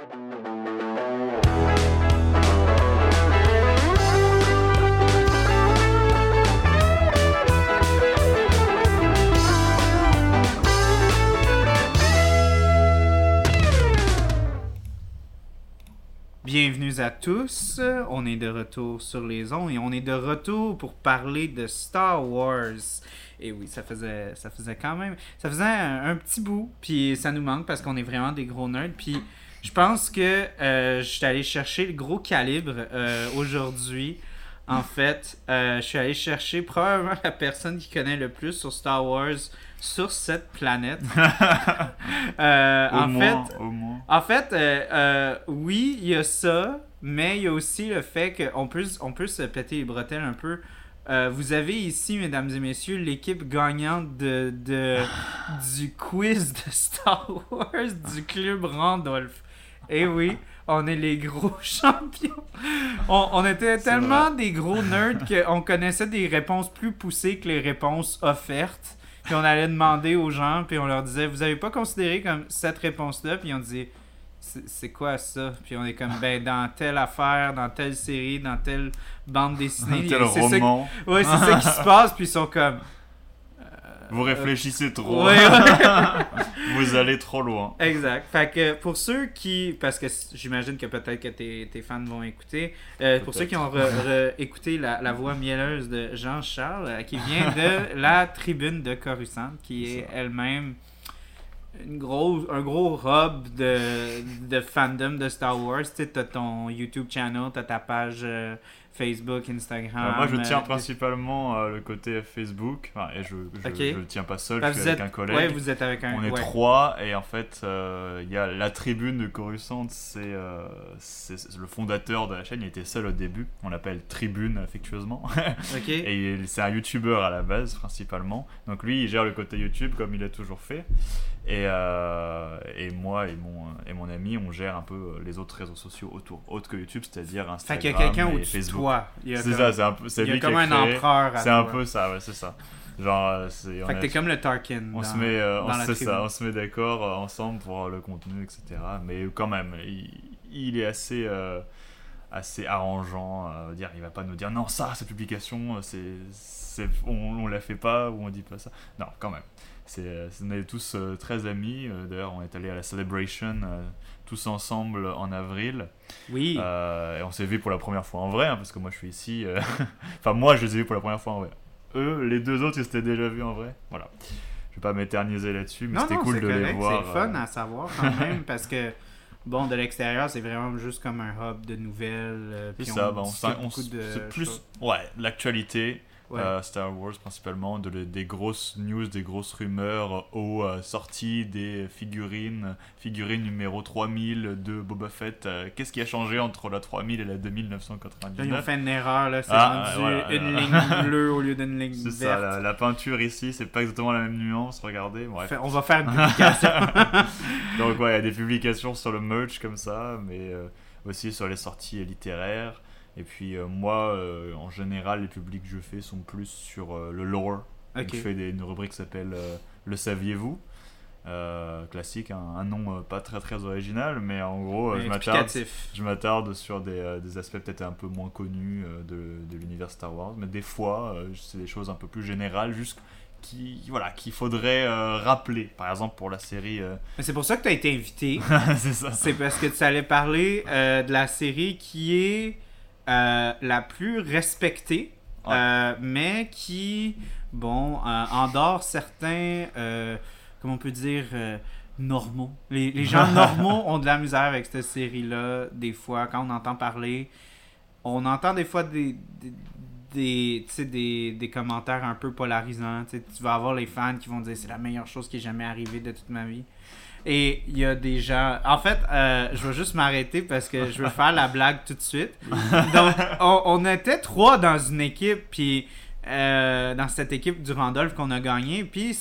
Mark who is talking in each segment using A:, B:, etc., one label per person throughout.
A: Bienvenue à tous. On est de retour sur les ondes et on est de retour pour parler de Star Wars. Et oui, ça faisait, ça faisait quand même, ça faisait un, petit bout, puis ça nous manque parce qu'on est vraiment des gros nerds. Puis je pense que euh, je suis allé chercher le gros calibre euh, aujourd'hui. En fait, euh, je suis allé chercher probablement la personne qui connaît le plus sur Star Wars sur cette planète. Euh, en, fait, en fait, oui, il y a ça, mais il y a aussi le fait qu'on peut, on peut se péter les bretelles un peu. vous avez ici, mesdames et messieurs, l'équipe gagnante de, de, du quiz de Star Wars du club Randolph. Et eh oui, on est les gros champions. On, on était tellement des gros nerds qu'on connaissait des réponses plus poussées que les réponses offertes. Puis on allait demander aux gens, puis on leur disait, vous avez pas considéré comme cette réponse-là? Puis on disait, c'est quoi ça? Puis on est comme, ben, dans telle affaire, dans telle série, dans telle bande dessinée.
B: Tel roman.
A: Ouais, c'est ça qui se passe, puis ils sont comme,
B: vous réfléchissez trop. vous allez trop loin.
A: Exact. Fait que pour ceux qui. Parce que j'imagine que peut-être que tes, tes, fans vont écouter. Euh, pour ceux qui ont écouté la, la, voix mielleuse de Jean-Charles, euh, qui vient de la tribune de Coruscant, qui est, elle-même une grosse, un gros hub de, de fandom de Star Wars. Tu as ton YouTube channel, tu as ta page. Euh, Facebook, Instagram.
B: moi, je tiens euh, principalement euh, le côté Facebook. et je ne le tiens pas seul, je suis avec un collègue.
A: Ouais, vous êtes avec un.
B: On est trois, et en fait, euh, il y a la tribune de Coruscant, c'est le fondateur de la chaîne. Il était seul au début. On l'appelle Tribune affectueusement. et c'est un YouTuber à la base, principalement. Donc lui, il gère le côté YouTube comme il a toujours fait. Et, euh, et moi et mon, et mon ami, on gère un peu les autres réseaux sociaux autour, autres que YouTube, c'est-à-dire Instagram.
A: Fait qu'il y a quelqu'un au-dessus de toi.
B: C'est ça, c'est un peu.
A: Il y a comme un empereur.
B: C'est un peu ça, ouais, c'est ça. Genre, euh, c'est,
A: fait que t'es comme le Tarkin.
B: On se met, euh, on, ça, on se met d'accord ensemble pour le contenu, etc. Mais quand même, il, est assez, assez arrangeant. dire, il va pas nous dire non, ça, cette publication, c'est, on, on la fait pas ou on dit pas ça. Non, quand même. Euh, on est tous euh, très amis. Euh, d'ailleurs, on est allé à la Celebration tous ensemble en avril.
A: Oui.
B: et on s'est vu pour la première fois en vrai, hein, parce que moi je suis ici. enfin, moi je les ai vus pour la première fois en vrai. Eux, les deux autres, ils s'étaient déjà vus en vrai. Voilà. Je vais pas m'éterniser là-dessus, mais c'était cool de les voir.
A: C'est fun à savoir quand même, parce que bon, de l'extérieur, c'est vraiment juste comme un hub de nouvelles.
B: c'est ça, on, on, c'est plus ouais, l'actualité euh, Star Wars principalement, de, des grosses news, des grosses rumeurs aux euh, sorties des figurines, figurine numéro 3000 de Boba Fett. Euh, qu'est-ce qui a changé entre la 3000 et la 2999
A: Ils ont fait une erreur, là, c'est ah, une ligne bleue au lieu d'une ligne verte. C'est ça,
B: la, peinture ici, c'est pas exactement la même nuance, regardez.
A: On va faire une publication.
B: Donc ouais, il y a des publications sur le merch comme ça, mais aussi sur les sorties littéraires. Et puis euh, moi, euh, en général, les publics que je fais sont plus sur euh, le lore. je fais des, une rubrique qui s'appelle Le saviez-vous? Classique, un, nom pas très très original, mais en gros, je m'attarde, je m'attarde sur des, des aspects peut-être un peu moins connus de, de l'univers Star Wars, mais des fois, c'est des choses un peu plus générales, juste qui voilà qu'il faudrait rappeler. Par exemple pour la série
A: c'est pour ça que tu as été invité.
B: C'est
A: parce que tu allais parler de la série qui est euh, la plus respectée, euh, mais qui, bon, euh, endort certains, comment on peut dire, normaux. Les, gens normaux ont de la misère avec cette série-là, des fois, quand on entend parler. On entend des fois des, des, des, des, commentaires un peu polarisants. tu vas avoir les fans qui vont dire c'est la meilleure chose qui est jamais arrivée de toute ma vie. Et il y a des gens. En fait, euh, je vais juste m'arrêter parce que je veux faire la blague tout de suite. Donc, on, était trois dans une équipe, puis euh, dans cette équipe du Randolph qu'on a gagné. Puis,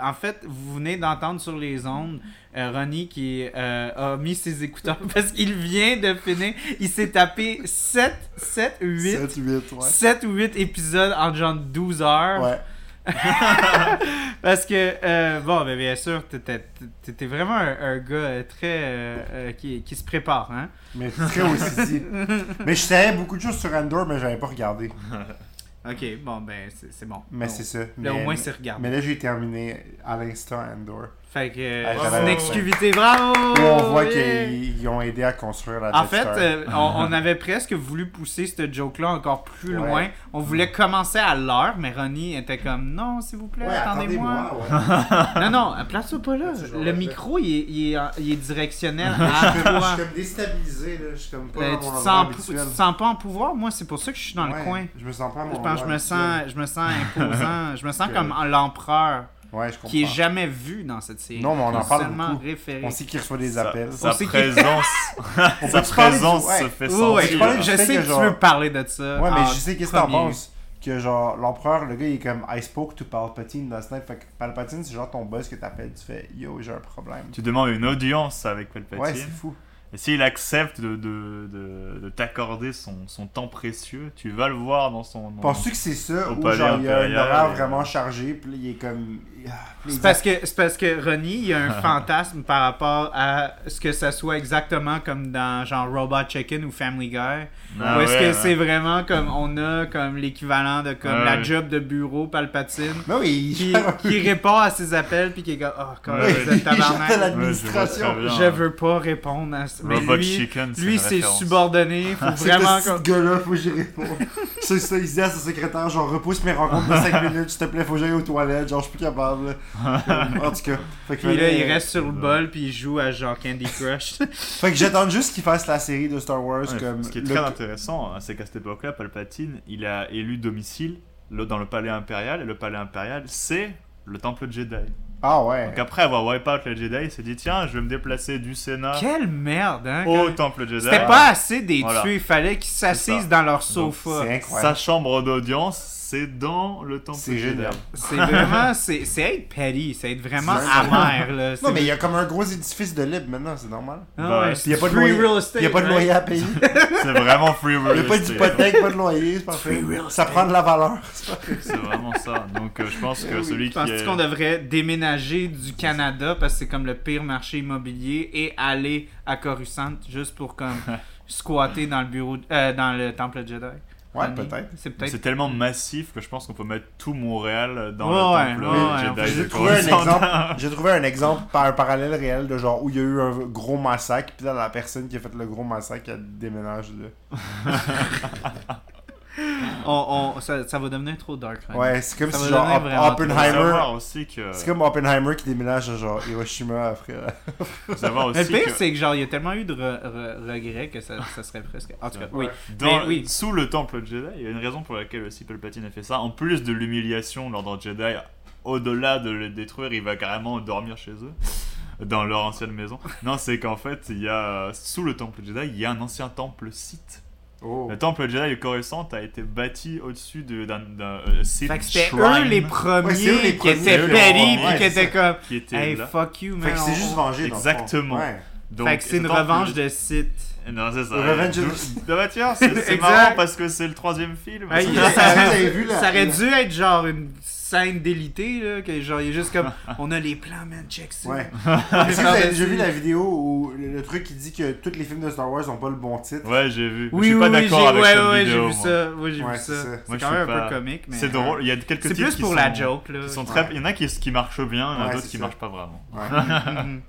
A: en fait, vous venez d'entendre sur les ondes euh, Ronnie qui a mis ses écouteurs parce qu'il vient de finir. Il s'est tapé 7, 7, 8, 7, 8, 7 ou 8 épisodes en genre 12 heures.
C: Ouais.
A: Parce que, euh, bon, ben, bien sûr, t'étais vraiment un, un gars euh, très. euh, qui, qui se prépare, hein.
C: Mais très aussi dit. Mais je savais beaucoup de choses sur Andor, mais j'avais pas regardé.
A: Ok, bon, ben, c'est c'est bon.
C: Mais
A: Bon.
C: c'est ça.
A: Là,
C: Mais,
A: au moins, c'est regardé.
C: mais là, j'ai terminé à l'instant Andor.
A: Fait que, euh,
C: Ah,
A: c'est une exclusivité, bravo!
C: Où on voit
A: Yeah!
C: qu'ils ils ont aidé à construire la
A: En
C: Death
A: fait, euh, on, on avait presque voulu pousser ce joke-là encore plus
C: Ouais.
A: loin. On voulait commencer à l'heure, mais Ronnie était comme non, s'il vous plaît,
C: Ouais,
A: attendez-moi.
C: attendez-moi. Ouais.
A: non, non, place-toi pas là. Le micro, il est, il est, il est directionnel
C: Je
A: à
C: suis comme- je
A: toi.
C: suis comme déstabilisé, là. Je suis comme pas
A: Euh, tu, te sens, tu te sens pas en pouvoir? Moi, c'est pour ça que je suis dans
C: Ouais,
A: le coin.
C: Je me sens pas mon
A: Je pense que je me sens, je me sens imposant. je me sens comme l'empereur.
C: Ouais, je comprends.
A: qui est jamais vu dans cette série.
C: Non, mais on en parle beaucoup.
A: référé.
C: On sait qu'il reçoit des
B: Sa-
C: appels.
B: Sa,
A: qu'il-
B: présence, sa présence
C: ouais.
B: se fait sentir.
A: je, sais
C: que
A: que tu veux parler de ça.
C: Ouais, mais je sais qu'est-ce que t'en penses. Que genre, l'empereur, le gars, il est comme I spoke to Palpatine last night. Fait que Palpatine, c'est genre ton boss que t'appelles. Tu fais Yo, j'ai un problème.
B: Tu demandes une audience avec Palpatine.
C: Ouais, c'est fou.
B: et s'il accepte de, de, de, de t'accorder son, son temps précieux, tu vas le voir dans son.
C: Penses-tu que c'est ça
B: palais
C: genre il y a un horaire
B: et-
C: vraiment chargé, puis il est comme. Ah,
A: C'est parce que c'est parce que Ronnie, il y a un fantasme par rapport à ce que ça soit exactement comme dans genre Robot Chicken ou Family Guy.
B: Ah
A: ou est-ce
B: ouais,
A: que
B: ouais.
A: c'est vraiment comme on a comme l'équivalent de comme
B: Ouais,
A: la job de bureau Palpatine
C: oui,
A: qui, répond à ses appels puis qui est comme oh quand
C: L'administration.
A: Je veux pas répondre à ça. Mais
B: Robot
A: lui,
B: Chicken, c'est
A: lui c'est subordonné, faut vraiment
C: que ce faut que j'y réponde. c'est ça, il se dit à sa secrétaire, genre, repousse mes rencontres de 5 minutes, s'il te plaît, faut que j'aille aux toilettes, genre, je suis plus capable. En tout cas. Fait que,
A: puis là, il
C: euh,
A: reste sur le bol puis il joue à genre Candy Crush.
C: Fait que j'attends juste qu'il fasse la série de Star Wars
B: Ouais,
C: comme.
B: Ce qui est
C: le-
B: très intéressant, hein, c'est qu'à cette époque-là, Palpatine, il a élu domicile le- dans le palais impérial, et le palais impérial, c'est le temple Jedi.
C: Ah ouais.
B: Donc après avoir wipe out le Jedi, il s'est dit tiens, je vais me déplacer du Sénat
A: Quelle merde, hein?
B: au temple Jedi.
A: C'était pas assez des
B: Voilà.
A: tués, il fallait qu'ils s'assisent dans leur
B: Donc,
A: sofa.
B: Sa chambre d'audience, c'est dans le temple
C: génial.
A: C'est vraiment, c'est c'est être petty, c'est être vraiment amer, là.
C: Non, mais il y a comme un gros édifice de libre maintenant, c'est normal.
A: Ah ouais,
C: Puis il y a pas de loyer.
A: real estate,
C: Il y a pas de
A: right?
C: loyer à payer.
B: C'est vraiment free
C: Il
B: real
C: y a pas
B: estate.
C: d'hypothèque, pas de loyer, c'est parfait.
A: Free real
C: Ça
A: estate.
C: prend de la valeur.
B: C'est vraiment ça. Donc euh, je pense que
C: oui.
B: celui qui
A: Penses-tu
B: est...
A: qu'on devrait déménager du Canada parce que c'est comme le pire marché immobilier et aller à Coruscant juste pour comme squatter dans le bureau, euh, dans le temple Jedi?
C: Ouais, peut-être.
A: C'est peut-être.
B: C'est tellement massif que je pense qu'on peut mettre tout Montréal dans
A: Ouais,
B: le temple
A: ouais, ouais.
C: J'ai
B: de
C: trouvé un exemple. J'ai trouvé un exemple par un parallèle réel de genre où il y a eu un gros massacre, puis là la personne qui a fait le gros massacre elle déménage là.
A: On, on- ça, ça va devenir trop dark.
C: Ouais, c'est comme
A: Ça
C: si genre Oppenheimer.
B: aussi que...
C: C'est comme Oppenheimer qui déménage à genre Hiroshima après.
B: savoir
A: Mais
B: aussi
A: le pire,
B: que
A: c'est que genre, il y a tellement eu de re- re- regrets que ça, ça serait presque. En tout cas, oui.
B: dans,
A: Mais oui.
B: sous le temple Jedi, il y a une raison pour laquelle aussi Palpatine a fait ça. En plus de l'humiliation de l'ordre Jedi, au-delà de le détruire, il va carrément dormir chez eux. Dans leur ancienne maison. Non, c'est qu'en fait, il y a sous le temple Jedi, il y a un ancien temple Sith.
C: Oh.
B: Le temple Jedi de Coruscant a été bâti au-dessus de- d'un d'un, euh, Sith
A: Fait que c'était eux les
C: Ouais,
A: premiers
C: c'est eux les
A: qui étaient
B: premiers,
A: puis
C: ouais,
A: qui étaient comme
B: qui
A: Hey
B: là.
A: fuck you man.
C: Fait que c'est juste vengé dans le fond.
B: Exactement.
C: Ouais.
B: Donc,
A: Fait que c'est une revanche de Sith.
B: Non, c'est ça.
C: Revenge of-
B: tiens, c'est marrant parce que c'est le troisième film.
C: Vu, là?
A: ça aurait dû être genre une scène délitée là, que genre il est juste comme on a les plans man check ça.
C: Ouais.
A: On
C: Est-ce
A: est
C: que vous avez
A: par-dessus.
C: déjà vu la vidéo où le, le truc qui dit que tous les films de Star Wars ont pas le bon titre
B: Ouais, j'ai vu.
A: Oui,
B: je suis
A: oui,
B: pas
A: oui,
B: d'accord
A: j'ai
B: avec
A: ouais,
B: cette
A: ouais,
B: vidéo.
A: j'ai vu
B: moi.
A: ça. Ouais, j'ai
C: Ouais,
A: vu
C: c'est
A: ça. C'est quand même un peu comique mais
B: C'est drôle, il y a quelques
A: C'est
B: titres
A: plus
B: qui
A: pour
B: sont-
A: la joke là.
B: sont
C: Ouais.
B: très... Il y en a qui, qui marchent bien, il y en a
C: Ouais,
B: d'autres
C: c'est
B: qui
C: ça.
B: marchent pas vraiment.
A: Mhm.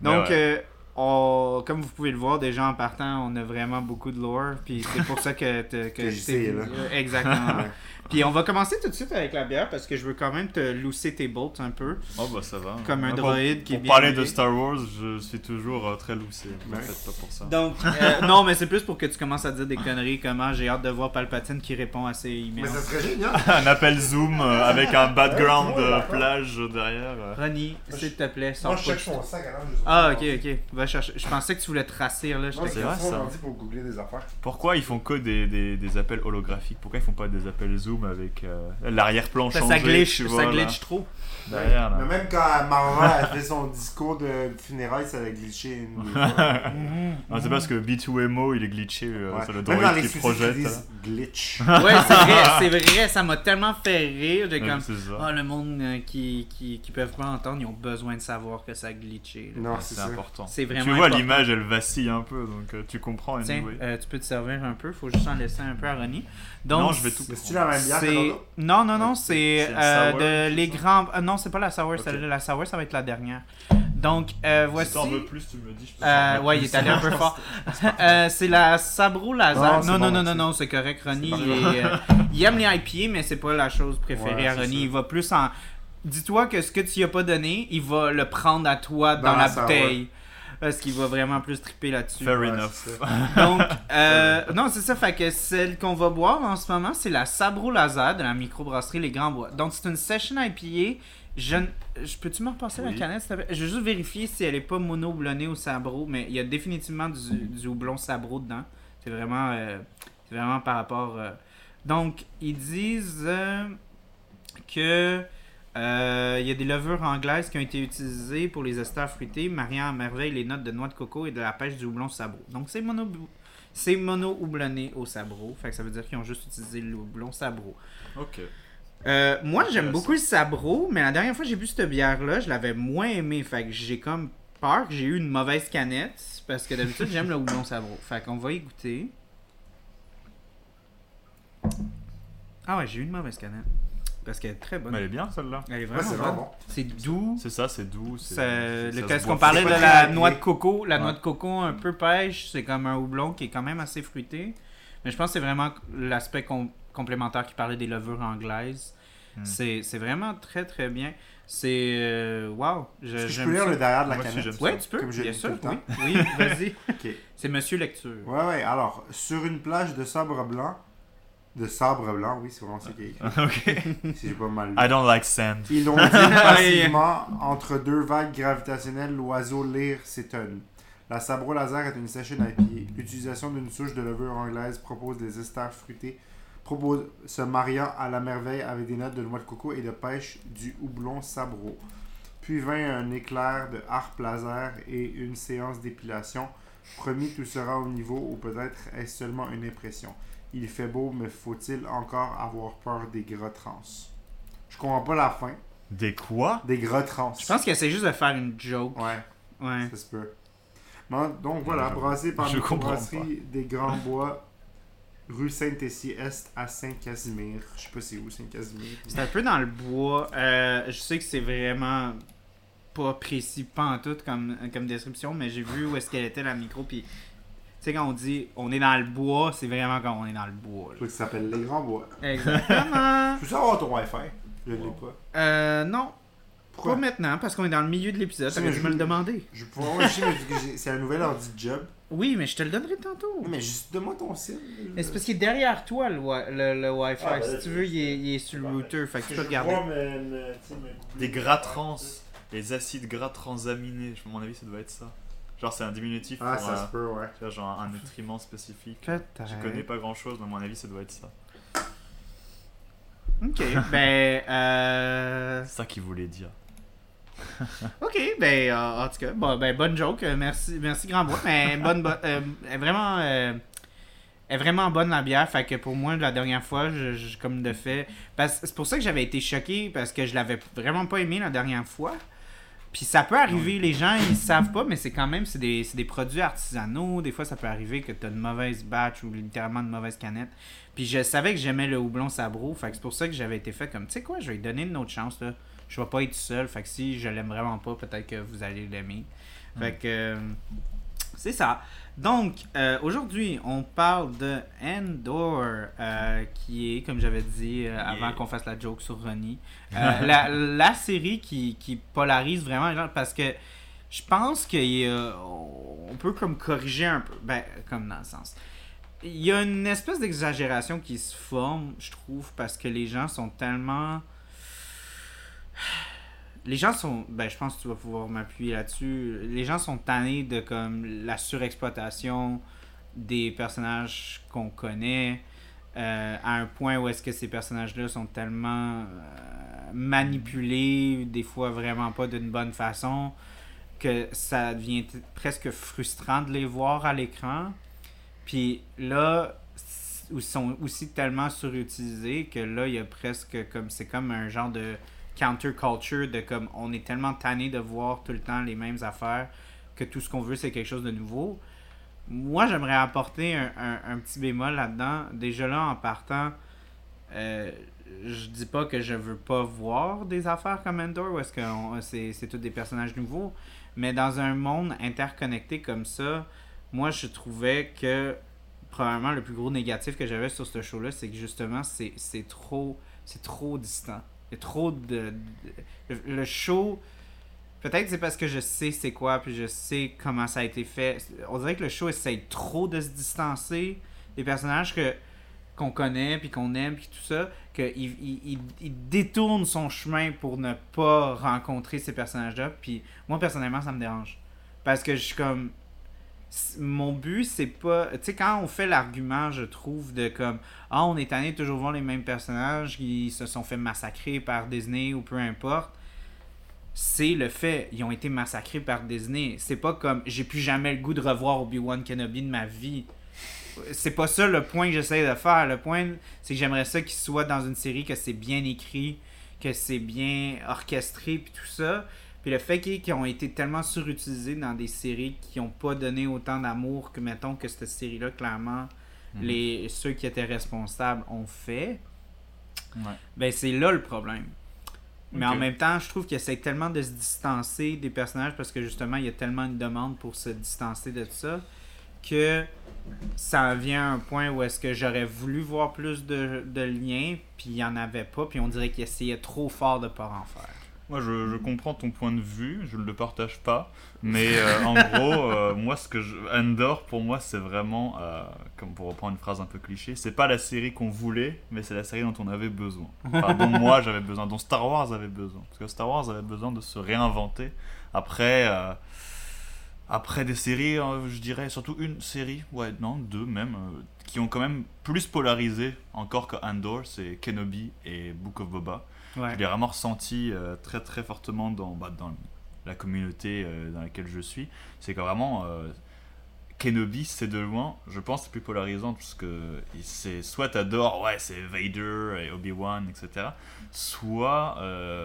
A: Donc, euh, on- comme vous pouvez le voir, déjà en partant, on a vraiment beaucoup de lore. Puis c'est pour ça que, que
C: Que
A: je
C: sais, là.
A: Euh, Exactement. Puis on va commencer tout de suite avec la bière parce que je veux quand même te lousser tes bolts un peu.
B: Oh bah ça va.
A: Comme un
B: Pour-
A: droïde qui est
B: Pour
A: bien
B: parler
A: huilé.
B: de Star Wars, je suis toujours euh, très loussé. Ne
C: Ouais.
B: faites pas pour ça.
A: Donc, euh, non, mais c'est plus pour que tu commences à dire des conneries. Comment j'ai hâte de voir Palpatine qui répond à ses emails.
C: Mais ça serait génial.
B: Un appel Zoom euh, avec un background plage derrière. euh.
A: Ronnie, s'il te plaît, sors
C: Moi, je cherche
A: de-
C: mon sac, alors
A: Ah, ok, ok. Va chercher. Je pensais que tu voulais te rassir là.
C: C'est
B: vrai, ça.
C: ça. pour googler des affaires.
B: Pourquoi ils font que des, des, des appels holographiques? Pourquoi ils font pas des appels Zoom? Zoom avec euh, l'arrière-plan changé.
A: ça glitch,
B: tu
A: ça
B: vois,
A: glitch trop.
B: Derrière, là.
C: Mais même quand Marvel a fait son discours de funérailles, ça a glitché une.
B: Ah, c'est parce que B2MO il est glitché euh,
C: Ouais.
B: sur le droïde qui projette.
C: glitch.
A: Ouais, c'est vrai, c'est vrai, ça m'a tellement fait rire.
B: Ouais,
A: comme,
B: c'est ça.
A: oh, le monde euh, qui, qui, qui peuvent pas entendre, ils ont besoin de savoir que ça a glitché. là.
C: Non,
B: c'est
C: c'est
B: important.
A: C'est vraiment
B: tu vois, l'image elle vacille un peu, donc euh, tu comprends.
A: Tiens, euh, tu peux te servir un peu, faut juste en laisser un peu à Ronnie. Donc,
B: Non, je vais tout
C: c'est-tu la même bière
A: c'est... Non, non, non, c'est
B: C'est
A: euh, de
B: c'est
A: les grands. Non, c'est pas la sour,
B: Ok.
A: celle-là. La sour, ça va être la dernière. Donc, euh, voici.
B: Si t'en veux plus, tu me dis. Je peux
A: Euh, ouais, il est allé un peu fort. Euh, c'est la Sabro Lazare.
C: Non, c'est
A: Non, non,
C: bon,
A: non, non, c'est correct. Ronnie, il, est, euh, il aime les IPA, mais c'est pas la chose préférée
C: Ouais,
A: à Ronnie.
C: ça.
A: Il va plus en. Dis-toi que ce que tu y as pas donné, il va le prendre à toi dans,
C: Dans
A: la bouteille. Parce qu'il va vraiment plus triper là-dessus.
B: Fair
C: Ouais,
B: enough.
A: Donc, euh, non, c'est ça. Fait que celle qu'on va boire en ce moment, c'est la Sabro Lazare de la microbrasserie Les Grands Bois. Donc, c'est une session IPA. Je, je peux-tu me repasser la canette, s'il te plaît? Je veux juste vérifier si elle est pas mono houblonnée ou sabro, mais il y a définitivement du, du houblon sabro dedans. C'est vraiment, euh, c'est vraiment par rapport. euh. Donc, ils disent euh, que euh, il y a des levures anglaises qui ont été utilisées pour les esters fruités, mariant à merveille les notes de noix de coco et de la pêche du houblon sabro. Donc, c'est mono, c'est mono houblonné au sabro. Fait que ça veut dire qu'ils ont juste utilisé le houblon sabro.
B: Ok.
A: Euh, moi, j'aime beaucoup le sabro, mais la dernière fois que j'ai bu cette bière-là, je l'avais moins aimé. Fait que j'ai comme peur que j'ai eu une mauvaise canette. Parce que d'habitude, j'aime le houblon sabro. Fait qu'on va y goûter. Ah ouais, j'ai eu une mauvaise canette. Parce qu'elle est très bonne.
B: Mais elle est bien celle-là.
A: Elle est
C: Ouais,
A: vraiment
C: c'est
A: bonne. C'est doux.
B: C'est ça, c'est doux. c'est-
A: le
B: se
A: qu'on parlait de la noix de coco, la
B: Ouais.
A: noix de coco un peu pêche, c'est comme un houblon qui est quand même assez fruité. Mais je pense que c'est vraiment l'aspect com- complémentaire qui parlait des levures anglaises.
B: Hmm.
A: C'est c'est vraiment très très bien. C'est wow, je-
C: que je peux lire
A: ça.
C: le derrière de la
B: Moi
C: canette?
A: Ouais, tu peux.
C: Comme je
A: bien sûr.
C: tout le
A: Oui,
C: temps.
A: oui vas-y. C'est Monsieur Lecture.
C: Ouais, ouais. Alors, sur une plage de sabre blanc, de sabre blanc, oui, c'est vraiment ça qui est écrit.
B: ok.
C: Si j'ai pas mal lu.
B: I don't like sand.
C: Ils ondule passivement entre deux vagues gravitationnelles, l'oiseau lyre s'étonne. La sabro laser est une session IPA. L'utilisation d'une souche de levure anglaise propose des esters fruités, propose se mariant à la merveille avec des notes de noix de coco et de pêche du houblon sabro. Puis vint un éclair de harpe laser et une séance d'épilation. Promis, tout sera au niveau ou peut-être est-ce seulement une impression. Il fait beau, mais faut-il encore avoir peur des gras trans? Je comprends pas la fin.
B: Des quoi?
C: Des gras trans.
A: Je pense que c'est juste de faire une joke.
C: Ouais,
A: Ouais.
C: ça se peut. Bon, donc voilà,
B: Je-
C: brassé par
B: comprends
C: brasserie des Grands Bois, rue Saint-Essie-Est à Saint-Casimir. Je sais pas c'est où Saint-Casimir.
A: C'est un peu dans le bois. Euh, je sais que c'est vraiment pas précis, pas en tout comme, comme description, mais j'ai vu où est-ce qu'elle était la micro. Puis, tu sais, quand on dit on est dans le bois, c'est vraiment quand on est dans le bois.
C: Je que ça s'appelle Les Grands Bois.
A: Exactement.
C: Tu peux savoir ton Wi-Fi? Je l'ai pas.
A: euh, non,
C: Pourquoi?
A: Pas maintenant, parce qu'on est dans le milieu de l'épisode. Je
C: je-
A: me le demander.
C: Je que j'ai- c'est un nouvel ordi de job.
A: Oui, mais je te le donnerai tantôt.
C: Mais juste donne-moi ton site.
A: Mais c'est parce qu'il est derrière toi le, wi- le, le Wi-Fi.
C: Ah, ben,
A: si tu veux, il est, il est sur le router. Fait que tu peux regarder.
B: Des gras trans. Les acides gras transaminés. À mon avis, ça doit être ça. Genre, c'est un diminutif
C: Ah,
B: pour
C: ça se peut, ouais.
B: tu vois, genre un nutriment spécifique.
A: Peut-être.
B: Je connais pas grand chose, mais à mon avis, ça doit être ça.
A: Ok, ben. Euh...
B: C'est ça qu'il voulait dire.
A: Ok, ben, euh, en tout cas, bon, ben, bonne joke. euh, merci, merci Grand Bois. Mais bonne, bo- euh, elle est vraiment, euh, est vraiment bonne la bière. Fait que pour moi, la dernière fois, je, je- comme de fait, c'est pour ça que j'avais été choqué parce que je l'avais vraiment pas aimé la dernière fois. Puis ça peut arriver, les gens ils savent pas, mais c'est quand même c'est des, des produits artisanaux. Des fois, ça peut arriver que tu as une mauvaise batch ou littéralement une mauvaise canette. Puis je savais que j'aimais le houblon sabro. Fait que c'est pour ça que j'avais été fait comme, tu sais quoi, je vais lui donner une autre chance. Là. Je vais pas être seul. Fait que si je l'aime vraiment pas, peut-être que vous allez l'aimer. Fait que euh, c'est ça. Donc, euh, aujourd'hui, on parle de Endor, euh, qui est, comme j'avais dit avant
B: Yeah.
A: qu'on fasse la joke sur Ronnie, la, la série qui, qui polarise vraiment les gens parce que je pense qu'on peut comme corriger un peu, ben, comme dans le sens. Il y a une espèce d'exagération qui se forme, je trouve, parce que les gens sont tellement. Les gens sont. Ben, je pense que tu vas pouvoir m'appuyer là-dessus. Les gens sont tannés de comme la surexploitation des personnages qu'on connaît. euh, à un point où est-ce que ces personnages-là sont tellement euh, manipulés, des fois vraiment pas d'une bonne façon, que ça devient presque frustrant de les voir à l'écran. Puis là, ils sont aussi tellement surutilisés que là, il y a presque comme c'est comme un genre de counterculture de comme on est tellement tanné de voir tout le temps les mêmes affaires que tout ce qu'on veut c'est quelque chose de nouveau. Moi, j'aimerais apporter un, un- un petit bémol là-dedans. Déjà là, en partant, euh, je dis pas que je veux pas voir des affaires comme Endor, où est-ce que c'est, c'est tous des personnages nouveaux, mais dans un monde interconnecté comme ça, moi, je trouvais que probablement le plus gros négatif que j'avais sur ce show-là, c'est que justement, c'est, c'est trop c'est trop distant. Y a trop de... le, show... Peut-être c'est parce que je sais c'est quoi, puis je sais comment ça a été fait. On dirait que le show essaye trop de se distancer des personnages qu'on connaît, puis qu'on aime, puis tout ça, qu'il il, il, il détourne son chemin pour ne pas rencontrer ces personnages-là. Puis moi, personnellement, ça me dérange. Parce que je suis comme... Mon but, c'est pas... Tu sais, quand on fait l'argument, je trouve, de comme... Ah, on est tanné de toujours voir les mêmes personnages qui se sont fait massacrer par Disney ou peu importe c'est le fait. Ils ont été massacrés par Disney. C'est pas comme j'ai plus jamais le goût de revoir Obi-Wan Kenobi de ma vie. C'est pas ça le point que j'essaie de faire. Le point, c'est que j'aimerais ça qu'il soit dans une série que c'est bien écrit, que c'est bien orchestré, puis tout ça. Puis le fait qu'ils qu'ils ont été tellement surutilisés dans des séries qui ont pas donné autant d'amour que, mettons, que cette série-là, clairement,
B: Mhm.
A: les, ceux qui étaient responsables ont fait,
B: Ouais.
A: ben c'est là le problème. Mais en même temps, je trouve qu'il essaie tellement de se distancer des personnages parce que justement, il y a tellement une demande pour se distancer de ça que ça en vient à un point où est-ce que j'aurais voulu voir plus de, de liens, puis il n'y en avait pas, puis on dirait qu'il essayait trop fort de pas en faire.
B: Moi, je, comprends ton point de vue, je ne le partage pas, mais euh, en gros, euh, moi, ce que je... Endor, pour moi, c'est vraiment, euh, comme pour reprendre une phrase un peu cliché, c'est pas la série qu'on voulait, mais c'est la série dont on avait besoin. Enfin, dont moi j'avais besoin, dont Star Wars avait besoin. Parce que Star Wars avait besoin de se réinventer après, après des séries, je dirais, surtout une série, ouais, non, deux même, qui ont quand même plus polarisé encore que Endor, c'est Kenobi et Book of Boba. Je l'ai vraiment ressenti euh, très très fortement dans, bah, dans la communauté euh, dans laquelle je suis. C'est que vraiment, euh, Kenobi, c'est de loin, je pense, le plus polarisant parce que c'est soit t'adores, ouais, c'est Vader et Obi-Wan, etc. Soit,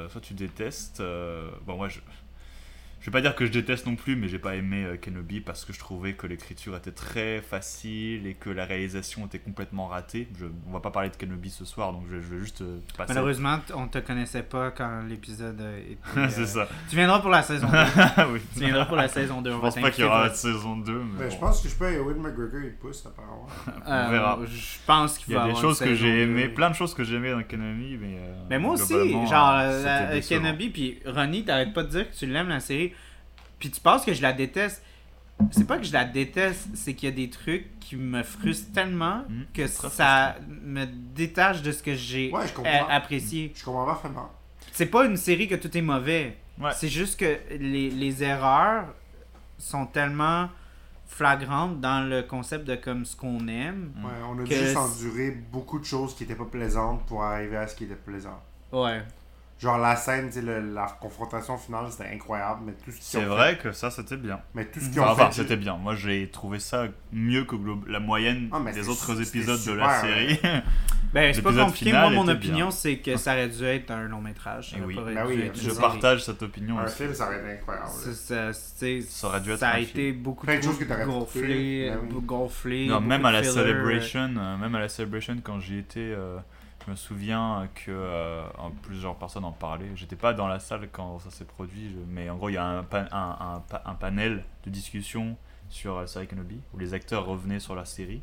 B: soit tu détestes. bon, moi, je. Je vais pas dire que je déteste non plus, mais j'ai pas aimé euh, Kenobi parce que je trouvais que l'écriture était très facile et que la réalisation était complètement ratée. Je, on va pas parler de Kenobi ce soir, donc je, je vais juste euh, passer.
A: Malheureusement, on te connaissait pas quand l'épisode euh, était. euh,
B: c'est ça.
A: Tu viendras pour la saison 2.
B: oui.
A: tu viendras pour la saison 2.
B: Je
A: on
B: pense pas qu'il y aura de saison 2, mais
C: Ben, je pense que je peux Ewan McGregor, il pousse apparemment.
A: Euh,
B: on verra.
A: Je pense qu'il
B: Il y a des choses que j'ai
A: 2.
B: aimé, plein de choses que j'ai aimé dans Kenobi, mais. euh,
A: Mais moi aussi, genre, la-. Kenobi, puis Ronnie, t'arrêtes pas de dire que tu l'aimes la série, puis tu penses que je la déteste. C'est pas que je la déteste, c'est qu'il y a des trucs qui me frustrent tellement
B: Mhm,
A: que ça me détache de ce que j'ai
C: Ouais,
A: apprécié.
C: Je comprends parfaitement.
A: C'est pas une série que tout est mauvais.
B: Ouais.
A: C'est juste que les, les erreurs sont tellement flagrantes dans le concept de comme ce qu'on aime.
C: Ouais, on a dû
A: Que
C: juste
A: c'est-
C: endurer beaucoup de choses qui étaient pas plaisantes pour arriver à ce qui était plaisant.
A: Ouais.
C: Genre la scène, tu sais, le- la confrontation finale, c'était incroyable, mais tout ce qu'ils
B: C'est vrai que ça, c'était bien.
C: mais tout ce qu'ils
B: Enfin,
C: ont
B: enfin,
C: fait,
B: c'était bien. Moi, j'ai trouvé ça mieux que glo- la moyenne
C: Ah, mais
B: des autres épisodes de la série.
A: Ben, c'est pas
B: L'épisode
A: compliqué.
B: final
A: Moi, mon opinion, c'est que ça aurait dû être un long métrage. Ça
B: Et
A: aurait
B: oui.
A: pas
C: Ben oui,
B: Je
A: série.
B: partage cette opinion
C: un
B: aussi.
C: film, ça aurait été incroyable.
A: Ça, c'est-
B: Ça aurait dû être
A: ça a
B: un
A: été beaucoup
C: pu
A: gonflé,
C: ben
A: gonflé.
B: Non, même à la. Celebration, euh, même à la Celebration, quand j'y étais, euh, je me souviens que euh, plusieurs personnes en parlaient. J'étais pas dans la salle quand ça s'est produit, mais en gros, il y a un, un, un pa- un panel de discussion sur série Kenobi où les acteurs revenaient sur la série.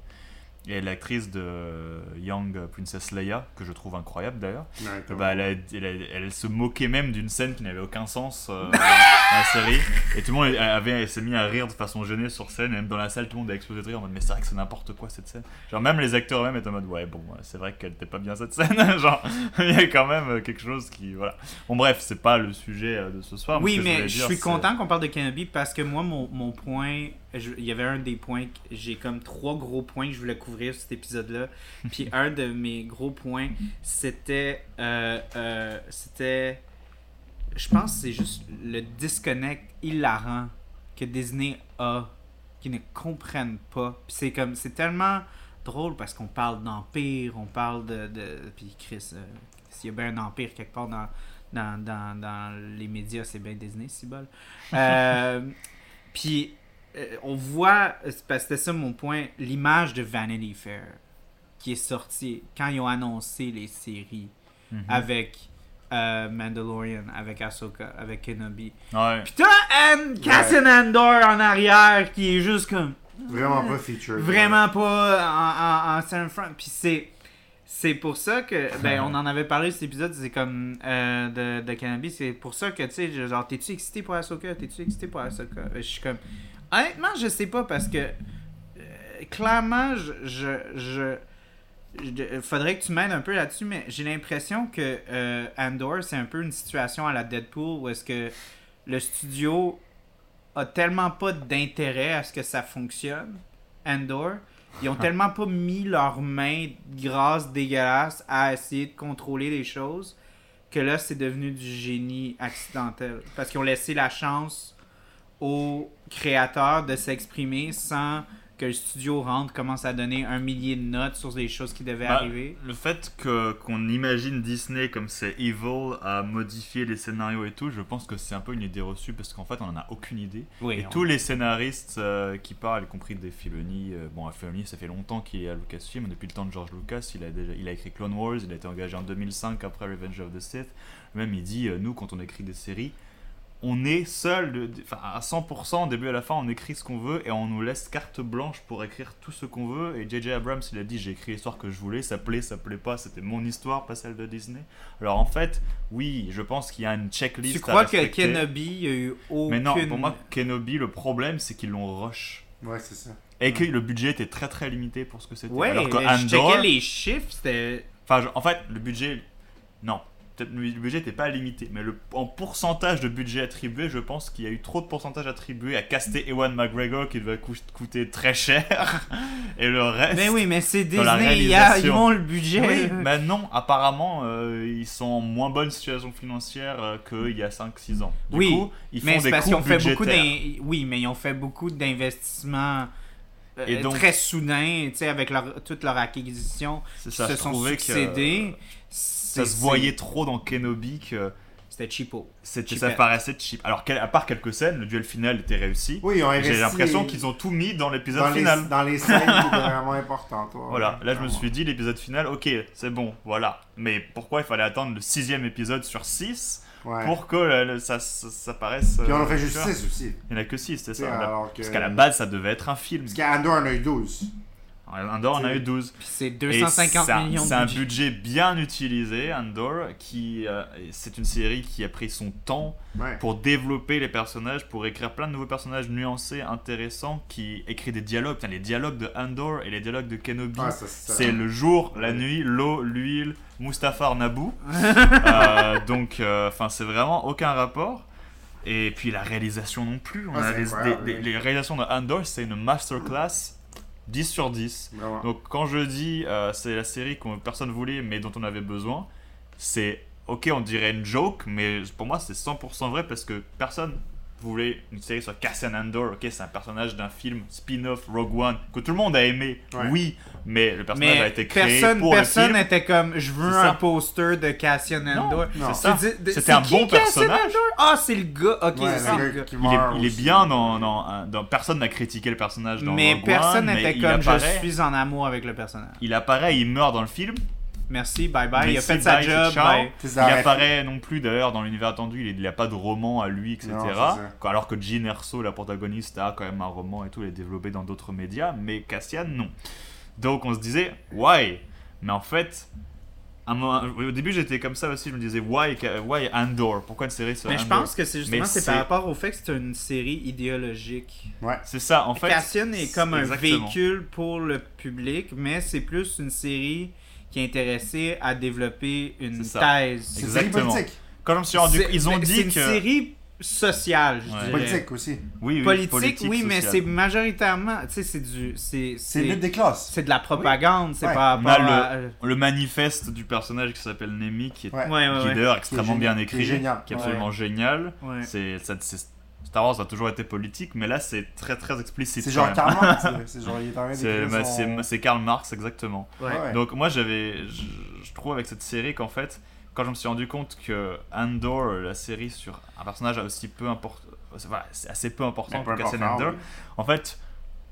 B: Et l'actrice de Young Princess Leia, que je trouve incroyable d'ailleurs,
C: Ouais,
B: bah, elle, a- elle, a- elle se moquait même d'une scène qui n'avait aucun sens euh, dans la série. Et tout le monde avait, elle s'est mis à rire de façon gênée sur scène. Et même dans la salle, tout le monde a explosé de rire en mode Mais c'est vrai que c'est n'importe quoi cette scène. Genre, même les acteurs eux-mêmes étaient en mode Ouais, bon, c'est vrai qu'elle était pas bien cette scène. Genre, il y a quand même quelque chose qui. Voilà. Bon, bref, c'est pas le sujet euh, de ce soir.
A: Oui, mais je
B: dire,
A: suis
B: c'est-
A: content qu'on parle de Kenobi parce que moi, mon, mon point, il y avait un des points, que j'ai comme trois gros points que je voulais couvrir cet épisode-là. Puis un de mes gros points, c'était. euh, euh, c'était. Je pense que c'est juste le disconnect hilarant que Disney a, qu'ils ne comprennent pas. Puis c'est comme. C'est tellement drôle parce qu'on parle d'empire, on parle de. de puis Chris, euh, s'il y a bien un empire quelque part dans, dans, dans, dans les médias, c'est bien Disney, si bol. Puis on voit, c'est parce que c'était ça mon point, l'image de Vanity Fair qui est sortie quand ils ont annoncé les séries
B: Mhm.
A: avec euh, Mandalorian, avec Ahsoka, avec Kenobi.
B: Ouais.
A: Puis t'as Cassian Andor en arrière qui est juste comme
C: Vraiment pas featured.
A: vraiment pas en, en, en scène front. Puis c'est c'est pour ça que ben on en avait parlé cet épisode c'est comme euh, de, de Kenobi c'est pour ça que tu sais genre t'es-tu excité pour Ahsoka? T'es-tu excité pour Ahsoka? Je suis comme honnêtement je sais pas parce que euh, clairement je je, je je- faudrait que tu m'aides un peu là-dessus, mais j'ai l'impression que euh, Andor, c'est un peu une situation à la Deadpool où est-ce que le studio a tellement pas d'intérêt à ce que ça fonctionne, Andor. Ils ont tellement pas mis leurs mains grasses, dégueulasses à essayer de contrôler les choses que là, c'est devenu du génie accidentel. Parce qu'ils ont laissé la chance aux créateurs de s'exprimer sans que le studio rentre, commence à donner un millier de notes sur des choses qui devaient
B: Bah,
A: arriver.
B: Le fait que qu'on imagine Disney comme c'est evil à modifier les scénarios et tout, je pense que c'est un peu une idée reçue parce qu'en fait on en a aucune idée.
A: Oui,
B: et
A: on-
B: tous les scénaristes euh, qui parlent, y compris des Filoni, euh, bon, Filoni ça fait longtemps qu'il est à Lucasfilm, depuis le temps de George Lucas, il a déjà, il a écrit Clone Wars, il a été engagé en 2005 après Revenge of the Sith. Même il dit, euh, nous quand on écrit des séries, on est seul, enfin à 100%, au début à la fin, on écrit ce qu'on veut et on nous laisse carte blanche pour écrire tout ce qu'on veut. Et J.J. Abrams, il a dit J'ai écrit l'histoire que je voulais, ça plaît, ça plaît pas, c'était mon histoire, pas celle de Disney. Alors en fait, oui, je pense qu'il y a une checklist.
A: Tu
B: à
A: crois que
B: respecter.
A: Kenobi, il y a eu aucune...
B: Mais non, pour moi, Kenobi, le problème, c'est qu'ils l'ont rush.
C: Ouais, c'est ça.
B: Et que le budget était très très limité pour ce que c'était.
A: Ouais,
B: Alors que
A: je
B: Andor.
A: checkais les chiffres, c'était...
B: Enfin, je- en fait, le budget. Non. Peut-être le le budget n'était pas limité, mais le, en pourcentage de budget attribué, je pense qu'il y a eu trop de pourcentage attribué à caster Ewan McGregor qui devait coûter très cher. Et le reste.
A: Mais oui, mais c'est Disney, il y a- ils ont le budget.
B: Oui, mais non, apparemment, euh, ils sont en moins bonne situation financière euh, qu'il y a 5-6 ans. Du
A: Oui,
B: coup, ils font
A: mais
B: des
A: parce
B: coupes
A: fait beaucoup Oui, mais ils ont fait beaucoup d'investissements euh,
B: Et donc-
A: très soudains, tu sais, avec leur, toute leur acquisition, qui se
B: je
A: sont
B: trouvais que
A: succédés.
B: Ça se voyait trop dans Kenobi que
A: C'était cheapo.
B: ça paraissait cheap. Alors, à part quelques scènes, le duel final était réussi.
C: Oui,
B: J'ai l'impression qu'ils ont tout mis dans l'épisode
C: les,
B: final.
C: dans les scènes qui étaient vraiment importantes. ouais,
B: Voilà,
C: ouais,
B: là je me suis dit l'épisode final, ok, c'est bon, voilà. Mais pourquoi il fallait attendre le sixième épisode sur 6
C: Ouais.
B: pour que le- le- ça, ça, ça paraisse.
C: Puis on en
B: euh,
C: fait juste. 6 aussi.
B: Il n'y en a que 6, c'est ça. Parce qu'à la base, ça devait être un film.
C: Parce qu'Andor en a eu 12.
B: Andor en a eu 12.
A: Puis c'est
B: Et
A: 250
B: c'est un-
A: millions de
B: C'est un
A: budget.
B: bien utilisé, Andor, qui euh, c'est une série qui a pris son temps
C: Ouais.
B: pour développer les personnages, pour écrire plein de nouveaux personnages nuancés, intéressants, qui écrit des dialogues. Putain, les dialogues de Andor et les dialogues de Kenobi,
C: Ah, ça, ça-
B: c'est le jour, la
C: Ouais.
B: nuit, l'eau, l'huile, Mustapha Naboo. Euh, donc, enfin, c'est vraiment aucun rapport. Et puis la réalisation non plus. On
C: Ah,
B: a
C: c'est
B: les,
C: incroyable,
B: des- des-
C: oui.
B: les réalisations de Andor, c'est une masterclass 10 sur 10.
C: Vraiment.
B: Donc quand je dis euh, c'est la série que personne voulait mais dont on avait besoin, c'est ok on dirait une joke mais pour moi c'est 100% vrai parce que personne voulait une série sur Cassian Andor, ok c'est un personnage d'un film spin-off Rogue One que tout le monde a aimé,
C: Ouais.
B: oui, mais le personnage a
A: Mais
B: été créé
A: personne,
B: pour le
A: personne
B: film.
A: n'était comme je veux un
B: ça.
A: poster de Cassian Andor.
B: C'était un bon personnage.
A: Ah, c'est le gars. Ok,
C: Ouais,
A: c'est
C: le gars
B: Il est, il est bien dans, dans, dans- Personne n'a critiqué le personnage dans
A: Mais
B: Rogue
A: personne
B: One, mais
A: n'était
B: il
A: comme
B: apparaît-
A: je suis en amour avec le personnage.
B: Il apparaît, il meurt dans le film.
A: Merci, bye bye. il a fait sa job. bye.
B: Il apparaît non plus d'ailleurs dans l'univers attendu, il n'a pas de roman à lui, etc.
C: Non.
B: Alors que Jean Erso, la protagoniste, a quand même un roman et tout, elle est développée dans d'autres médias, mais Cassian, non. Donc on se disait, why? Mais en fait, un au début j'étais comme ça aussi, je me disais, why, why Andor? Pourquoi une série sur
A: Mais je pense que c'est justement c'est
B: c'est-
A: par rapport au fait que c'est une série idéologique.
C: Ouais.
B: C'est ça, en fait.
A: Cassian est comme un
B: exactement.
A: véhicule pour le public, mais c'est plus une série qui est intéressée à développer une thèse.
C: C'est une série
B: Exactement.
C: politique.
B: Quand je me suis rendu
A: C'est-
B: ils ont dit
A: c'est une
B: que.
A: série social, je
B: Ouais.
A: dirais.
C: Politique aussi.
B: Oui, oui,
A: Politique, oui, mais c'est majoritairement, tu sais, c'est du, c'est,
C: C'est lutte des classes.
A: c'est de la propagande, c'est
C: Ouais.
A: par rapport à...
B: le manifeste du personnage qui s'appelle Nemi, qui est,
C: Ouais.
A: Ouais, ouais,
B: qui est
A: ouais.
B: d'ailleurs extrêmement bien
C: génial, qui est
B: écrit,
C: génial.
B: qui est absolument génial.
A: Ouais.
B: C'est, ça- Star Wars a toujours été politique, mais là c'est très très explicite.
C: C'est genre. Karl Marx. C'est
B: Karl Marx exactement.
A: Ouais.
C: Ouais.
B: Donc moi j'avais, je, je trouve avec cette série qu'en fait, quand je me suis rendu compte que Andor, la série sur un personnage aussi peu important, voilà, c'est assez peu important pour
C: important,
B: Andor,
C: oui.
B: en fait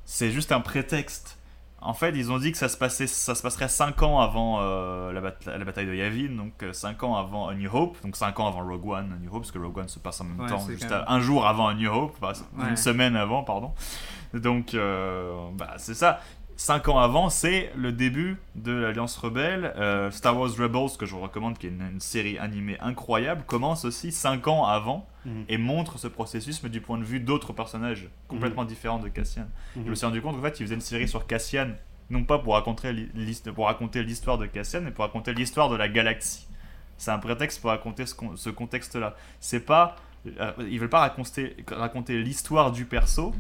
B: c'est juste un prétexte. En fait, ils ont dit que ça se, passait, ça se passerait 5 ans avant euh, la, bata- la bataille de Yavin, donc 5 ans avant A New Hope, donc 5 ans avant Rogue One, A New Hope, parce que Rogue One se passe en même
A: Ouais,
B: temps, juste
A: même-
B: un jour avant A New Hope, enfin,
A: Ouais.
B: une semaine avant, pardon. Donc, euh, bah, c'est ça. 5 ans avant, c'est le début de l'Alliance Rebelle. Euh, Star Wars Rebels, que je vous recommande, qui est une, une série animée incroyable, commence aussi 5 ans avant
C: Mhm.
B: et montre ce processus, mais du point de vue d'autres personnages complètement différents de Cassian.
C: Mhm.
B: Je me suis rendu compte qu'en fait, ils faisaient une série sur Cassian, non pas pour raconter pour l'histoire de Cassian, mais pour raconter l'histoire de la galaxie. C'est un prétexte pour raconter ce, con- ce contexte-là. C'est pas, euh, ils veulent pas raconter, raconter l'histoire du perso,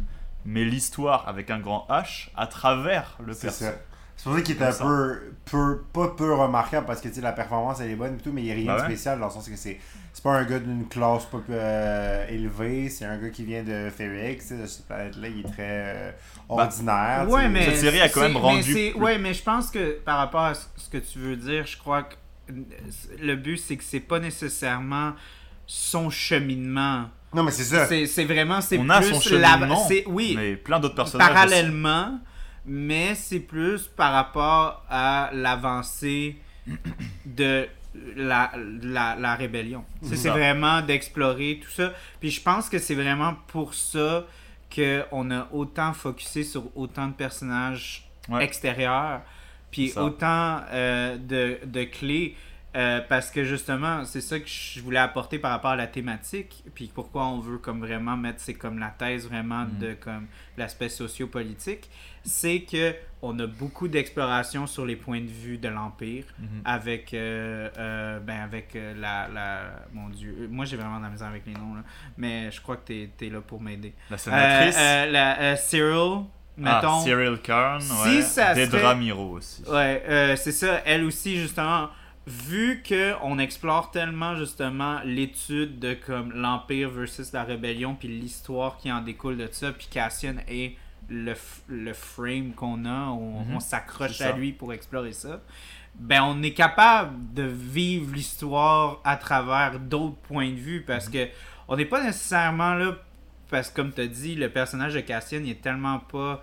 B: mais l'histoire avec un grand H à travers le
C: C'est
B: perso.
C: ça. C'est pour ça qu'il est un peu, peu, pas peu remarquable parce que tu sais, la performance elle est bonne et tout, mais il n'y a rien
B: Bah
C: de
B: ouais.
C: spécial dans le sens que c'est c'est pas un gars d'une classe pas euh, élevée, c'est un gars qui vient de sais, de cette planète-là, il est très euh, ordinaire.
A: Ouais,
C: sais.
A: mais
B: Cette série a quand même rendu plus-
A: Ouais, mais je pense que par rapport à ce ce que tu veux dire, je crois que euh, le but c'est que c'est pas nécessairement son cheminement.
C: Non, mais c'est ça.
A: C'est c'est vraiment c'est
B: On a
A: plus
B: son
A: la-
B: cheminement,
A: c'est- oui,
B: mais plein d'autres personnages. aussi.
A: parallèlement, mais c'est plus par rapport à l'avancée de la, la, la rébellion.
B: C'est
A: vraiment d'explorer tout ça. Puis je pense que c'est vraiment pour ça qu'on a autant focusé sur autant de personnages
B: Ouais.
A: extérieurs, puis
B: ça.
A: autant euh, de, de clés. Euh, parce que justement, c'est ça que je voulais apporter par rapport à la thématique, puis pourquoi on veut comme vraiment mettre, c'est comme la thèse vraiment
B: Mhm.
A: de comme l'aspect sociopolitique, c'est que on a beaucoup d'exploration sur les points de vue de l'empire
B: Mhm.
A: avec euh, euh, ben avec la, la mon dieu moi j'ai vraiment de la misère avec les noms là mais je crois que t'es es là pour m'aider
B: La sénatrice?
A: la Cyril mettons
B: ah, Cyril Karn,
A: Si
B: ouais.
A: ça
B: Dedra
A: serait-
B: Miro aussi.
A: Ouais, c'est ça. Elle aussi, justement, vu que on explore tellement, justement, l'étude de comme l'Empire versus la rébellion, puis l'histoire qui en découle de ça, puis Cassian est le, le frame qu'on a, on,
B: Mhm.
A: on s'accroche à lui pour explorer ça. Ben, on est capable de vivre l'histoire à travers d'autres points de vue, parce
B: Mhm.
A: que on n'est pas nécessairement là, parce que comme tu as dit, le personnage de Cassian, il est tellement pas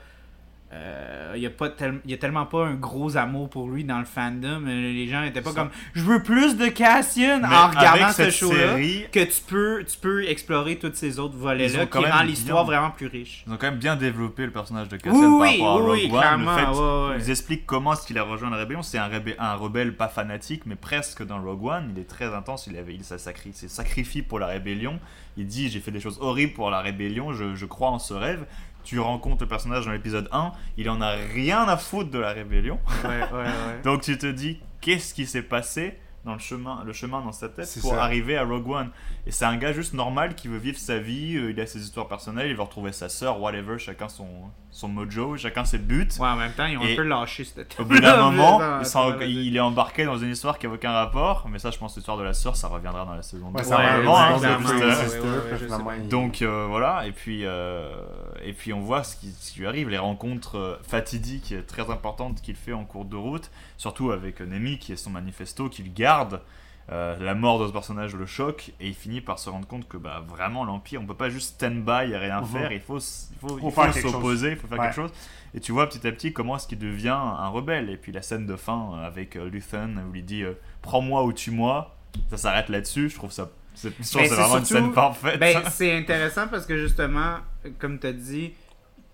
A: euh, il y a pas tel- il y a tellement pas un gros amour pour lui dans le fandom. Euh, Les gens étaient pas
B: Ça.
A: comme je veux plus de Cassian en regardant ce show-là.
B: série,
A: Que tu peux, tu peux explorer tous ces autres volets-là qui rend l'histoire
B: bien-
A: vraiment plus riche.
B: Ils ont quand même bien développé le personnage de Cassian
A: Oui,
B: par rapport à Rogue
A: oui,
B: One.
A: clairement,
B: le fait,
A: ouais, ouais.
B: Ils expliquent comment est-ce qu'il a rejoint la rébellion. C'est un, rébé- un rebelle pas fanatique, mais presque dans Rogue One. Il est très intense. Il, avait, il s'est sacrifié pour la rébellion. Il dit J'ai fait des choses horribles pour la rébellion. Je, je crois en ce rêve. Tu rencontres le personnage dans l'épisode 1. Il en a rien à foutre de la rébellion.
A: Ouais, ouais, ouais.
B: Donc tu te dis Qu'est-ce qui s'est passé? Dans le chemin, le chemin dans sa tête pour
C: ça.
B: arriver à Rogue One. Et c'est un gars juste normal qui veut vivre sa vie, euh, il a ses histoires personnelles, il veut retrouver sa sœur, whatever, chacun son, son mojo, chacun ses buts.
A: Ouais, en même temps, ils ont
B: Et
A: un peu lâché cette
B: Au bout d'un moment, il, est embarqué dans une histoire qui n'a aucun rapport, mais ça je pense que l'histoire de la sœur ça reviendra dans la saison 2.
C: Hein,
A: ouais,
C: c'est
A: clairement,
C: plus
A: ouais,
C: un
A: ouais,
C: sister,
A: ouais, ouais,
C: puis
A: je sais
C: finalement,
A: pas.
C: il-
B: Donc euh, voilà, et puis, euh, et puis on voit ce qui, ce qui lui arrive, les rencontres euh, fatidiques et très importantes qu'il fait en cours de route, surtout avec euh, Nemi qui est son manifesto qu'il garde. Euh, la mort de ce personnage le choque et il finit par se rendre compte que bah, vraiment l'Empire, on peut pas juste stand by et rien
C: Mhm.
B: faire, il faut, il faut, il faut s'opposer, il faut faire
C: Ouais.
B: quelque chose. Et tu vois petit à petit comment est-ce qu'il devient un rebelle. Et puis la scène de fin euh, avec euh, Luthen où il dit euh, prends-moi ou tue-moi, ça s'arrête là-dessus. Je trouve ça, c'est, vraiment une scène parfaite.
A: Ben, c'est intéressant parce que justement, comme tu as dit,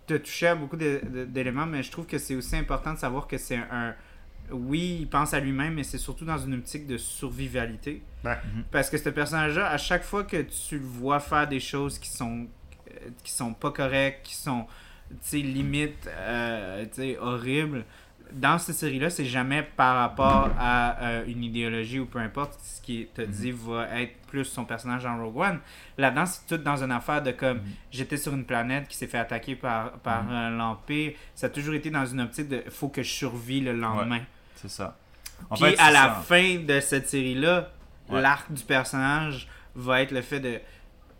A: tu as touché à beaucoup d'éléments, mais je trouve que c'est aussi important de savoir que c'est un. Oui, il pense à lui-même, mais c'est surtout dans une optique de survivalité.
C: Ouais.
A: Parce que ce personnage-là, à chaque fois que tu le vois faire des choses qui sont euh, qui sont pas correctes, qui sont tu sais, limite euh, tu sais, horribles, dans cette série-là, c'est jamais par rapport à euh, une idéologie ou peu importe ce qui te dit va être plus son personnage dans Rogue One. Là-dedans, c'est tout dans une affaire de comme j'étais sur une planète qui s'est fait attaquer par, par euh, l'Empire. Ça a toujours été dans une optique de faut que je survis le lendemain.
B: C'est ça. En
A: Puis
B: fait,
A: à la
B: ça.
A: fin de cette série-là,
B: Ouais.
A: l'arc du personnage va être le fait de.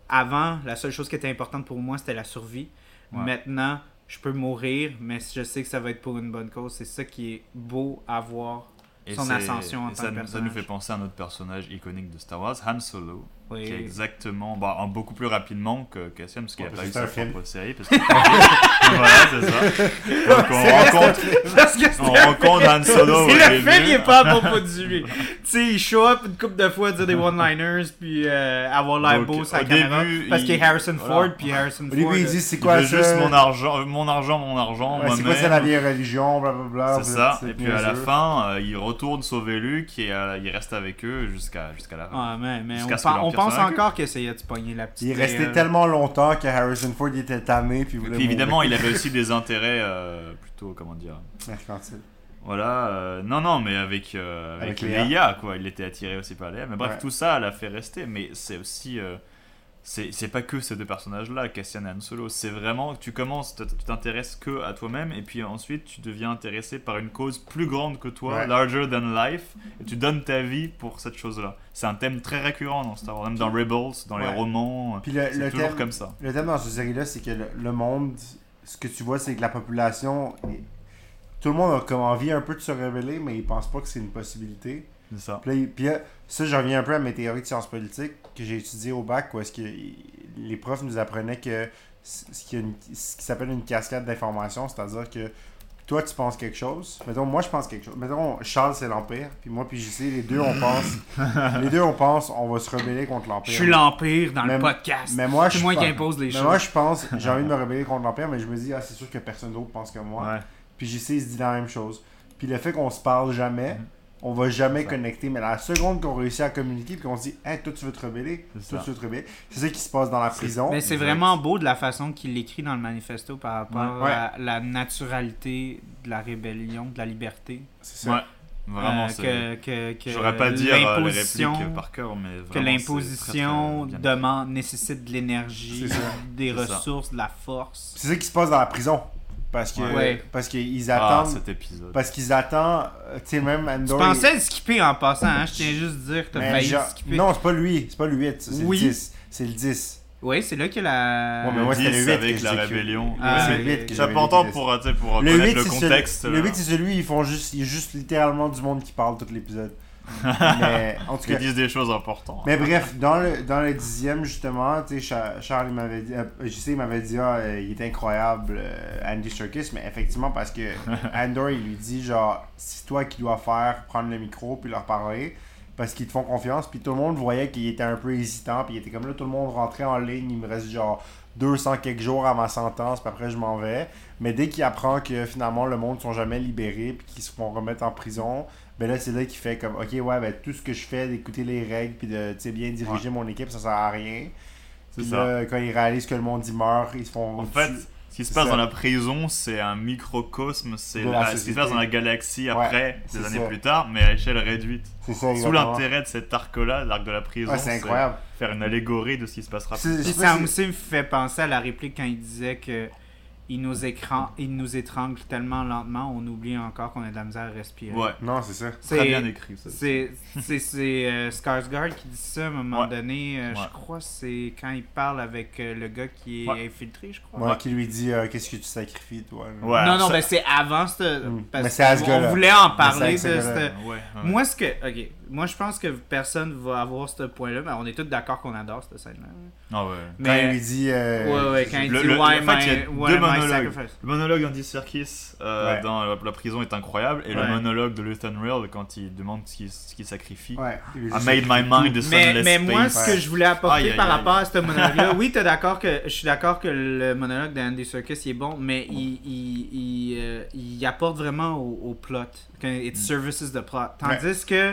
A: Avant, la seule chose qui était importante pour moi, c'était la survie.
B: Ouais.
A: Maintenant, je peux mourir, mais je sais que ça va être pour une bonne cause. C'est ça qui est beau à voir.
B: Et
A: son ascension en tant
B: ça,
A: que
B: nous- ça nous
A: personnage.
B: fait penser à notre personnage iconique de Star Wars, Han Solo,
A: Oui.
B: qui est exactement, bah, en beaucoup plus rapidement que Cassian, parce qu'il
C: Ouais,
B: a
C: parce
B: pas eu sa propre série. Parce que... voilà, c'est ça. Donc on rencontre,
A: que
B: on rencontre Han Solo au
A: C'est le film, il est pas à propos de lui. tu sais, il show up une couple de fois, dire des one-liners, puis euh, avoir l'air beau
B: au
A: caméra.
B: début,
A: parce qu'il est
B: il-
A: Harrison
B: voilà.
A: Ford, puis Harrison
C: Au
A: Ford.
C: début, il dit c'est
B: Il
C: quoi
B: veut
C: ça?
B: juste mon argent, mon argent, mon argent,
C: Ouais, C'est quoi ça la vieille religion, blablabla.
B: C'est ça. Et puis à la fin, euh, il retourne sauver Luke et euh, il reste avec eux jusqu'à jusqu'à la fin.
A: Ah, mais, mais on,
B: L'Empire
A: pense encore que c'est de se pogner la petite.
C: Il est resté
A: euh,
C: tellement longtemps que Harrison Ford était tanné. Puis, voulait
B: puis évidemment, il avait aussi des intérêts euh, plutôt, comment dire.
C: Mercantile.
B: Voilà, euh, non, non, mais avec, euh, avec,
C: Avec Léa.
B: Léa, quoi. Il était attiré aussi par Léa. Mais bref,
C: Ouais.
B: tout ça l'a fait rester. Mais c'est aussi. C'est pas que ces deux personnages-là, Cassian et Han Solo. C'est vraiment que tu commences, tu t'intéresses que à toi-même, et puis ensuite tu deviens intéressé par une cause plus grande que toi,
C: Ouais.
B: larger than life, et tu donnes ta vie pour cette chose-là. C'est un thème très récurrent dans Star Wars, même dans Rebels, dans les romans.
C: Puis le,
B: C'est
C: le
B: toujours
C: thème,
B: comme ça.
C: le thème dans cette série-là, c'est que le, le monde, ce que tu vois, c'est que la population, tout le monde a comme envie un peu de se révéler, mais ils pensent pas que c'est une possibilité.
B: C'est ça.
C: Puis, là, ça, je reviens un peu à mes théories de sciences politiques que j'ai étudiées au bac, où est-ce que les profs nous apprenaient que ce qui, une- ce qui s'appelle une cascade d'informations, c'est-à-dire que toi, tu penses quelque chose. Mettons, moi, je pense quelque chose. Mettons, Charles, c'est l'Empire, puis moi, puis JC, les deux, on pense, les deux, on pense, on va se rebeller contre
A: Je
C: l'Empire.
A: suis l'Empire dans le podcast.
C: Mais moi,
A: C'est
C: je
A: moi qui
C: pense-
A: impose les
C: mais
A: choses.
C: moi, je pense, j'ai envie de me rebeller contre l'Empire, mais je me dis, ah, c'est sûr que personne d'autre pense comme moi.
B: Ouais.
C: Puis JC, il se dit la même chose. Puis le fait qu'on se parle jamais,
B: Mhm.
C: On va jamais
B: Ça.
C: connecter. Mais la seconde qu'on réussit à communiquer, puis qu'on se dit, hey, toi, tu veux te rebeller,
B: C'est
C: toi,
B: ça.
C: tu veux te rebeller. C'est ça qui se passe dans la prison.
A: Mais c'est vraiment beau de la façon qu'il l'écrit dans le manifesto par rapport
C: Ouais.
A: à la naturalité de la rébellion, de la liberté.
C: C'est ça.
B: Ouais. Vraiment,
A: Euh, que, que, que
B: J'aurais pas dire euh, les
A: l'imposition-
B: répliques par cœur, mais
A: que l'imposition demande nécessite de l'énergie, des
B: ça.
A: ressources, de la force.
C: C'est ça qui se passe dans la prison. Parce que
A: Ouais.
C: parce qu'ils
B: Ah,
C: attendent.
B: cet épisode.
C: parce qu'ils attendent. euh, Tu sais, même
A: Tu
C: Andor.
A: pensais le skipper en passant, hein? Je tiens juste à dire que t'as failli
C: genre-
A: skipper.
C: Non, c'est pas lui. C'est pas le 8. C'est
A: Oui.
C: le 10. C'est le 10.
A: Oui, c'est là que la.
C: Ouais, mais moi, c'était le
B: 10
C: huit
B: avec
C: que je
B: la rébellion.
A: Ah,
C: c'est le 8 que
B: C'est important pour, tu sais, pour
C: Le
B: connaître
C: 8,
B: le
C: c'est
B: contexte.
C: le 8, c'est celui, ils font juste, il y a juste littéralement du monde qui parle tout l'épisode. Mais en tout
B: Ils
C: cas,
B: disent des choses importantes.
C: mais bref, dans le, dans le dixième, justement, tu sais, Cha- Charles, il m'avait dit, euh, JC, il m'avait dit, ah, euh, il est incroyable, euh, Andy Serkis, mais effectivement, parce que Andor, il lui dit, genre, c'est toi qui dois faire, prendre le micro, puis leur parler, parce qu'ils te font confiance, puis tout le monde voyait qu'il était un peu hésitant, puis il était comme là, tout le monde rentrait en ligne, il me reste genre 200 quelques jours à ma sentence, puis après je m'en vais. Mais dès qu'il apprend que finalement le monde sont jamais libérés, puis qu'ils se font remettre en prison, ben là c'est là qu'il fait comme, ok, ouais, ben tout ce que je fais, d'écouter les règles, puis de tu sais, bien diriger mon équipe, ça sert à rien.
B: C'est
C: Puis
B: ça.
C: là, quand ils réalisent que le monde y meurt, ils se font.
B: En fait, ce qui se passe
C: ça.
B: dans la prison, c'est un microcosme, c'est
C: De la
B: la- ce qui se passe dans la galaxie après, des années
C: ça.
B: plus tard, mais à échelle réduite.
C: c'est ça,
B: Sous l'intérêt de cet arc-là, l'arc de la prison,
C: Ouais, c'est incroyable.
B: faire une allégorie de ce qui se passera plus
C: sais
A: ça aussi me fait penser à la réplique quand il disait que il nous, écran... il nous étrangle tellement lentement, on oublie encore qu'on a de la misère à respirer.
B: Ouais,
C: Non, c'est ça.
A: C'est-
B: très bien écrit ça.
A: C'est c'est- c'est, euh, Skarsgård qui dit ça à un moment
B: Ouais.
A: donné. euh,
B: Ouais.
A: Je crois que c'est quand il parle avec euh, le gars qui est
B: Ouais.
A: infiltré, je crois.
C: Moi
B: Ouais.
C: qui lui dit, euh, qu'est-ce que tu sacrifies, toi.
A: non, non,
B: ça-
A: ben c'est avant ce.
C: Mm.
A: parce
C: Mais c'est à ce
A: qu'on
C: gars-là.
A: voulait en parler de
C: c'est à ce
A: cette.
C: gars-là.
B: Ouais, ouais.
A: Moi, ce que. Ok. Moi, je pense que personne va avoir ce point-là. Mais on est tous d'accord qu'on adore cette scène-là.
B: Ah ouais.
C: Quand il
A: Mais.
C: lui dit. euh,
A: Ouais, ouais, quand il
B: Le-
A: dit
B: le-
A: Why
B: en fait,
A: my,
B: il y a
A: why
B: deux
A: my
B: monologues.
A: sacrifice?
B: Le monologue d'Andy Serkis euh,
C: Ouais.
B: dans la, la prison est incroyable, et
A: Ouais.
B: le monologue de Luthen Rail quand il demande ce qu'il qu'il sacrifie.
C: Ouais.
B: I made my mind a
A: Mais,
B: sunless
A: mais moi,
B: space.
A: ce que je voulais apporter
B: Aïe, aïe,
A: par rapport à ce monologue-là, oui, t'es d'accord que je suis d'accord que le monologue d'Andy Serkis il est bon, mais il, il, il, euh, il apporte vraiment au, au plot. Que
B: Mm.
A: it services the plot. Tandis que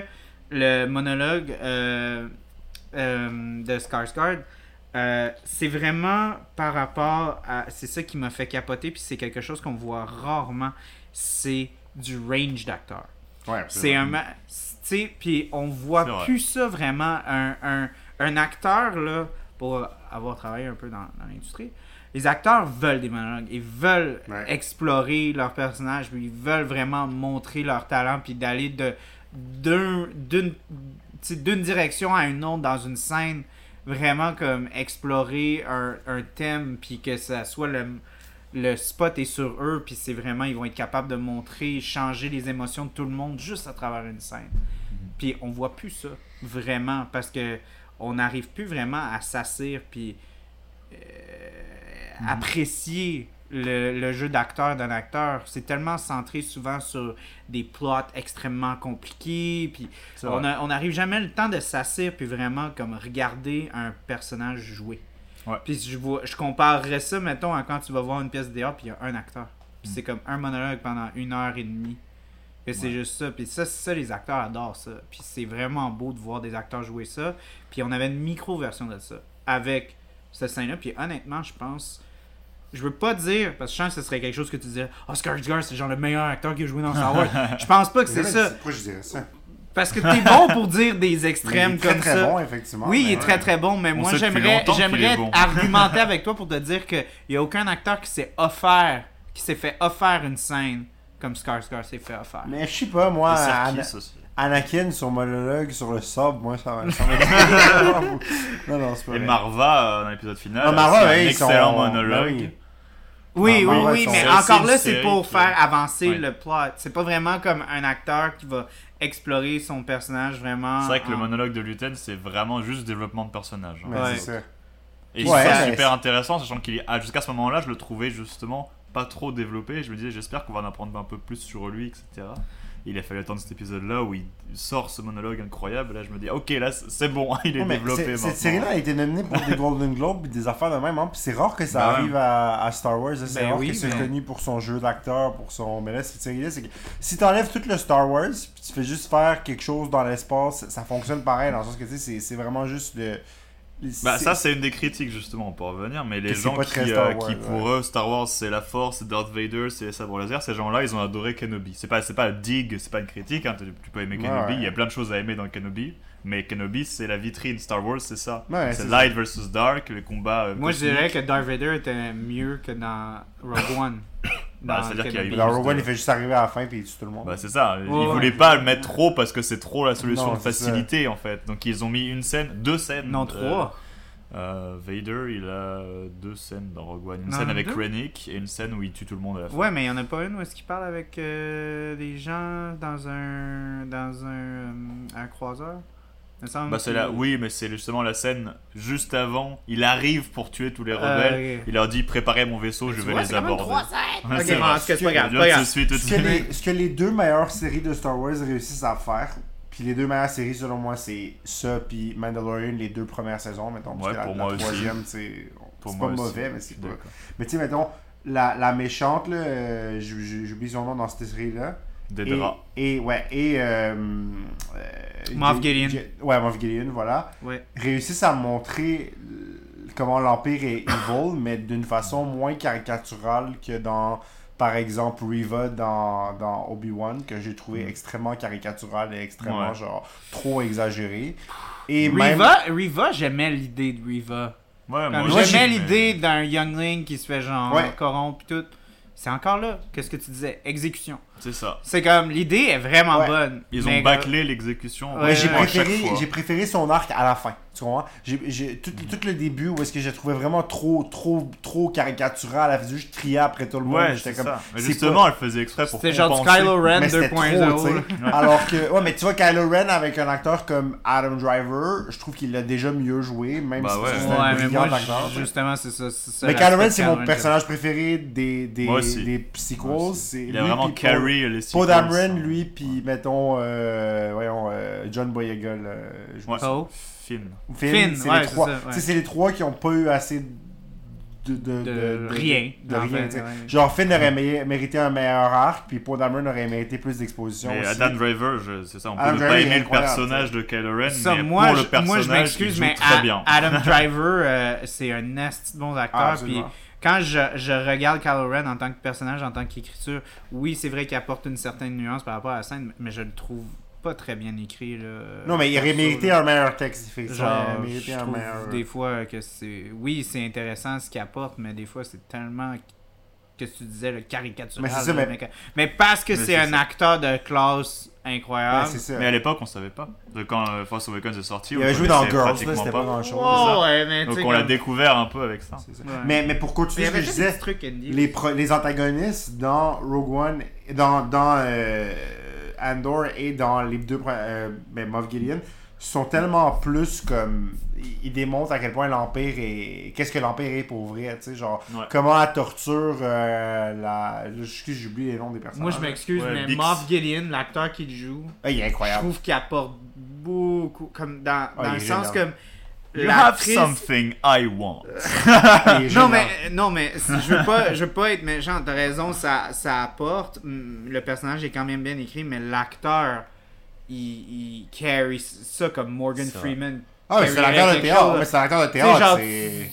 A: le monologue euh, euh, de Skarsgård, euh, c'est vraiment par rapport à. C'est ça qui m'a fait capoter, puis c'est quelque chose qu'on voit rarement. C'est du range d'acteur.
C: Ouais,
A: C'est un. Tu sais, puis on voit plus ça vraiment. Un, un, un acteur, là, pour avoir travaillé un peu dans, dans l'industrie, les acteurs veulent des monologues. Ils veulent
C: Ouais.
A: explorer leur personnage, puis ils veulent vraiment montrer leur talent, puis d'aller de d'une direction à une autre dans une scène. Vraiment comme explorer un, un thème, puis que ça soit le, le spot est sur eux, puis c'est vraiment, ils vont être capables de montrer, changer les émotions de tout le monde juste à travers une scène. Puis on voit plus ça, vraiment, parce que on n'arrive plus vraiment à s'assire, puis euh, apprécier le, le jeu d'acteur d'un acteur. C'est tellement centré souvent sur des plots extrêmement compliqués, puis on n'arrive jamais le temps de s'assire, puis vraiment comme regarder un personnage jouer.
B: Ouais.
A: Puis je, vois, je comparerais ça, mettons, à quand tu vas voir une pièce de théâtre, puis il y a un acteur. Puis
B: Mm.
A: c'est comme un monologue pendant une heure et demie. Que c'est
B: Ouais.
A: juste ça. Puis ça, ça, les acteurs adorent ça. Puis c'est vraiment beau de voir des acteurs jouer ça. Puis on avait une micro-version de ça. Avec cette scène-là. Puis honnêtement, je pense. Je veux pas dire, parce que je sens que ce serait quelque chose que tu disais, Oscar Isaac, c'est genre le meilleur acteur qui a joué dans Star Wars. je pense pas que c'est ça.
C: Pourquoi je dirais ça?
A: Parce que t'es bon pour dire des
C: il
A: extrêmes
C: est très
A: comme
C: très
A: ça.
C: bon, effectivement.
A: Oui, il est très très bon, mais
B: On
A: moi j'aimerais j'aimerais
B: est bon.
A: argumenter avec toi pour te dire qu'il n'y a aucun acteur qui s'est offert, qui s'est fait offert une scène comme Skarsgård s'est fait offert.
C: Mais je sais pas, moi, Ana-. Anakin, son monologue sur le sub, moi, ça m'a. ça non, non, c'est pas
B: Et
C: vrai.
B: Marva, euh, dans l'épisode final, aussi un excellent
C: sont-
B: monologue.
C: ben oui.
A: Oui, oui, oui, mais encore là, c'est pour faire avancer
B: Ouais.
A: le plot. C'est pas vraiment comme un acteur qui va explorer son personnage vraiment.
B: C'est vrai que le monologue de Luten, c'est vraiment juste développement de personnage. hein.
C: Mais
A: Ouais.
C: c'est ça.
B: Et
C: Ouais,
B: c'est super intéressant, sachant qu'il est- ah, jusqu'à ce moment-là, je le trouvais justement pas trop développé. Je me disais, j'espère qu'on va en apprendre un peu plus sur lui, etc. Il a fallu attendre cet épisode-là où il sort ce monologue incroyable. Là, je me dis, ok, là, c'est bon, il est
C: Ouais,
B: développé maintenant.
C: Cette série-là a été nominée pour des Golden Globes et des affaires de même, hein, puis c'est rare que ça
B: Ben
C: arrive à, à Star Wars. hein, C'est
A: Ben
C: rare
A: oui,
C: que c'est
A: mais-
C: connu pour son jeu d'acteur, pour son. Mais là, cette série-là, c'est que si t'enlèves tout le Star Wars, puis tu fais juste faire quelque chose dans l'espace, ça fonctionne pareil, dans le sens que tu sais, c'est- c'est vraiment juste le.
B: Bah, ça, c'est une des critiques, justement, on peut revenir. Mais les gens qui, euh,
C: Star Wars,
B: qui pour
C: ouais.
B: eux, Star Wars, c'est la force, c'est Darth Vader, c'est les sabres laser, ces gens-là, ils ont adoré Kenobi. C'est pas, c'est pas dig, c'est pas une critique, hein, tu tu peux aimer Kenobi,
C: ouais.
B: il y a plein de choses à aimer dans Kenobi. Mais Kenobi, c'est la vitrine. Star Wars, c'est ça.
C: Ouais,
B: c'est light versus dark, les combats. euh,
A: Moi, je dirais que Darth Vader était mieux que dans Rogue One.
B: Bah, c'est-à-dire qu'il y a eu
A: Kenobi.
C: Dans
B: plus
C: Rogue One,
B: de-
C: il fait juste arriver à la fin, puis il tue tout le monde.
B: Bah c'est ça, ils
A: Ouais,
B: voulaient
A: ouais.
B: pas le mettre trop parce que c'est trop la solution
C: Non,
B: de facilité en fait. Donc ils ont mis une scène, deux scènes.
A: Non,
B: euh,
A: trois.
B: euh, Vader, il a deux scènes dans Rogue One. Une
A: Non,
B: scène avec
A: deux?
B: Rennick et une scène où il tue tout le monde à la fin.
A: Ouais, mais il y en a pas une où est-ce qu'il parle avec euh, des gens dans un dans un, euh, un croiseur?
B: Bah c'est oui, mais c'est justement la scène juste avant. Il arrive pour tuer tous les
A: Ah,
B: rebelles. Il leur dit préparez mon vaisseau, je vais
A: vois,
B: les aborder. Ouais,
A: grave, grave.
B: suite,
C: Ce que, les, ce que les deux meilleures séries de Star Wars réussissent à faire, puis les deux meilleures séries selon moi, c'est ça, puis Mandalorian, les deux premières saisons, mettons. parce
B: Ouais,
C: que la,
B: pour
C: la
B: moi aussi.
C: troisième, c'est pas
B: aussi,
C: mauvais, mais c'est pas.
B: d'accord.
C: Mais tu sais, mettons, la, la méchante, là, euh, j'oublie son nom dans cette série-là.
B: Des
C: Et,
B: draps.
C: et ouais, et. Euh, euh,
A: Moff Gideon.
C: Ouais, Moff Gideon, voilà.
A: Ouais.
C: Réussissent à montrer comment l'Empire est evil, mais d'une façon moins caricaturale que dans, par exemple, Riva dans, dans Obi-Wan, que j'ai trouvé
B: Mm.
C: extrêmement caricatural et extrêmement,
B: Ouais.
C: genre, trop exagéré. Et même.
A: Riva, Riva j'aimais l'idée de Riva.
B: Ouais,
A: J'aimais
B: mais-
A: l'idée d'un youngling qui se fait genre
C: Ouais.
A: corrompre pis tout. C'est encore là. Qu'est-ce que tu disais? Exécution.
B: C'est ça.
A: C'est comme l'idée est vraiment
C: Ouais.
A: bonne.
B: Ils ont bâclé l'exécution.
A: Ouais,
C: j'ai préféré, j'ai préféré son arc à la fin. Tu comprends? J'ai, j'ai- tout, tout le début où est-ce que j'ai trouvé vraiment trop, trop, trop caricatural. Elle faisait juste crier après tout le monde.
B: Ouais,
C: J'étais
B: c'est
C: comme,
B: ça. Mais justement,
C: pas-
B: elle faisait exprès pour
A: C'était genre du. Kylo Ren
C: mais c'était trop,
A: 2.0.
C: tu
A: là.
C: sais. Alors que, ouais, mais tu vois, Kylo Ren avec un acteur comme Adam Driver, je trouve qu'il l'a déjà mieux joué, même
B: Bah
C: si
B: ouais.
C: c'est
A: Ouais,
C: un
A: mais moi,
C: acteur.
A: ju- justement, c'est ça.
C: Mais Kylo Ren, c'est mon personnage préféré des. C'est
B: Il a vraiment
C: puis
B: Les
C: Paul. Dameron, lui, puis mettons, euh, voyons, euh, John Boyega, je
B: Ouais.
A: Oh.
B: Finn.
C: Finn,
A: Finn,
C: c'est
A: ouais,
C: les trois.
A: ouais.
C: C'est les trois qui ont pas eu assez de. de,
A: De rien,
C: De,
A: en
C: rien,
A: fait,
C: tu sais.
A: ouais.
C: Genre, Finn aurait mé- mérité un meilleur arc, puis Paul Dameron aurait mérité plus d'exposition.
B: Adam Driver, c'est ça, on peut
C: Adam
B: ne pas
C: Driver, il est
B: aimer le personnage de Kylo Ren,
A: Ça,
B: mais
A: moi,
B: pour
A: je,
B: le personnage,
A: moi, je
B: il
A: m'excuse,
B: joue
A: mais
B: très
A: A-
B: bien.
A: Adam Driver, euh, c'est un asti de bon acteur. puis. Quand je, je regarde Kylo Ren en tant que personnage, en tant qu'écriture, oui, c'est vrai qu'il apporte une certaine nuance par rapport à la scène, mais je le trouve pas très bien écrit. Là,
C: Non, mais il aurait mérité un meilleur texte, effectivement.
A: Genre,
C: il aurait mérité
A: je
C: un
A: trouve
C: meilleur.
A: des fois que c'est... Oui, c'est intéressant ce qu'il apporte, mais des fois, c'est tellement... que tu disais, le caricatural.
C: Mais ça, mais-
A: parce que c'est un
B: ça.
A: acteur de classe incroyable.
C: ça.
B: Mais à l'époque, on savait pas. De quand euh, Force Awakens est sorti,
C: Il
B: on
C: avait joué dans Girls, c'était pas grand chose.
A: Oh, ouais, mais
B: Donc on l'a découvert un peu avec ça.
A: Ouais.
C: Mais, mais pour continuer je disais,
A: trucs Andy.
C: les, pro- les antagonistes dans Rogue One, dans, dans euh, Andor et dans les deux euh, ben, Moff Gideon sont tellement plus comme ils démontrent à quel point l'empire est qu'est-ce que l'empire est pour vrai tu sais genre
B: Ouais.
C: comment la torture euh, la je excuse j'oublie les noms des personnages
A: Moi, je m'excuse,
B: Ouais,
A: mais
B: Bix.
A: Moff Gideon, l'acteur qui le joue,
C: Ah, il est
A: je
C: incroyable
A: trouve qu'il apporte beaucoup, comme dans,
C: Ah,
A: dans
C: il
A: le sens comme...
B: You have something I want.
C: Il
A: Non mais, non, mais je veux pas, je veux pas être méchant, t'as raison, ça, ça apporte. Hum, Le personnage est quand même bien écrit, mais l'acteur, il, il carry ça comme Morgan. Freeman.
C: Ah mais c'est l'acteur de théâtre mais c'est l'acteur de théâtre
A: genre,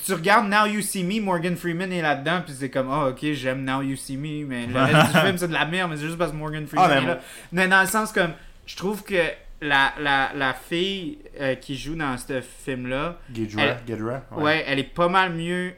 A: tu regardes Now You See Me, Morgan Freeman est là-dedans, puis c'est comme, ah ok, j'aime Now You See Me, mais le reste du film c'est de la merde, mais c'est juste parce que Morgan Freeman
C: Ah, mais
A: est là. Mais dans le sens comme, je trouve que la, la, la fille euh, qui joue dans ce film-là,
C: Ghidra
A: Elle-
C: Ghidra
A: Ouais. elle est pas mal mieux.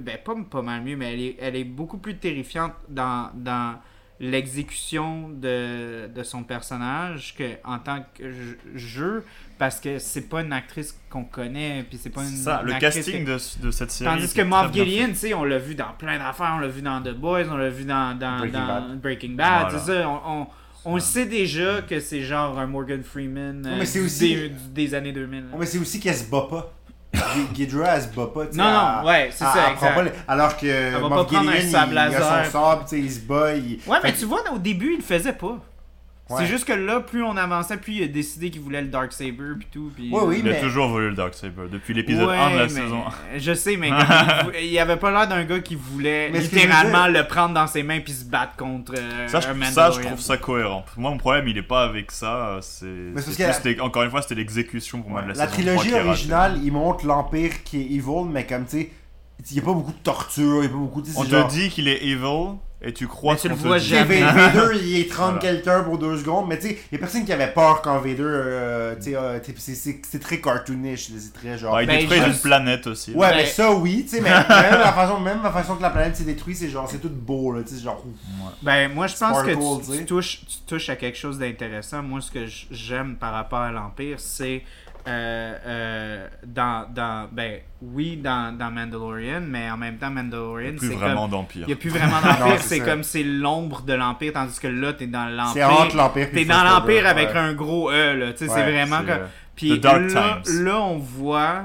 A: Ben, pas pas mal mieux, mais elle est, elle est beaucoup plus terrifiante dans, dans l'exécution de, de son personnage que en tant que je- jeu, parce que c'est pas une actrice qu'on connaît, puis c'est pas une.
B: Ça,
A: une
B: le
A: actrice
B: casting
A: que-
B: de, de cette série.
A: Tandis que Moff Gideon, tu sais, on l'a vu dans plein d'affaires, on l'a vu dans The Boys, on l'a vu dans, dans
C: Breaking
A: dans
C: Bad.
A: Breaking Bad,
B: Voilà.
A: c'est ça, on, on, on le sait déjà que c'est genre un Morgan Freeman euh,
C: mais c'est
A: du-
C: aussi-
A: des, années 2000. là.
C: Ouais, mais c'est aussi qu'elle se bat pas Ghidra elle se bat pas tu sais,
A: Non, non,
C: elle-
A: ouais, c'est
C: elle-
A: ça,
C: elle prend
A: exact.
C: pas les- alors que Moff
A: pas
C: Gideon, il- a son sais, il se bat il...
A: Ouais, mais
C: Fait
A: tu vois, au début, il le faisait pas.
C: Ouais.
A: C'est juste que là, plus on avançait, plus il a décidé qu'il voulait le Dark Saber puis tout. Puis,
C: Ouais, oui,
B: Il a toujours voulu le Darksaber depuis l'épisode
A: Ouais,
B: 1 de la
A: mais-
B: saison.
A: Je sais, mais il, il avait pas l'air d'un gars qui voulait
C: Mais
A: littéralement
C: dire-
A: le prendre dans ses mains puis se battre contre euh,
B: Ça, je, ça, je trouve ça cohérent. Moi, mon problème, il est pas avec ça. C'est encore une fois, c'était l'exécution pour moi de la,
C: la
B: saison
C: trilogie
B: 3 qui est ratée.
C: originale il montre l'empire qui est evil mais comme tu sais il y a pas beaucoup de torture il y a pas beaucoup sais,
B: On te dit qu'il est evil et tu crois
A: Mais
B: ce
A: tu le vois jamais.
C: Vader, il est 30
B: Voilà.
C: quelqu'un pour deux secondes, mais tu sais, il y a personne qui avait peur quand Vader, euh, tu sais, euh, c'est- très cartoonish, c'est très genre...
B: Ouais, il
A: Ben,
B: détruit
A: juste-
B: une planète aussi.
C: Ouais,
A: Ben-
C: mais ça, oui, tu sais, mais même la, façon, même la façon que la planète s'est détruite, c'est genre, c'est tout beau, là, tu sais, genre... ouf.
A: Ben, moi, je pense que tu, touches, tu touches à quelque chose d'intéressant. Moi, ce que j'aime par rapport à l'Empire, c'est euh, euh, dans, dans, ben, oui, dans, dans Mandalorian, mais en même temps, Mandalorian,
B: Plus
A: c'est
B: vraiment
A: comme.
B: d'empire.
A: Il n'y a plus vraiment d'Empire,
C: c'est
A: c'est comme c'est l'ombre de l'Empire, tandis que là, t'es dans
C: C'est
A: l'Empire.
C: entre l'Empire
A: T'es dans l'Empire avec
C: ouais.
A: un gros E, là. Tu sais, c'est vraiment
B: c'est,
A: comme.
B: euh,
A: Puis là, là, on voit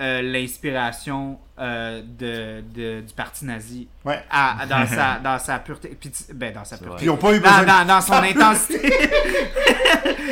A: euh, l'inspiration euh, de, de- du parti nazi
C: Ouais.
A: à- dans, sa, dans sa pureté. Puis, ben, dans sa pureté.
C: Puis ils ont pas eu
A: Dans,
C: besoin...
A: dans, dans son intensité.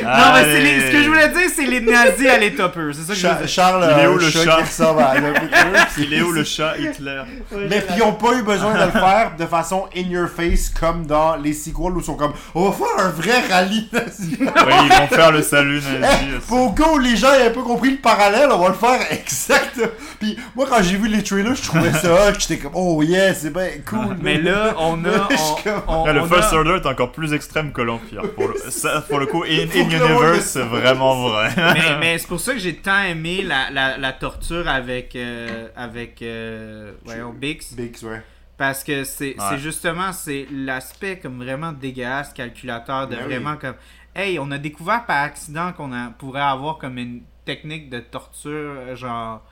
A: non, mais c'est les- ce que je voulais dire, c'est les nazis à l'état pur. C'est ça que je
C: Cha-
A: veux dire.
C: Charles,
B: Il est
C: euh,
B: le
C: chat? qui
B: Il est où le chat Hitler?
C: Mais puis ils ont pas eu besoin de le faire de façon in your face comme dans les sequels où ils sont comme on va faire un vrai rallye nazi.
B: Ouais, ils vont faire le salut nazi.
C: Eh, Pour go, les gens avaient pas compris le parallèle, on va le faire exact. Puis moi quand j'ai vu les trailers, je trouvais ça hot, j'étais comme oh yeah, c'est bien cool.
A: Mais là, on a. On, on-
B: Ouais, le
A: on
B: First
A: a-
B: Order est encore plus extrême que l'Empire. Pour le, ça, pour le coup, in, Universe, c'est vraiment vrai.
A: mais, mais c'est pour ça que j'ai tant aimé la, la, la torture avec. euh, avec. euh, voyons, Bix.
C: Bix, ouais.
A: Parce que c'est
B: Ouais.
A: c'est justement c'est l'aspect comme vraiment dégueulasse calculateur de
C: Ben oui.
A: vraiment comme hey on a découvert par accident qu'on pourrait avoir comme une technique de torture genre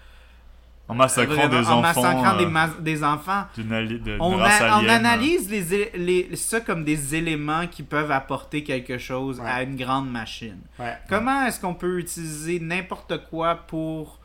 B: En massacrant
A: vraiment,
B: des
A: en
B: enfants.
A: massacrant des,
B: euh,
A: ma- des enfants
B: de-
A: on,
B: race
A: a- on
B: alien,
A: analyse les, ça comme des éléments qui peuvent apporter quelque chose
C: Ouais.
A: à une grande machine
C: Ouais.
A: Comment est-ce qu'on peut utiliser n'importe quoi pour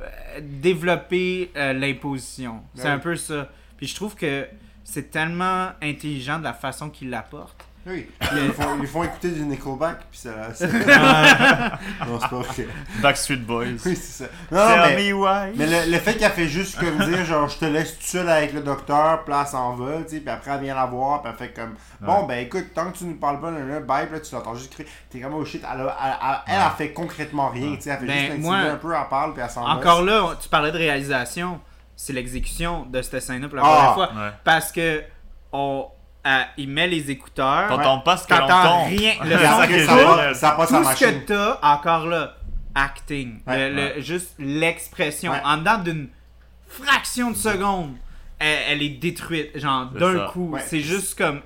A: euh, développer euh, l'imposition? C'est
C: Ben
A: un
C: oui.
A: peu ça. Puis je trouve que c'est tellement intelligent de la façon qu'il l'apporte.
C: Oui. Ils, font, ils font écouter du Nickelback, puis ça. ça- non, c'est pas vrai.
B: Backstreet Boys.
C: Oui, c'est ça. Non,
B: Tell
C: mais.
B: me why.
C: Mais le, le fait qu'elle fait juste comme dire, genre, je te laisse tout seul avec le docteur, place en va, tu sais, puis après elle vient la voir, puis elle fait comme, bon, ben écoute, tant que tu nous parles pas, là, là, bye, puis là, tu l'entends juste crier, t'es comme, oh shit, elle, a- elle, elle, elle, elle fait concrètement rien, tu sais, elle fait
A: Ben,
C: juste
A: moi-
C: un peu, elle parle, puis elle s'en va.
A: Encore là, tu parlais de réalisation. c'est l'exécution de cette scène-là pour la
C: Ah,
A: première fois.
B: Ouais.
A: Parce que on, euh, il met les écouteurs.
B: T'entends pas ce qu'elle
A: T'entends
B: entend.
A: rien. Le son
B: ça
C: ça, passe
A: Tout
C: à
A: ce
C: machine.
A: que t'as, encore là, acting.
C: Ouais.
A: Le- le- Juste l'expression.
C: Ouais.
A: En dedans d'une fraction de seconde, elle, elle est détruite. Genre, d'un coup.
C: Ouais.
A: C'est juste comme.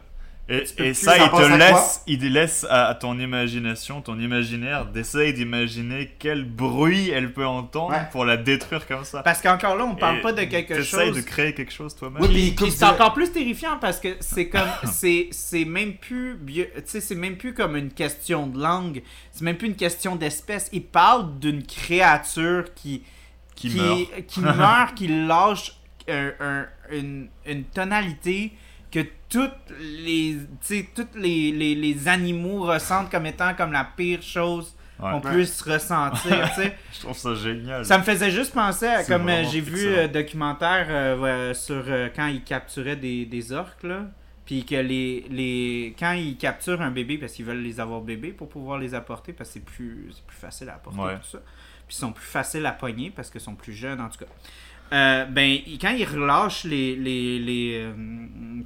B: Et, ça,
C: ça
B: il te laisse, il laisse à, ton imagination, ton imaginaire, d'essayer d'imaginer quel bruit elle peut entendre
C: Ouais.
B: pour la détruire comme ça.
A: Parce qu'encore là, on parle
B: Et
A: pas de quelque
B: t'essayes
A: chose.
B: de créer quelque chose toi-même.
C: Oui,
A: Puis, c'est encore plus terrifiant parce que c'est comme c'est c'est même plus bio- tu sais c'est même plus comme une question de langue, c'est même plus une question d'espèce. Il parle d'une créature qui
B: Qui meurt.
A: qui meurt, qui lâche un- un- une, une tonalité toutes les tu sais tous les, les, les animaux ressentent comme étant comme la pire chose
B: Ouais.
A: qu'on puisse ressentir, tu sais.
B: Je trouve ça génial.
A: Ça me faisait juste penser à comme euh, j'ai vu un documentaire euh, ouais, sur euh, quand ils capturaient des, des orques là. Puis que les, les. Quand ils capturent un bébé parce qu'ils veulent les avoir bébés pour pouvoir les apporter parce que c'est plus, c'est plus facile à apporter
B: Ouais.
A: tout ça. Puis ils sont plus faciles à pogner parce qu'ils sont plus jeunes en tout cas. Euh, ben, quand ils relâchent les, les, les, euh,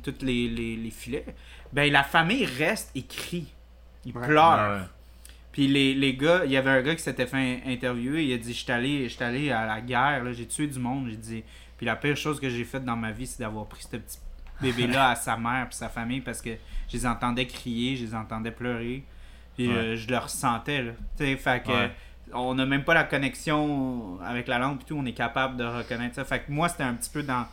A: toutes les, les, les filets, ben la famille reste et crie. Ils
C: Ouais.
A: pleurent.
B: Ah ouais.
A: Puis les, les gars, il y avait un gars qui s'était fait interviewer, il a dit J'étais allé, j'étais allé à la guerre, là, j'ai tué du monde. J'ai dit Puis la pire chose que j'ai faite dans ma vie, c'est d'avoir pris ce petit bébé-là à sa mère et sa famille parce que je les entendais crier, je les entendais pleurer. Puis
B: Ouais.
A: euh, je le ressentais. Là. Tu sais, fait que. On n'a même pas la connexion avec la langue, puis tout, on est capable de reconnaître ça. Fait que moi, c'était un petit peu dans.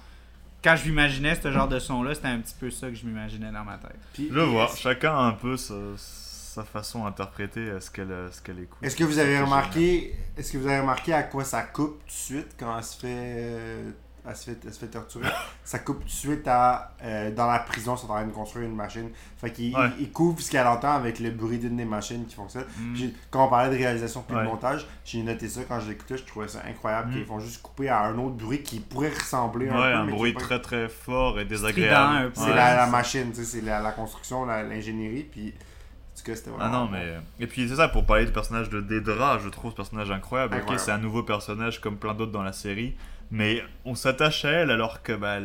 A: Quand je m'imaginais ce genre de son-là, c'était un petit peu ça que je m'imaginais dans ma tête.
C: Puis-
B: Je vois, chacun a un peu sa, sa façon d'interpréter euh, ce qu'elle ce qu'elle écoute.
C: Est-ce que vous avez remarqué est-ce que vous avez remarqué à quoi ça coupe tout de suite quand elle se fait euh, elle se fait, elle se fait torturer ça coupe tout de suite à euh, dans la prison ils sont en train de construire une machine fait qu'il
B: Ouais.
C: il- il couvre ce qu'elle entend avec le bruit d'une des machines qui fonctionne
A: Mm.
C: Quand on parlait de réalisation puis
B: Ouais.
C: de montage j'ai noté ça quand je l'écoutais je trouvais ça incroyable
B: Mm.
C: qu'ils font juste couper à un autre bruit qui pourrait ressembler
B: Ouais,
C: un peu
B: un bruit
C: pas-
B: très très fort et désagréable.
C: c'est
B: Ouais,
C: la, machine c'est la, la construction l'ingénierie puis en tout cas c'était
B: Ah
C: vraiment
B: non, mais. Et puis c'est ça, pour parler du personnage de Dedra, je trouve ce personnage incroyable. Ok,
C: Incroyable.
B: c'est un nouveau personnage comme plein d'autres dans la série. Mais on s'attache à elle alors que bah,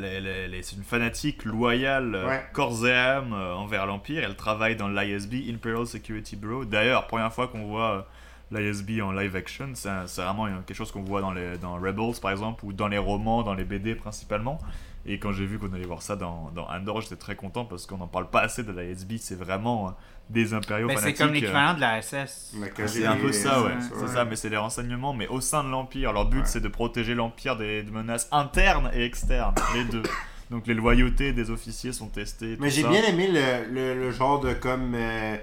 B: c'est une fanatique loyale, euh,
C: Ouais.
B: corps et âme euh, envers l'Empire. Elle travaille dans l'ISB, Imperial Security Bureau. D'ailleurs, première fois qu'on voit euh, l'ISB en live action, c'est vraiment quelque chose qu'on voit dans, les, dans Rebels par exemple, ou dans les romans, dans les BD principalement. Et quand j'ai vu qu'on allait voir ça dans, dans Andor, j'étais très content parce qu'on n'en parle pas assez de l'ISB. C'est vraiment euh, des impériaux
A: Ben, c'est comme
B: euh,
A: l'équivalent de la SS.
C: Mais que
B: c'est un peu ça, ouais.
A: ouais.
B: C'est ça, mais c'est des renseignements, mais au sein de l'Empire. Leur but,
C: Ouais.
B: c'est de protéger l'Empire des, menaces internes et externes, les deux. Donc les loyautés des officiers sont testées.
C: Mais j'ai bien aimé le, le, le genre de comme euh,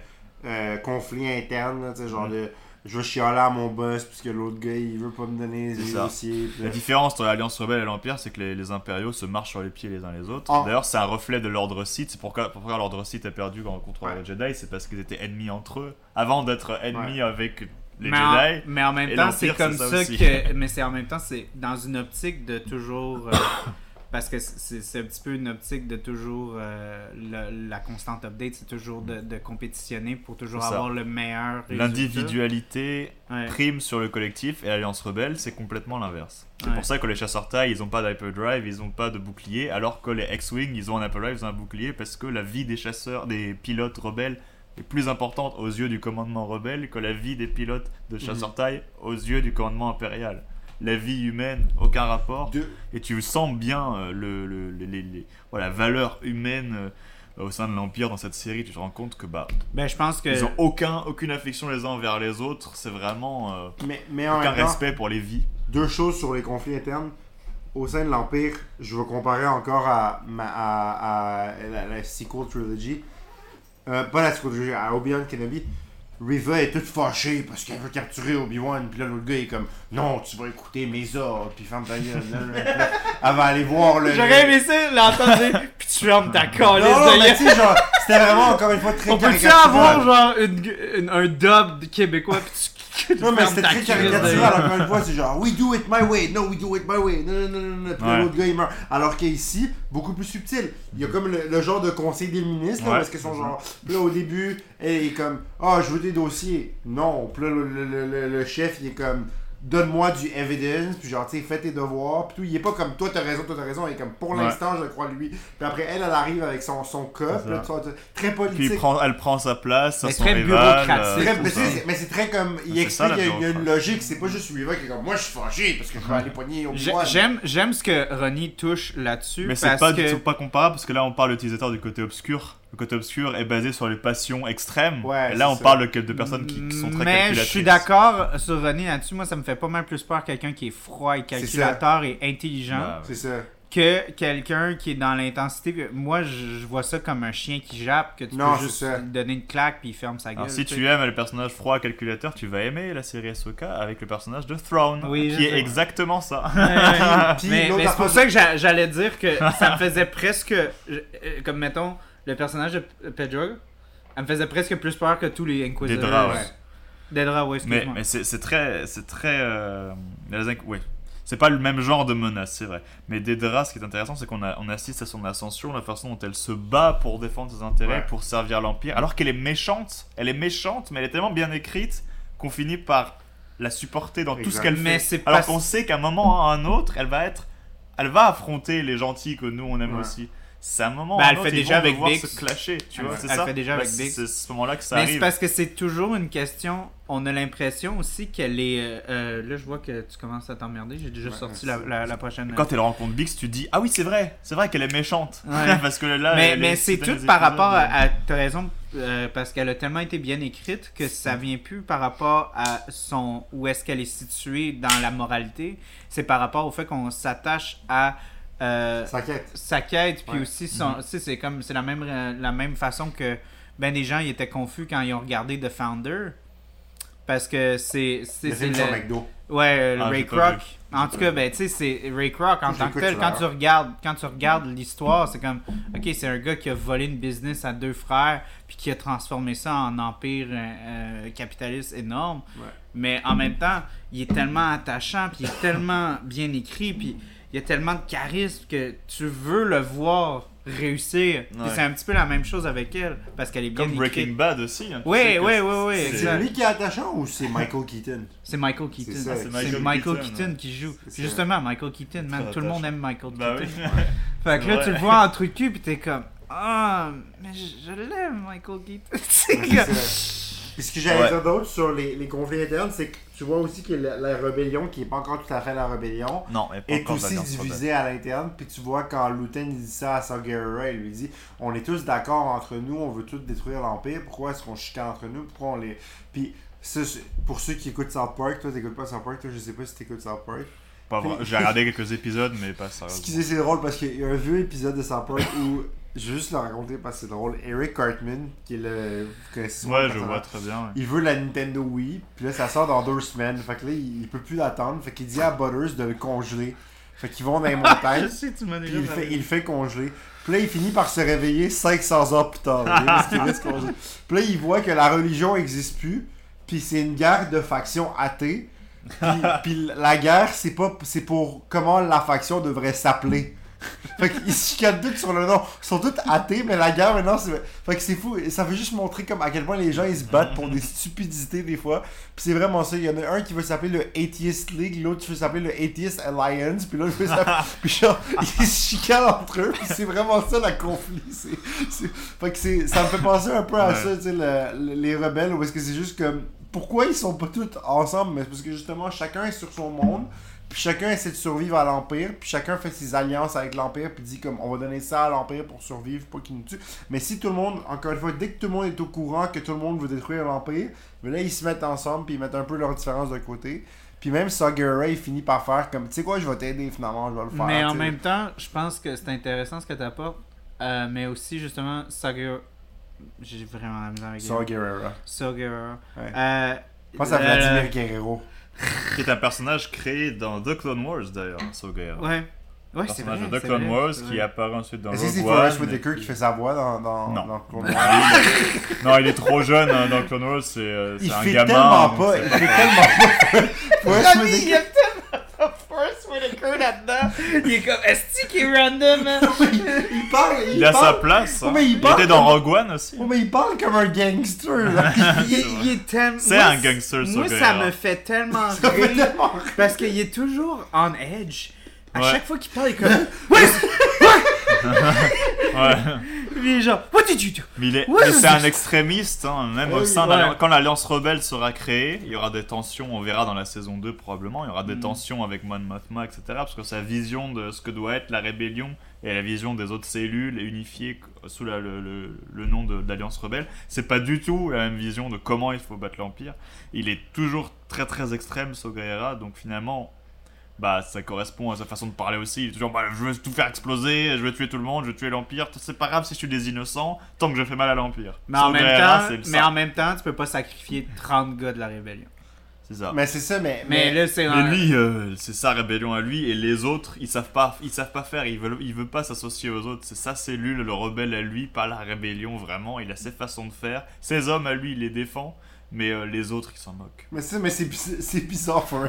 C: euh, conflit interne, là, tu sais, genre
B: Mm.
C: de je vais chialer à mon boss puisque l'autre gars il veut pas me donner les dossiers. puis
B: La différence entre l'Alliance Rebelle et l'Empire, c'est que les, les impériaux se marchent sur les pieds les uns les autres.
C: Oh.
B: D'ailleurs, c'est un reflet de l'ordre Sith. C'est pourquoi, pourquoi l'ordre Sith a perdu contre
C: Ouais.
B: les Jedi, c'est parce qu'ils étaient ennemis entre eux, avant d'être ennemis avec les
A: mais, en,
B: Jedi.
A: mais en même temps, c'est comme
B: ça
A: que. Mais c'est en même temps, c'est dans une optique de toujours. euh, parce que c'est un petit peu une optique de toujours. euh, la, la constante update, c'est toujours de, de compétitionner pour toujours avoir le meilleur.
B: L'individualité
A: Ouais.
B: prime sur le collectif et l'Alliance Rebelle, c'est complètement l'inverse. C'est
A: Ouais.
B: pour ça que les chasseurs taille, ils ont pas d'hyperdrive, ils ont pas de bouclier, alors que les X-Wing, ils ont un hyperdrive, ils ont un bouclier, parce que la vie des chasseurs, des pilotes rebelles est plus importante aux yeux du commandement rebelle que la vie des pilotes de chasseurs taille aux yeux du commandement impérial. La vie humaine, aucun rapport. Et tu sens bien euh, le, le- les- voilà, la valeur humaine euh, au sein de l'Empire dans cette série. Tu te rends compte que bah,
A: Ben, je pense que.
B: ils ont aucun, aucune affection les uns envers les autres. C'est vraiment euh,
C: Mais, mais en
B: aucun
C: temps,
B: respect pour les vies.
C: deux choses sur les conflits internes. Au sein de l'Empire, je vais comparer encore à, ma- à, à la, la sequel trilogy. Euh, pas la sequel trilogy, à Obi-Wan Kenobi. Riva est toute fâchée parce qu'elle veut capturer Obi-Wan. Puis là, l'autre gars est comme Non, tu vas écouter mes ordres. Puis ferme ta gueule. Elle va aller voir le.
A: J'aurais aimé ça l'entendre puis tu fermes ta
C: Non,
A: calice
C: non, mais tu sais, genre, c'était vraiment encore une fois très
A: On peut-tu avoir genre une, une- un dub québécois puis tu,
C: Non, mais c'était
A: ta
C: très caricatural, encore une fois. C'est genre, we do it my way, no, we do it my way. Non, non, non, non, non. Puis
B: Ouais.
C: l'autre gars, il meurt. Alors qu'ici, beaucoup plus subtil. Il y a comme le, le genre de conseil des ministres, là,
B: Ouais.
C: parce qu'ils sont genre. Là, au début, est comme, ah, je veux des dossiers. Non. Puis là, le- le- le chef, il est comme, donne-moi du evidence, puis genre, tu sais, fais tes devoirs, puis tout. Il est pas comme toi, t'as raison, toi, t'as raison. Il est comme pour
B: Ouais.
C: l'instant, je crois lui. Puis après, elle, elle arrive avec son, son cup, là, tu vois, très
B: Puis
C: politique.
B: il prend, elle prend sa place,
A: Mais
B: son
A: très
B: rival.
A: bureaucratique.
B: euh,
C: Très- mais c'est- mais c'est très comme. Il
B: C'est ça,
C: explique qu'il y a- il y a une logique, c'est pas juste Weaver qui est comme moi je suis fâché parce que je vais aller pogner au bois.
A: J'aime, j'aime ce que Ronnie touche là-dessus.
B: Mais c'est pas,
A: que...
B: pas comparable parce que là on parle l'utilisateur du côté obscur. Le côté obscur est basé sur les passions extrêmes.
C: Ouais,
B: et là on
C: ça.
B: parle de, de personnes qui, qui sont très
A: Mais je suis d'accord sur Ronnie là-dessus. Moi, ça me fait pas mal plus peur quelqu'un qui est froid et calculateur et intelligent
B: Bah,
C: C'est ça.
A: que quelqu'un qui est dans l'intensité. Moi, je, vois ça comme un chien qui jappe, que tu
C: Non,
A: peux juste
C: ça.
A: donner une claque puis il ferme sa gueule.
B: Alors si
A: tu
B: aimes le personnage froid calculateur, tu vas aimer la série Ahsoka avec le personnage de Throne,
A: Oui,
B: qui est
A: sais.
B: exactement ça.
C: Puis
A: mais c'est pour ça que j'a- j'allais dire que ça me faisait presque. euh, Comme mettons, le personnage de Pedro, elle me faisait presque plus peur que tous les Inquisitors.
B: Des draps,
C: ouais.
A: Des draps, ouais,
B: mais
A: excuse-moi.
B: mais c'est c'est très, c'est très, euh, ouais. C'est pas le même genre de menace, c'est vrai. Mais Dedra, ce qui est intéressant, c'est qu'on a- on assiste à son ascension, la façon dont elle se bat pour défendre ses intérêts,
C: Ouais.
B: pour servir l'Empire, alors qu'elle est méchante. Elle est méchante, mais elle est tellement bien écrite qu'on finit par la supporter dans tout ce qu'elle
A: Mais
B: fait.
A: c'est
B: Alors
A: pas-
B: qu'on sait qu'à un moment ou à un autre, elle va être, elle va affronter les gentils que nous on aime
C: Ouais.
B: aussi. C'est un moment.
A: Bah, elle fait
B: ils
A: déjà
B: vont
A: avec Bix.
B: clasher, tu vois. C'est
A: elle
B: ça?
A: fait déjà
B: Bah,
A: avec Bix.
B: C'est ce moment-là que ça
A: Mais c'est
B: arrive.
A: parce que c'est toujours une question. On a l'impression aussi qu'elle est. euh, euh, là, je vois que tu commences à t'emmerder. J'ai déjà
C: Ouais,
A: sorti
C: c'est-
A: la, la, la prochaine.
B: Quand elle rencontre Bix, tu dis ah oui c'est vrai, c'est vrai qu'elle est méchante.
A: Ouais.
B: parce que là.
A: mais mais
B: est-
A: c'est tout par rapport à.
B: euh,
A: à- T'as raison, euh, parce qu'elle a tellement été bien écrite que ça vient plus par rapport à son où est-ce qu'elle est située dans la moralité. C'est par rapport au fait qu'on s'attache à. Euh,
C: Ça quête.
A: sa quête puis
C: Ouais.
A: aussi son tu sais, c'est comme c'est la même euh, la même façon que ben des gens ils étaient confus quand ils ont regardé The Founder parce que c'est c'est
C: Le sur McDo.
A: ouais euh, le
B: Ah,
A: Ray Kroc en tout cas ben tu sais c'est Ray Kroc en tant que tel quand tu regardes quand tu regardes l'histoire c'est comme ok c'est un gars qui a volé une business à deux frères puis qui a transformé ça en empire euh, euh, capitaliste énorme
C: Ouais.
A: mais en même temps il est tellement attachant puis il est tellement bien écrit puis il y a tellement de charisme que tu veux le voir réussir.
B: Ouais.
A: c'est un petit peu la même chose avec elle parce qu'elle est bien
B: Comme Breaking
A: écrite
B: Bad aussi. hein,
A: Oui, oui,
B: c'est-
A: oui, oui,
B: c'est-
C: lui qui est attachant ou c'est Michael Keaton?
A: C'est Michael Keaton.
C: C'est
A: Michael,
B: Michael
A: Keaton,
B: Keaton, ouais.
A: qui joue. Justement Michael Keaton man tout le monde aime Michael
B: Bah
A: Keaton.
B: oui.
A: fait que là tu le vois en truc cul puis t'es comme ah mais je, je l'aime Michael Keaton
C: Ça. Puis ce que j'allais
B: Ouais.
C: dire d'autre sur les, les conflits internes, c'est que tu vois aussi que la, la rébellion, qui est pas encore tout à fait la rébellion,
B: Non,
C: est aussi divisée à l'interne. Puis tu vois quand Lutin dit ça à Saw il lui dit On est tous d'accord entre nous, on veut tous détruire l'Empire, pourquoi est-ce qu'on chicane entre nous? Pourquoi on les. Puis ça, pour ceux qui écoutent South Park, toi t'écoutes pas South Park, toi je sais pas si t'écoutes South Park.
B: Pas vrai. J'ai regardé quelques épisodes, mais pas.
C: Excusez, c'est drôle parce qu'il y a un vieux épisode de South Park où. Je vais juste le raconter parce que c'est drôle. Eric Cartman, qui est le. Vous connaissez
B: Ouais, je vois très bien. ouais.
C: Il veut la Nintendo Wii, puis là ça sort dans deux semaines. Fait que là il, il peut plus l'attendre. Fait qu'il dit à Butters de le congeler. Fait qu'ils vont dans les
A: je
C: montagnes,
A: sais tu m'as
C: puis
A: déjà
C: il fait, il fait congeler. Puis là il finit par se réveiller 500 heures plus tard. ok, parce qu'il reste congelé. Puis là il voit que la religion existe plus, puis c'est une guerre de factions athées. Puis, puis la guerre c'est pas c'est pour comment la faction devrait s'appeler. Fait qu'ils se chicanent tous sur le nom. Ils sont tous athées, mais la guerre maintenant, c'est. Fait que c'est fou. Et Ça veut juste montrer comme à quel point les gens ils se battent pour des stupidités des fois. Puis c'est vraiment ça. Il y en a un qui veut s'appeler le Atheist League, l'autre qui veut s'appeler le Atheist Alliance, puis l'autre veut s'appeler. puis genre, ils se chicanent entre eux. Puis c'est vraiment ça la conflit. C'est, c'est- Fait que c'est, ça me fait penser un peu à
B: Ouais.
C: ça, tu sais, le- le- les rebelles, où est-ce que c'est juste comme. Pourquoi ils sont pas tous ensemble Mais c'est parce que justement, chacun est sur son monde. Puis chacun essaie de survivre à l'Empire, puis chacun fait ses alliances avec l'Empire, puis dit comme on va donner ça à l'Empire pour survivre, pas qu'il nous tue. Mais si tout le monde, encore une fois, dès que tout le monde est au courant que tout le monde veut détruire l'Empire, mais là ils se mettent ensemble, puis ils mettent un peu leurs différences de côté. Puis même il finit par faire comme, tu sais quoi, je vais t'aider finalement, je vais le faire.
A: Mais en même temps, je pense que c'est intéressant ce que tu apportes. mais aussi, justement, Saga. J'ai vraiment la misère avec
C: Saw.
A: Saga.
C: Ouais.
A: Euh,
C: Je pense à Vladimir Guerrero.
B: Qui est un personnage créé dans The Clone Wars d'ailleurs, Sogeir.
A: Ouais. Ouais, c'est vrai.
B: personnage de Clone
A: vrai,
B: Wars qui apparaît ensuite dans
C: Est-ce que c'est
B: Rogue
C: Forrest
B: One,
C: Whitaker qui fait sa voix dans, dans,
B: Non.
C: dans Clone Wars?
B: non, il est trop jeune hein, dans Clone Wars, c'est euh, c'est
C: Il
B: un
C: fait
B: gamin.
C: tellement pas, il fait tellement pas. Forrest
A: il
C: Whitaker.
A: Là-dedans. Il est comme, est-ce qu'il est random, man?
C: il parle, il,
B: Il a
C: parle.
B: sa place.
C: Ouais,
B: hein.
C: mais il
B: il
C: parle
B: était dans
C: comme-
B: Rogue One aussi.
C: Oh, mais il parle comme un gangster. là.
A: il, est- il est tellement.
B: C'est
A: moi,
B: un gangster,
A: Moi,
B: ce
A: ça me fait tellement
C: Ça fait
A: rire. Parce qu'il est toujours on edge. À
B: Ouais.
A: chaque fois qu'il parle, il est comme. Ouais!
B: Ouais.
A: Il est genre, What did you do?
B: Mais il est-
A: Ouais,
B: mais c'est un extrémiste, hein, même
C: Ouais,
B: au sein
A: ouais.
B: quand l'Alliance Rebelle sera créée, il y aura des tensions, on verra dans la saison 2 probablement, il y aura
A: Mm.
B: des tensions avec Mon Mothma, etc. Parce que sa vision de ce que doit être la rébellion et la vision des autres cellules unifiées sous la- le, le- le nom de, de l'Alliance Rebelle, c'est pas du tout la même vision de comment il faut battre l'Empire. Il est toujours très très extrême, Guerrera, donc finalement bah ça correspond à sa façon de parler aussi. Il est toujours bah, je veux tout faire exploser, je veux tuer tout le monde, je veux tuer l'Empire. C'est pas grave si je suis des innocents, tant que je fais mal à l'Empire.
A: Mais en, même temps, mais en même temps, tu peux pas sacrifier 30 gars de la rébellion.
B: C'est ça.
C: Mais c'est ça, mais.
A: Mais, là, c'est
B: Mais
A: un.
B: lui, euh, c'est sa rébellion à lui, et les autres, ils savent pas, ils savent pas faire, ils veulent, il veut pas s'associer aux autres. C'est sa cellule, le rebelle à lui, pas la rébellion vraiment. Il a ses façons de faire, ses hommes à lui, il les défend, mais euh, les autres, ils s'en moquent.
C: Mais c'est, mais c'est, c'est bizarre, for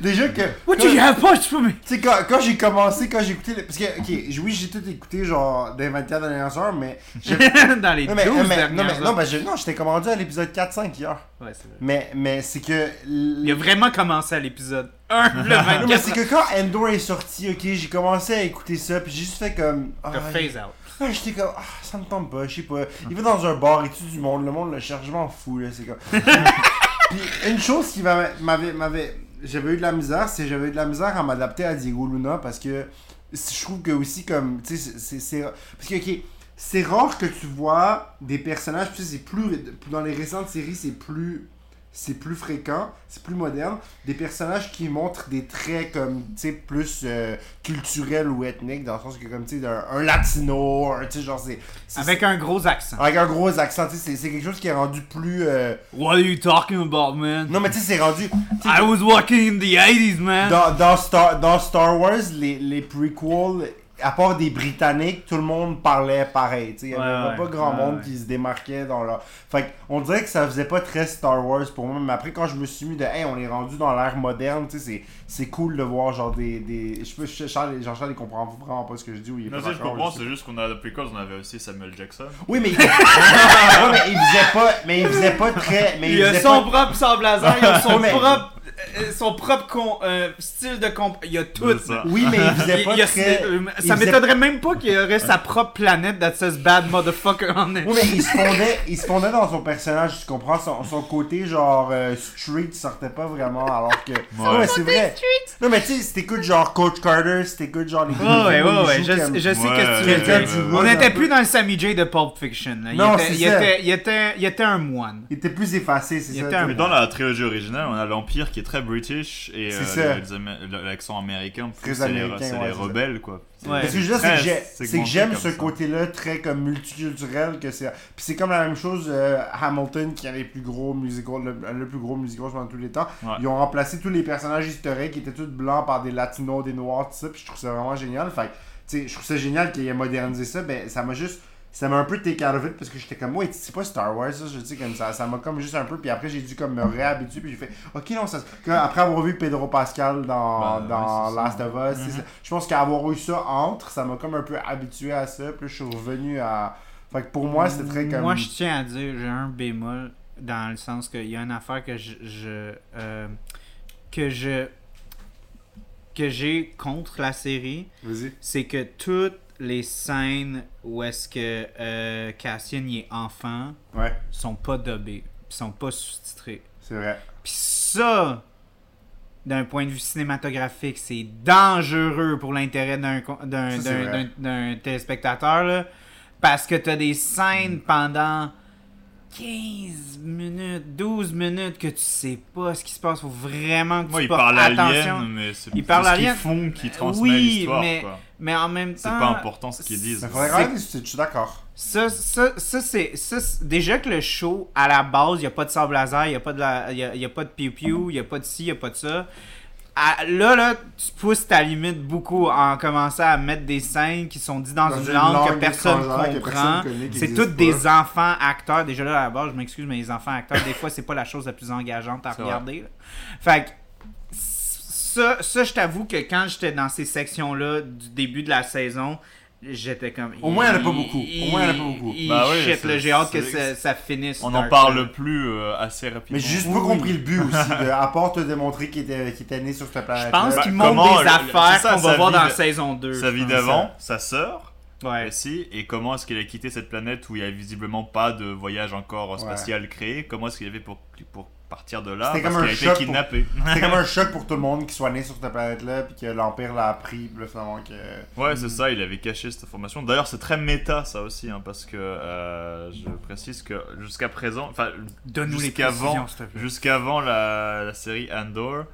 C: Déjà que.
A: What do you have punch for me?
C: Tu sais, quand, quand j'ai commencé, quand j'ai écouté. le- Parce que, ok, oui, j'ai tout écouté, genre, des 24 dernières heures, mais.
A: Dans les
C: Non, mais,
A: 12
C: non, mais,
A: dernières
C: non, mais, non,
A: heures.
C: ben, je- non, j'étais commandé à l'épisode 4-5 hier.
A: Ouais, c'est vrai.
C: Mais, mais c'est que.
A: Il a vraiment commencé à l'épisode 1, le 24.
C: Non, mais c'est que quand Endor est sorti, ok, j'ai commencé à écouter ça, puis j'ai juste fait comme. Ah,
A: T'as phase out.
C: J'étais comme. Ah, ça me tombe pas, je sais pas. Il va dans un bar, il tue du monde, le monde le cherche, je m'en fous, là, c'est comme. puis une chose qui m'avait. m'avait- J'avais eu de la misère, c'est j'avais eu de la misère à m'adapter à Diego Luna parce que je trouve que aussi, comme. Tu sais, c'est- c'est. Parce que, ok. C'est rare que tu vois des personnages, puis ça, c'est plus dans les récentes séries, c'est plus c'est plus fréquent, c'est plus moderne, des personnages qui montrent des traits comme, tu sais, plus euh, culturels ou ethniques, dans le sens que, comme, tu sais, un, un latino, un, tu sais, genre, c'est...
A: Avec un gros accent.
C: Avec un gros accent, tu sais, c'est- quelque chose qui est rendu plus... euh,
A: What are you talking about, man?
C: Non, mais tu sais, c'est rendu...
A: I was walking in the 80s, man.
C: dans, dans, Star, dans Star Wars, les, les prequels, à part des Britanniques, tout le monde parlait pareil. tu sais, Il n'y avait
A: Ouais, ouais,
C: pas grand
A: ouais,
C: monde
A: ouais.
C: qui se démarquait dans leur. Fait que on dirait que ça faisait pas très Star Wars pour moi. Mais après, quand je me suis mis de. Hey, on est rendu dans l'ère moderne, tu sais, c'est- c'est cool de voir genre des. des... Je peux. Charles, Jean-Charles, il comprend vraiment pas ce que je dis ou il est
B: Non,
C: pas
B: je comprends, c'est juste qu'on a le prequels, on avait aussi Samuel Jackson.
C: Oui, mais il... Ouais, mais il faisait pas. Mais il faisait pas très. Mais il,
A: Il a son
C: pas...
A: propre sable laser, il a son propre, son propre con- euh, style de comp. Il a tout.
B: Ça.
C: Oui, mais il faisait pas
A: il y a-
C: très.
A: euh,
C: il
A: ça
C: faisait-
A: m'étonnerait même pas qu'il y aurait sa propre planète that says bad motherfucker on it.
C: Oui, mais il se fondait, il se fondait dans son personnage, tu comprends? Son, son côté, genre, euh, street sortait pas vraiment, alors que.
B: Ouais.
C: Ouais, c'est vrai. Non, mais tu sais, si t'écoutes genre Coach Carter, si t'écoutes genre les.
A: Ouais, ouais, ouais, ouais, je,
C: jouent comme-
A: je sais
B: Ouais,
A: que tu
C: hood,
A: On n'était plus dans le Sammy J de Pulp Fiction. là. Il,
C: Non,
A: était,
C: c'est
A: il,
C: ça.
A: était, il, était, il était un moine.
C: Il était plus effacé, c'est ça.
B: Mais dans la trilogie originale, on a l'Empire qui est très british et
C: C'est
B: euh, l'accent américain, c'est les,
C: américain, ouais,
B: les
C: ça.
B: rebelles quoi. C'est-
A: Ouais.
C: Que je c'est j'aime
B: comme
C: ce côté-là très comme multiculturel que c'est. Puis c'est comme la même chose euh, Hamilton qui a les plus gros musicals, le, le plus gros musical pendant tous les temps.
B: Ouais.
C: Ils ont remplacé tous les personnages historiques qui étaient tous blancs par des latinos, des noirs, tout ça. Puis je trouve ça vraiment génial. Fait que, tu sais, je trouve ça génial qu'il ait modernisé ça. Ben, ça m'a juste. Ça m'a un peu take out of it parce que j'étais comme, ouais, c'est pas Star Wars, ça, je sais, comme ça. Ça m'a comme juste un peu. Puis après, j'ai dû comme me réhabituer. Puis j'ai fait, ok, non, ça. que- Après avoir vu Pedro Pascal dans,
B: Ben, ouais,
C: dans
B: ça.
C: Last of Us, ça. je pense qu'avoir eu ça entre, ça m'a comme un peu habitué à ça. Puis je suis revenu à. Fait que pour moi, c'était très comme.
A: Moi, je tiens à dire, j'ai un bémol dans le sens qu'il y a une affaire que je, je euh, que je que j'ai contre la série,
C: Vas-y.
A: c'est que toutes les scènes où est-ce que euh, Cassian y est enfant
C: Ouais,
A: sont pas dubbées, pis sont pas sous-titrées.
C: c'est vrai.
A: Puis ça, d'un point de vue cinématographique, c'est dangereux pour l'intérêt d'un téléspectateur. Là, parce que t'as des scènes pendant 15 minutes, 12 minutes que tu sais pas ce qui se passe. Faut vraiment que tu
B: Moi, il parle
A: attention.
B: alien, mais c'est
A: Il
B: c'est
A: parle
B: ce qu'ils font qui transmet
A: Oui,
B: l'histoire.
A: mais-
B: quoi.
A: Mais en même
B: C'est
A: temps,
B: pas important ce qu'ils disent.
C: Mais faudrait
A: C'est-
C: regarder, je suis d'accord.
A: ça, ça, ça c'est ça, c'est- déjà que le show à la base, il y a pas de sable laser, il y a pas de la, y a, il y a pas de piou piou, il y a pas de ci, il y a pas de ça. À- là là, tu pousses ta limite beaucoup en commençant à mettre des scènes qui sont dites dans,
C: Dans
A: une,
C: une
A: langue, que
C: langue
A: personne
C: que
A: comprend.
C: personne
A: C'est tous des enfants acteurs. Déjà là à la base, je m'excuse, mais les enfants acteurs, des fois, c'est pas la chose la plus engageante à regarder. là. Fait que ça, ça je t'avoue que quand j'étais dans ces sections-là du début de la saison, j'étais comme.
C: Au moins, il y en a pas beaucoup. Au moins, il y en a pas beaucoup.
A: il-
B: Bah oui,
A: shit, j'ai hâte que ça, ça finisse.
B: On n'en parle plus euh, assez rapidement.
C: Mais j'ai juste
A: Oui,
C: pas compris le but aussi, de, à part te démontrer qu'il était, qu'il était né sur cette
A: Je
C: planète.
A: pense
B: Bah,
A: qu'il montre des
B: le-
A: affaires qu'on va voir dans
B: de-
A: la saison 2.
B: Sa
A: je
B: vie
A: pense.
B: d'avant, sa sœur
A: Ouais.
B: aussi, et comment est-ce qu'il a quitté cette planète où il n'y a visiblement pas de voyage encore spatial créé, comment est-ce qu'il avait pour, pour partir de là, parce
C: comme
B: qu'il
C: un
B: a été
C: choc pour-
B: kidnappé.
C: C'était comme un choc pour tout le monde qui soit né sur cette planète-là, puis que l'Empire l'a appris, puis là, finalement, que.
B: Ouais, c'est ça, il avait caché cette information. D'ailleurs, c'est très méta ça aussi, hein, parce que euh, je précise que jusqu'à présent, enfin, jusqu'avant jusqu'avant la, la série Andor,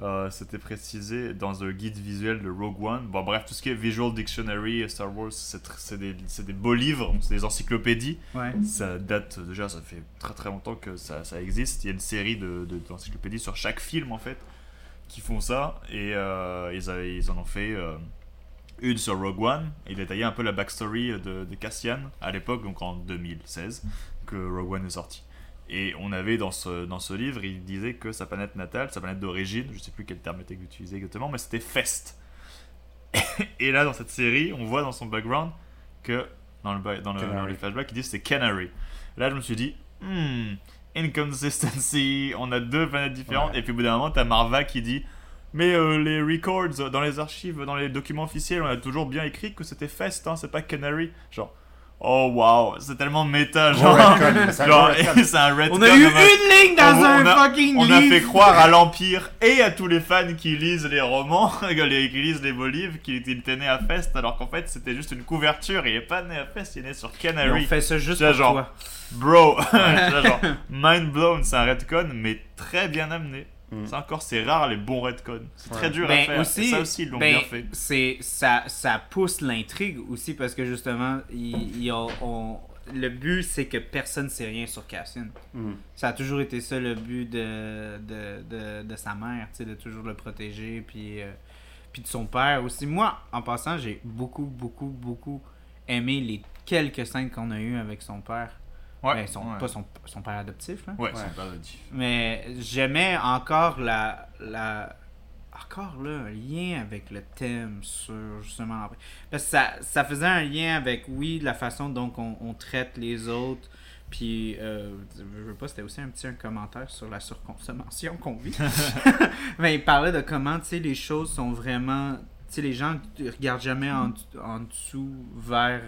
B: euh, c'était précisé dans un guide visuel de Rogue One. Bon, bref, tout ce qui est Visual Dictionary et Star Wars, c'est des, des beaux livres, c'est des encyclopédies.
A: Ouais.
B: Ça date déjà, ça fait très très longtemps que ça, ça existe. Il y a une série de, de- d'encyclopédies sur chaque film en fait qui font ça et euh, ils, avaient- ils en ont fait euh, une sur Rogue One. Ils détaillaient un peu la backstory de, de Cassian à l'époque, donc en 2016, que Rogue One est sorti. Et on avait dans ce, dans ce livre, il disait que sa planète natale, sa planète d'origine, je sais plus quel terme était utilisé exactement, mais c'était Fest. Et là, dans cette série, on voit dans son background que, dans, le, dans, le, dans les flashbacks, il dit que c'est Canary. Là, je me suis dit, hmm, inconsistency, on a deux planètes différentes.
C: Ouais.
B: Et puis au bout d'un moment, t'as Marva qui dit, mais euh, les records euh, dans les archives, dans les documents officiels, on a toujours bien écrit que c'était Fest, hein, c'est pas Canary. Genre, oh wow, c'est tellement méta,
C: Gros
B: genre.
C: c'est un
B: genre,
C: gros retcon.
B: c'est un retcon
A: On a eu une ligne dans
B: On-
A: un
B: on a-
A: fucking
B: on
A: livre.
B: a fait croire à l'Empire et à tous les fans qui lisent les romans, les- qui lisent les beaux livres, qu'il était, né à Fest, alors qu'en fait c'était juste une couverture. Il est pas né à Fest, il est né sur
A: Et
B: Canary.
A: on fait ça juste pour
B: genre-
A: toi.
B: Bro, genre, mind blown, c'est un retcon, mais très bien amené.
C: Mm.
B: C'est encore, c'est rare les bons retcons. C'est très dur à
A: Ben,
B: faire.
A: aussi,
B: ça aussi, ils l'ont
A: ben,
B: bien fait.
A: C'est, ça, ça pousse l'intrigue aussi parce que justement, il, il- on- on- le but c'est que personne ne sait rien sur Cassian.
C: Hmm.
A: Ça a toujours été ça le but de, de, de, de sa mère, de toujours le protéger, puis, euh, puis de son père aussi. Moi, en passant, j'ai beaucoup, beaucoup, beaucoup aimé les quelques scènes qu'on a eues avec son père.
B: Ouais,
A: son,
B: ouais.
A: Pas son, son père adoptif, là.
B: Ouais,
C: Ouais.
B: c'est pas dit.
A: Mais j'aimais encore la, la. Encore là, un lien avec le thème sur justement. Parce que ça, ça faisait un lien avec, oui, la façon dont on, on traite les autres. Puis, euh, je veux pas, c'était aussi un petit un commentaire sur la surconsommation qu'on vit. Mais il parlait de comment, tu sais, les choses sont vraiment. Tu sais, les gens ne regardent jamais en, en dessous vers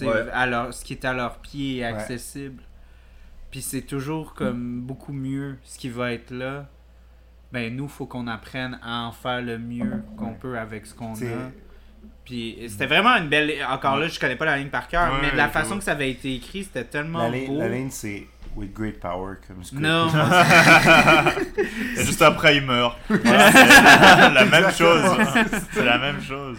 C: Ouais.
A: à leur, ce qui est à leurs pieds et accessible. Puis c'est toujours comme beaucoup mieux ce qui va être là. Ben nous, faut qu'on apprenne à en faire le mieux qu'on peut avec ce qu'on a. Puis c'était vraiment une belle. Encore là, je connais pas la ligne par cœur,
B: Ouais,
A: mais la façon
B: vois.
A: que ça avait été écrit, c'était tellement
C: La, ligne-
A: beau.
C: la ligne, c'est With great power comes great
A: Non,
B: Et juste après, il meurt. Voilà, la même chose. C'est la même chose.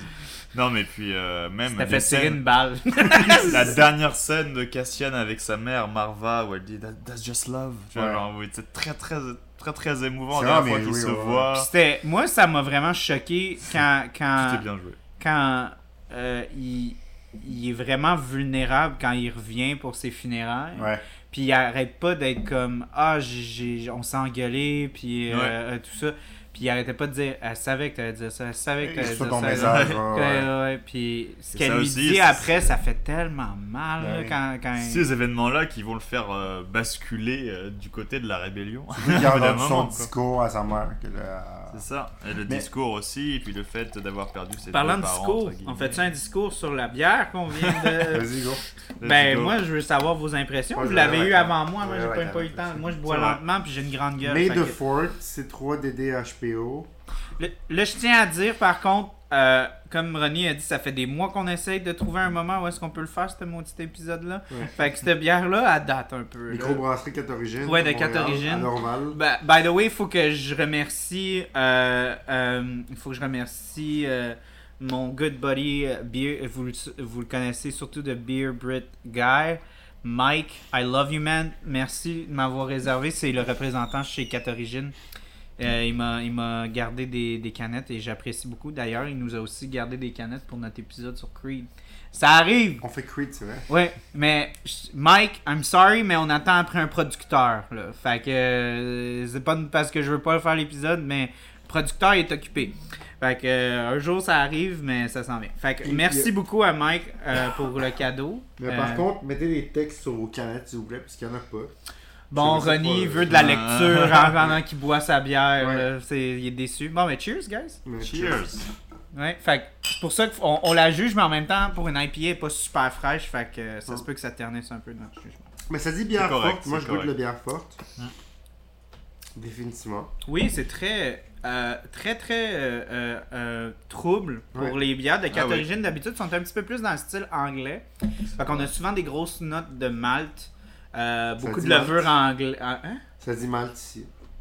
B: Non, mais puis euh, même
A: ça fait tirer une balle.
B: la dernière scène de Cassian avec sa mère Marva où elle dit That- That's just love. Tu vois,
C: Ouais.
B: genre, oui, c'est très très très très émouvant la fois qu'ils se
C: ouais,
B: voient.
A: C'était, moi, ça m'a vraiment choqué quand, quand,
B: C'était bien joué.
A: quand euh, il, il est vraiment vulnérable quand il revient pour ses funérailles.
C: Ouais.
A: Puis il arrête pas d'être comme Ah, j'ai, j'ai- on s'est engueulé, puis euh,
B: Ouais.
A: euh, tout ça. Puis il arrêtait pas de dire Elle savait que t'allais dire ça, elle savait que t'allais dire
C: ton
A: ça.
C: message.
A: Ouais,
C: ouais, ouais.
A: ouais, ouais. Puis ce qu'elle lui
B: aussi,
A: dit
B: c'est-
A: après, ça fait tellement mal là, quand, quand il-
B: Ces événements-là qui vont le faire euh, basculer euh, du côté de la rébellion.
C: Il a
B: Au bout d'un
C: rendu son discours à sa mère. Que là,
B: C'est ça. Et le
C: Mais-
B: discours aussi, et puis le fait d'avoir perdu ses
A: Parlant
B: deux
A: de
B: parents,
A: discours, on fait un discours sur la bière qu'on vient de.
C: Vas-y, go.
A: Ben, moi, je veux savoir vos impressions.
C: Moi,
A: Vous l'avez eu avant moi, moi, j'ai pas, pas eu le temps. Moi, je bois lentement, puis j'ai une grande gueule.
C: The
A: que-
C: 4th, c'est 3 DD HPO.
A: Le- Là, je tiens à dire, par contre, euh, comme Ronnie a dit, ça fait des mois qu'on essaye de trouver un moment où est-ce qu'on peut le faire, ce mon petit épisode-là.
C: Ouais.
A: Fait que cette bière-là, elle date un peu.
C: Microbrasserie 4 origines.
A: Ouais, de
C: à Montréal,
A: 4 origines.
C: Normal.
A: Bah, by the way, il faut que je remercie. euh, euh, Il faut que je remercie euh, mon good buddy Beer. Vous, le- vous le connaissez surtout de Beer Brit Guy. Mike, I love you man. Merci de m'avoir réservé. C'est le représentant chez 4 Origines. Euh, il m'a il m'a gardé des, des canettes et j'apprécie beaucoup. D'ailleurs, il nous a aussi gardé des canettes pour notre épisode sur Creed. Ça arrive!
C: On fait Creed, c'est vrai.
A: Ouais, mais Mike, I'm sorry, mais on attend après un producteur. Là. Fait que euh, c'est pas parce que je veux pas faire l'épisode, mais producteur est occupé. Fait que euh, un jour ça arrive, mais ça s'en vient. Fait que
C: Et-
A: merci beaucoup à Mike pour le cadeau.
C: Mais par contre, mettez des textes sur vos canettes, s'il vous plaît, parce qu'il n'y en a pas.
A: Bon, Ronnie veut de la
B: Ah.
A: lecture en pendant qu'il boit sa bière.
C: Ouais.
A: il est déçu. Bon, mais cheers, guys.
C: Mais
B: Cheers.
A: Ouais, fait que c'est pour ça qu'on on la juge, mais en même temps, pour une IPA, elle est pas super fraîche. Fait que euh, ça se
C: Ouais.
A: peut que ça ternisse un peu dans le jugement.
C: Mais ça dit bière
B: correct,
C: forte. Moi, je goûte
B: correct.
C: la bière forte.
A: Hum.
C: Définitivement.
A: Oui, c'est très, euh, très, très euh, trouble pour
C: Ouais.
A: les bières de quatre
B: Ah oui.
A: origines. D'habitude, sont un petit peu plus dans le style anglais. Fait qu'on a souvent des grosses notes de malt, euh, beaucoup de levure anglais. Hein?
C: Ça dit.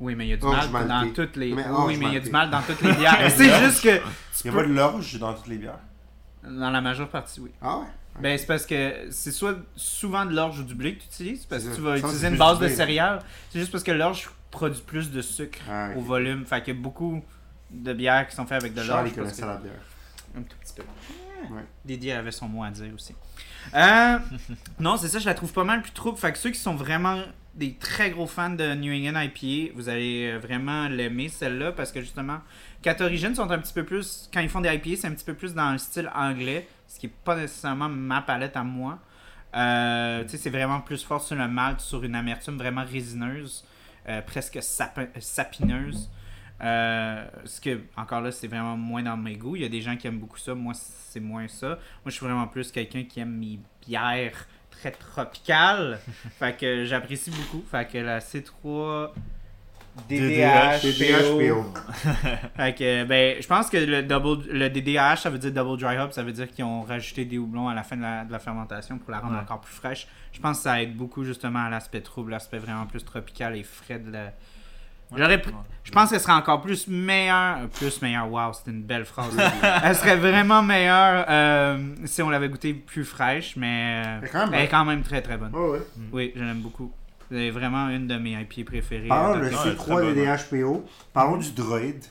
A: Oui, mais il y a du
C: Orge
A: malt dans toutes les. Oui,
C: orge
A: mais il y a du malt dans toutes les bières. c'est juste que.
C: Il n'y a pas de l'orge dans toutes les bières.
A: Dans la majeure partie, oui.
C: Ah ouais?
A: Ben, c'est parce que c'est soit souvent de l'orge ou du blé que tu utilises, parce que tu vas utiliser une base de céréales. C'est juste parce que l'orge produit plus de sucre
C: Ah,
A: au volume. Fait qu'il y a beaucoup de bières qui sont faites avec de
C: Charles,
A: l'orge.
C: il connaissait
A: que-
C: la bière.
A: Un tout petit peu.
C: Ouais.
A: Didier avait son mot à dire aussi. Euh, non, c'est ça, je la trouve pas mal plus trouble. Fait que ceux qui sont vraiment des très gros fans de New England IPA, vous allez euh, vraiment l'aimer celle-là parce que justement, Origines sont un petit peu plus, quand ils font des IPA, c'est un petit peu plus dans le style anglais, ce qui est pas nécessairement ma palette à moi. Euh, c'est vraiment plus fort sur le malt, sur une amertume vraiment résineuse, euh, presque sapin- sapineuse. Euh, ce que, encore là, c'est vraiment moins dans mes goûts. Il y a des gens qui aiment beaucoup ça. Moi, c'est moins ça. Moi, je suis vraiment plus quelqu'un qui aime mes bières très tropicales. fait que j'apprécie beaucoup. Fait que la C3 DDH. Fait que, ben, je pense que le, double, le DDH, ça veut dire double dry hop, ça veut dire qu'ils ont rajouté des houblons à la fin de la, de la fermentation pour la rendre
B: Ouais.
A: encore plus fraîche. Je pense que ça aide beaucoup justement à l'aspect trouble, l'aspect vraiment plus tropical et frais de la. J'aurais Je pense qu'elle serait encore plus meilleure. Plus meilleure, wow, c'était une belle phrase. elle serait vraiment meilleure euh, si on l'avait goûtée plus fraîche, mais euh,
C: Elle est quand même
A: elle est
C: bonne.
A: quand même très très bonne.
C: Ouais, ouais.
A: Oui, je l'aime beaucoup. C'est vraiment une de mes IPA préférées.
C: Parlons
A: euh,
C: le
A: de-
B: Non, elle est très
C: C3
B: bonne,
C: DDHPO. Parlons du droïde.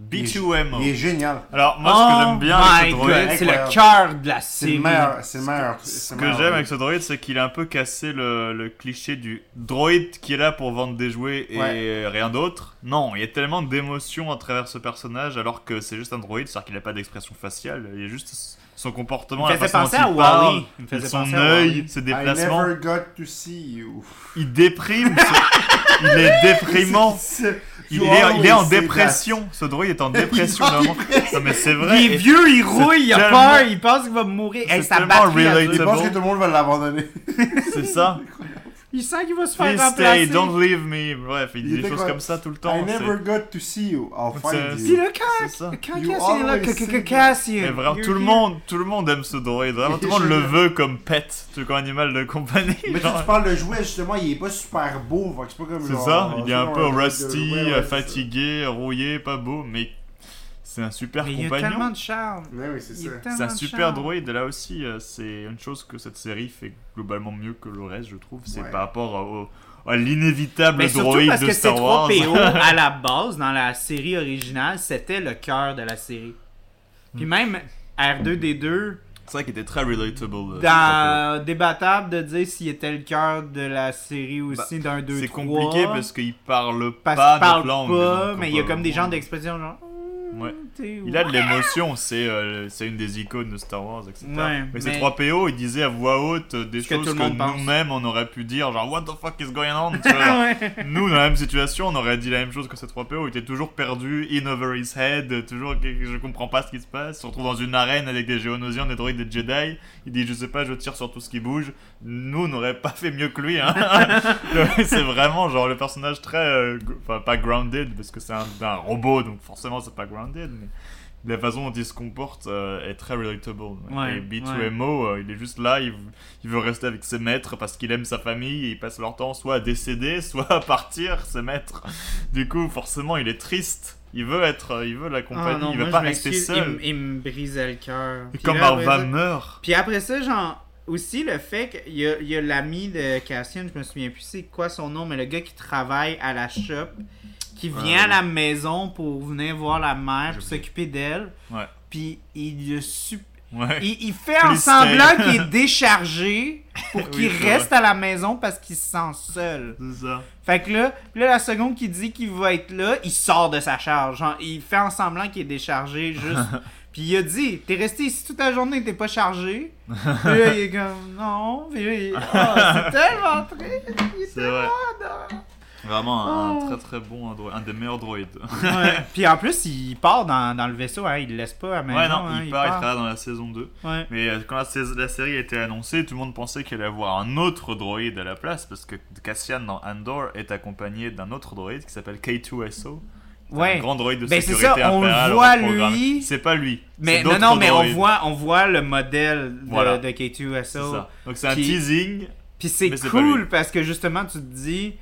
B: B2MO.
C: Il est génial.
B: Alors, moi, ce que j'aime bien
A: Oh
B: avec ce droïde,
A: c'est le cœur de la série.
C: meilleur. C'est le meilleur.
B: Ce que j'aime avec ce droïde, c'est qu'il a un peu cassé le, le cliché du droïde qui est là pour vendre des jouets et
C: Ouais.
B: rien d'autre. Non, il y a tellement d'émotions à travers ce personnage alors que c'est juste un droïde, c'est-à-dire qu'il n'a pas d'expression faciale. Il y a juste son comportement,
A: Il
B: la
A: me faisait
B: façon
A: penser
B: dont
A: à
B: il parle,
A: Wally. Il me faisait
B: son
A: penser à
B: œil, ses
C: I
B: déplacements.
C: never got to see you.
B: Il déprime. ce- Il est déprimant. Il est, il est en dépression. Ce droïde est en dépression.
C: Il est en
B: vraiment. Non, mais c'est vrai.
A: Il est vieux, il rouille, il a
B: tellement-
A: peur, il pense qu'il va mourir. Hey,
B: c'est
A: sa
B: tellement
A: batterie.
C: Il pense que tout le monde va l'abandonner.
B: C'est ça.
A: Il sent qu'il va se faire
B: Please
A: remplacer.
B: stay, don't leave me. Bref, il dit
C: Il
B: des
C: était
B: choses
C: quoi?
B: comme ça tout le temps.
C: I
B: c'est-
C: never got to see you. I'll
B: C'est-
C: find
A: Puis
C: you.
A: là, quand,
B: C'est ça.
A: quand
C: You
A: Cassian est là,
C: always
A: que-
C: say
A: que-
C: that.
A: Cassian.
B: Mais vraiment,
A: you're
B: tout le
A: here.
B: monde, tout le monde aime ce droïde. Vraiment, tout le monde le veut comme pet, tu sais, comme animal de compagnie.
C: Mais tu,
B: genre.
C: tu parles de jouet, justement, il est pas super beau. fait que C'est pas comme
B: C'est
C: genre-
B: ça, il est un
C: genre
B: peu
C: de-
B: rusty,
C: ouais, ouais, c'est ça.
B: fatigué, rouillé, pas beau, mais c'est un super
A: Mais il y a
B: compagnon.
A: tellement de charme.
C: Ouais, oui, c'est ça.
B: C'est un
A: de
B: super droïde, là aussi, euh, c'est une chose que cette série fait globalement mieux que le reste, je trouve. C'est
C: Ouais.
B: par rapport au, à l'inévitable droïde
A: parce
B: de
A: que
B: Star Wars.
A: C3PO, à la base, dans la série originale, c'était le cœur de la série.
B: Hmm.
A: Puis même R2D2,
B: c'est vrai qu'il était très relatable. euh,
A: dans débattable de dire s'il était le cœur de la série aussi d'un 2
B: Bah, C'est
A: 3.
B: compliqué parce qu'il parle
A: parce
B: pas
A: qu'il parle
B: notre langue.
A: pas, mais il y a comme des genres d'expressions genre.
B: Ouais. Il a de l'émotion, c'est euh, c'est une des icônes de Star Wars, etc.
A: Ouais,
B: mais ces
A: mais-
B: 3 PO, ils disaient à voix haute des
A: que
B: choses que, nous-mêmes on aurait pu dire, genre What the fuck is going on tu vois,
A: Ouais.
B: Nous, dans la même situation, on aurait dit la même chose que ces 3 PO. Il était toujours perdu, in over his head, toujours je comprends pas ce qui se passe. Il se retrouve dans une arène avec des géonosiens, des droïdes, des Jedi. Il dit, je sais pas, je tire sur tout ce qui bouge. Nous, on n'aurait pas fait mieux que lui. Hein. c'est vraiment genre le personnage très. euh, Enfin, pas grounded, parce que c'est un, un robot, donc forcément, c'est pas grounded. Mais la façon dont il se comporte euh, est très relatable.
A: Ouais,
B: et B2MO, euh, il est juste là, il, il veut rester avec ses maîtres parce qu'il aime sa famille et il passe leur temps soit à décéder, soit à partir, ses maîtres. Du coup, forcément, il est triste. Il veut être, euh, il veut la
A: Ah
B: compagnie,
A: non,
B: il veut
A: moi,
B: pas rester seul.
A: Il, me brisait le cœur.
B: Comme Arva meurt.
A: Puis après ça, genre, aussi le fait qu'il y a, il y a l'ami de Cassian, je me souviens plus c'est quoi son nom, mais le gars qui travaille à la shop, qui vient à la maison pour venir voir la mère,
B: oublié.
A: s'occuper d'elle.
B: Ouais.
A: Puis il
B: Ouais.
A: Il, il fait en semblant qu'il est déchargé pour qu'il
B: Oui,
A: reste à la maison parce qu'il se sent seul.
B: C'est ça.
A: Fait que là, là, la seconde qu'il dit qu'il va être là, il sort de sa charge. Genre, il fait en semblant qu'il est déchargé juste. Puis il a dit, t'es resté ici toute la journée, t'es pas chargé? Puis là, il est comme, non. Puis là, il Ah, c'est tellement triste. Il est
B: vrai. Vraiment un,
A: Oh.
B: un très très bon android, un des meilleurs droïdes.
A: Ouais. Puis en plus, il part dans, dans le vaisseau, hein, il le laisse pas à maison.
B: ouais, non,
A: hein,
B: il part, il sera dans la saison 2.
A: Ouais.
B: Mais euh, quand la, la série a été annoncée, tout le monde pensait qu'il allait avoir un autre droïde à la place parce que Cassian dans Andor est accompagné d'un autre droïde qui s'appelle K2SO.
A: Ouais.
B: Un grand droïde de
A: Ben, c'est
B: sécurité
A: ça, on le voit, lui.
B: C'est pas lui.
A: Mais
B: c'est
A: non, non, mais on voit, on voit le modèle de,
B: Voilà.
A: de K2SO.
B: C'est ça. Donc c'est un teasing.
A: Puis c'est
B: c'est
A: cool parce que justement, tu te dis,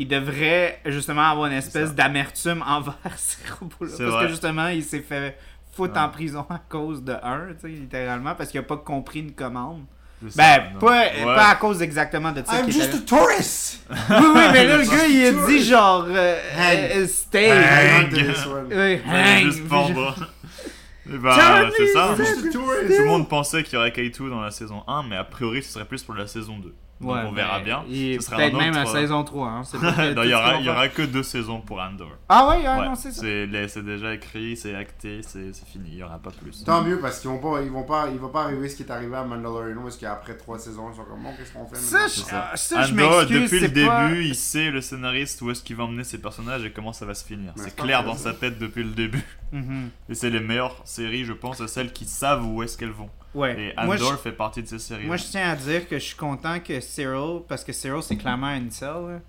A: il devrait justement avoir une espèce d'amertume envers ces robots-là. Parce
B: vrai.
A: que justement, il s'est fait foutre
B: Ouais.
A: en prison à cause de un, tu sais, littéralement, parce qu'il a pas compris une commande. Ben,
B: ça,
A: pas,
B: Ouais.
A: pas à cause exactement de ça.
C: I'm just a tourist!
A: Oui, oui, mais là, le
C: Just
A: gars,
C: a
A: il a dit genre, euh,
C: Hang.
A: euh, stay.
B: Hang.
A: Oui, hang.
B: juste pendre. Et bah,
A: Charlie,
B: c'est ça. Tout le monde pensait qu'il y aurait K2 dans la saison 1, mais a priori ce serait plus pour la saison 2. Donc
A: Ouais,
B: on verra bien.
A: il-
B: Ce sera
A: Peut-être même à
B: autre-
A: saison 3. Hein.
B: Non, il y
A: ce
B: aura,
A: vont
B: que deux saisons pour Andor.
A: Ah ouais, ah,
B: Ouais,
A: non, c'est ça.
B: c'est déjà écrit, c'est acté, c'est c'est fini, il n'y aura pas plus.
C: Tant mieux parce qu'ils vont pas, ils vont pas, il va pas arriver ce qui est arrivé à Mandalorian parce qu'après trois saisons ils sont comme bon qu'est-ce qu'on fait
A: Ça,
C: maintenant?
B: ça.
A: ah, ça, je
B: Andor, depuis le
A: pas-
B: début, il sait le scénariste où est-ce qu'il va emmener ses personnages et comment ça va se finir. C'est clair dans
C: ça.
B: sa tête depuis le début.
A: Mhm.
B: Et c'est les meilleures séries, je pense, à celles qui savent où est-ce qu'elles vont.
A: Ouais.
B: Et
A: Moi, je-
B: Andor fait partie de ces séries.
A: Moi, je tiens à dire que je suis content que Cyril, parce que Cyril, c'est clairement un cell.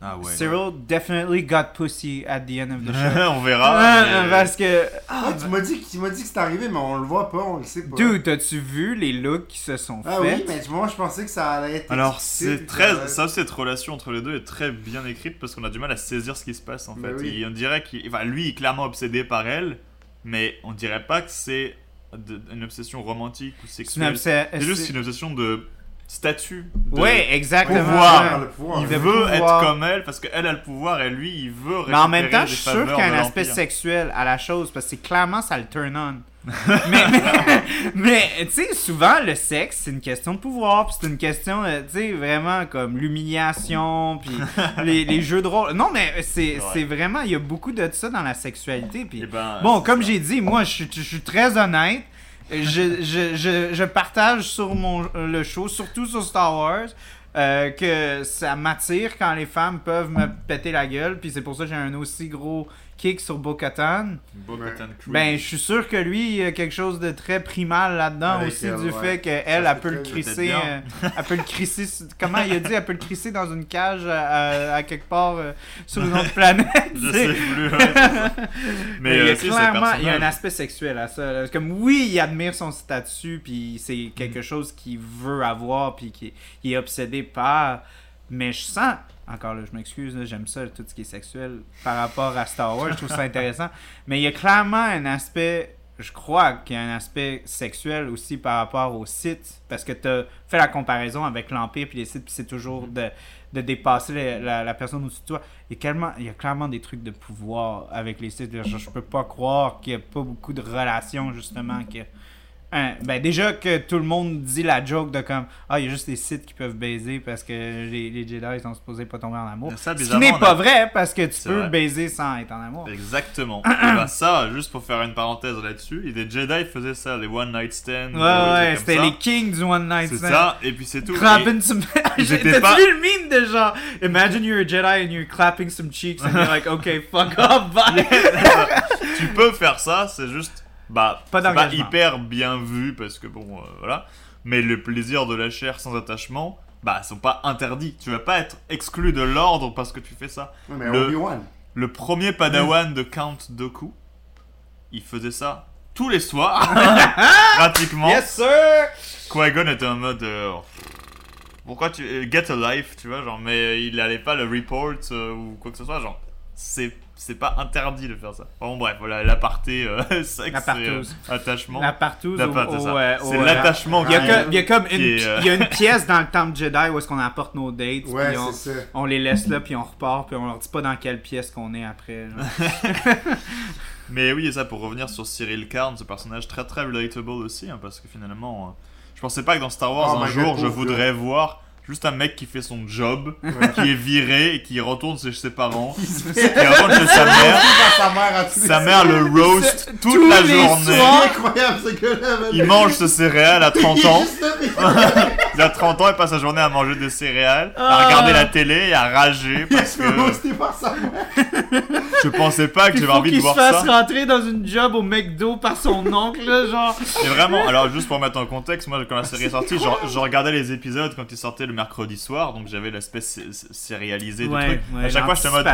B: Ah ouais.
A: Cyril definitely got pussy at the end of the show.
B: on verra.
A: Ah,
B: mais-
A: Parce que.
C: Ah, tu m'as dit, que- tu m'as dit que c'est arrivé mais on le voit pas, on le sait pas.
A: Dude, t'as-tu vu les looks qui se sont
C: Ah
A: faits?
C: oui, mais moi je pensais que ça allait être.
B: Alors c'est très
C: ça
B: cette relation entre les deux est très bien écrite parce qu'on a du mal à saisir ce qui se passe en fait.
C: oui.
B: Il- on dirait qu'il enfin, lui il est clairement obsédé par elle, mais on dirait pas que c'est de- une obsession romantique ou sexuelle. C'est juste une obsession de statut. de-
A: Ouais, exactement.
B: pouvoir.
C: Le pouvoir.
B: Il
A: de
B: veut
A: pouvoir.
B: être comme elle parce qu'elle a le pouvoir et lui il veut
A: Mais en même
B: récupérer
A: temps, je suis sûr qu'il y a un aspect sexuel à la chose, parce que clairement ça le turn on. mais mais, mais, tu sais, souvent, le sexe, c'est une question de pouvoir, puis c'est une question, euh, tu sais, vraiment comme l'humiliation, puis les, les jeux de rôle. Non, mais c'est
B: Ouais.
A: vraiment, il y a beaucoup de ça dans la sexualité, puis
B: Eh ben,
A: Bon, comme j'ai dit, moi, je, suis- je suis très honnête. Je, je, je, je partage sur mon, le show, surtout sur Star Wars, euh, que ça m'attire quand les femmes peuvent me péter la gueule. Puis c'est pour ça que j'ai un aussi gros kick sur Bo-Katan.
B: Bo-Katan Creed.
A: Ben, je suis sûr que lui, il y a quelque chose de très primal là-dedans aussi,
C: elle,
A: du
C: ouais.
A: fait qu'elle, elle,
C: c'est
A: peut le crisser. euh, elle peut le crisser. Comment il a dit Elle peut le crisser dans une cage à, à- à quelque part euh, sur une autre planète.
B: je
A: sais.
B: plus. ouais.
A: Mais,
B: euh,
A: clairement il y a un aspect sexuel à ça. là. Comme oui, il admire son statut, puis c'est quelque chose qu'il veut avoir, puis qu'il il est obsédé par. Mais je sens, encore là, je m'excuse, j'aime ça, tout ce qui est sexuel par rapport à Star Wars, je trouve ça intéressant. Mais il y a clairement un aspect, je crois qu'il y a un aspect sexuel aussi par rapport aux Sith, parce que tu as fait la comparaison avec l'Empire puis les Sith, puis c'est toujours de, de dépasser la, la- la personne au-dessus de toi. Il y, a clairement, il y a clairement des trucs de pouvoir avec les Sith. Je, je peux pas croire qu'il n'y a pas beaucoup de relations, justement, que... Hein, ben déjà que tout le monde dit la joke de comme ah il y a juste les Sith qui peuvent baiser parce que les, les Jedi sont supposés pas tomber en amour.
B: Ça,
A: Ce qui n'est pas
B: a-
A: vrai parce que tu
B: C'est
A: peux
B: vrai.
A: baiser sans être en amour.
B: Exactement. et bah ça, juste pour faire une parenthèse là-dessus, les Jedi faisaient ça, les One Night Stand.
A: Ouais, ouais, c'était les kings du One Night
B: C'est
A: Stand.
B: ça, et puis c'est tout.
A: Clapping some.
B: Pas-
A: vu le meme de genre, imagine you're a Jedi and you're clapping some cheeks and you're like, okay, fuck off, bye.
B: Tu peux faire ça, c'est juste. Bah,
A: Pas
B: pas hyper bien vu parce que bon, euh, voilà. Mais le plaisir de la chair sans attachement, bah, sont pas interdits. Tu vas pas être exclu de l'ordre parce que tu fais ça.
C: Mais
B: Le-
C: Obi-Wan.
B: Le premier padawan de Count Dooku, il faisait ça tous les soirs, pratiquement.
A: yes, sir!
B: Qui-Gon était en mode. euh, pourquoi tu. euh, Get a life, tu vois, genre, mais il allait pas le report euh, ou quoi que ce soit, genre. C'est. C'est pas interdit de faire ça. Bon, bref, voilà, l'aparté euh, sexe et euh, attachement.
A: La partouze
B: La
A: au,
B: part- c'est l'attachement
A: Il y, a
B: qui-
A: comme, il y a comme une,
B: euh,
A: il y a une pièce dans le temple Jedi où est-ce qu'on apporte nos dates,
C: Ouais,
A: puis on,
C: c'est ça.
A: on les laisse là, puis on repart, puis on leur dit pas dans quelle pièce qu'on est après.
B: Mais oui, et ça pour revenir sur Cyril Karn, ce personnage très très relatable aussi, hein, parce que finalement, euh, je pensais pas que dans Star Wars
C: Oh
B: un jour
C: God,
B: je voudrais voir juste un mec qui fait son job,
C: Ouais.
B: qui est viré et qui retourne chez ses parents,
C: Il se
B: qui
C: fait
B: retourne chez sa mère.
C: sa mère
B: Sa mère le roast toute
A: tous
B: la
A: les
B: journée.
C: Incroyable ce.
B: Il mange ce céréales à 30
C: Il est
B: ans. Il a 30 ans, il passe sa journée à manger des céréales, à
A: Ah.
B: regarder la télé et à rager
C: Il
B: parce
C: se fait
B: que
C: roaster par sa mère.
B: je pensais pas que j'avais envie de
A: qu'il se
B: voir
A: fasse
B: ça.
A: rentrer dans une job au McDo par son oncle, genre.
B: Et vraiment, alors juste pour mettre en contexte, moi quand la série est sortie, je, je regardais les épisodes quand ils sortaient le mercredi soir, donc j'avais l'espèce sé- sé- sérialisée du truc. à chaque fois, j'étais en mode,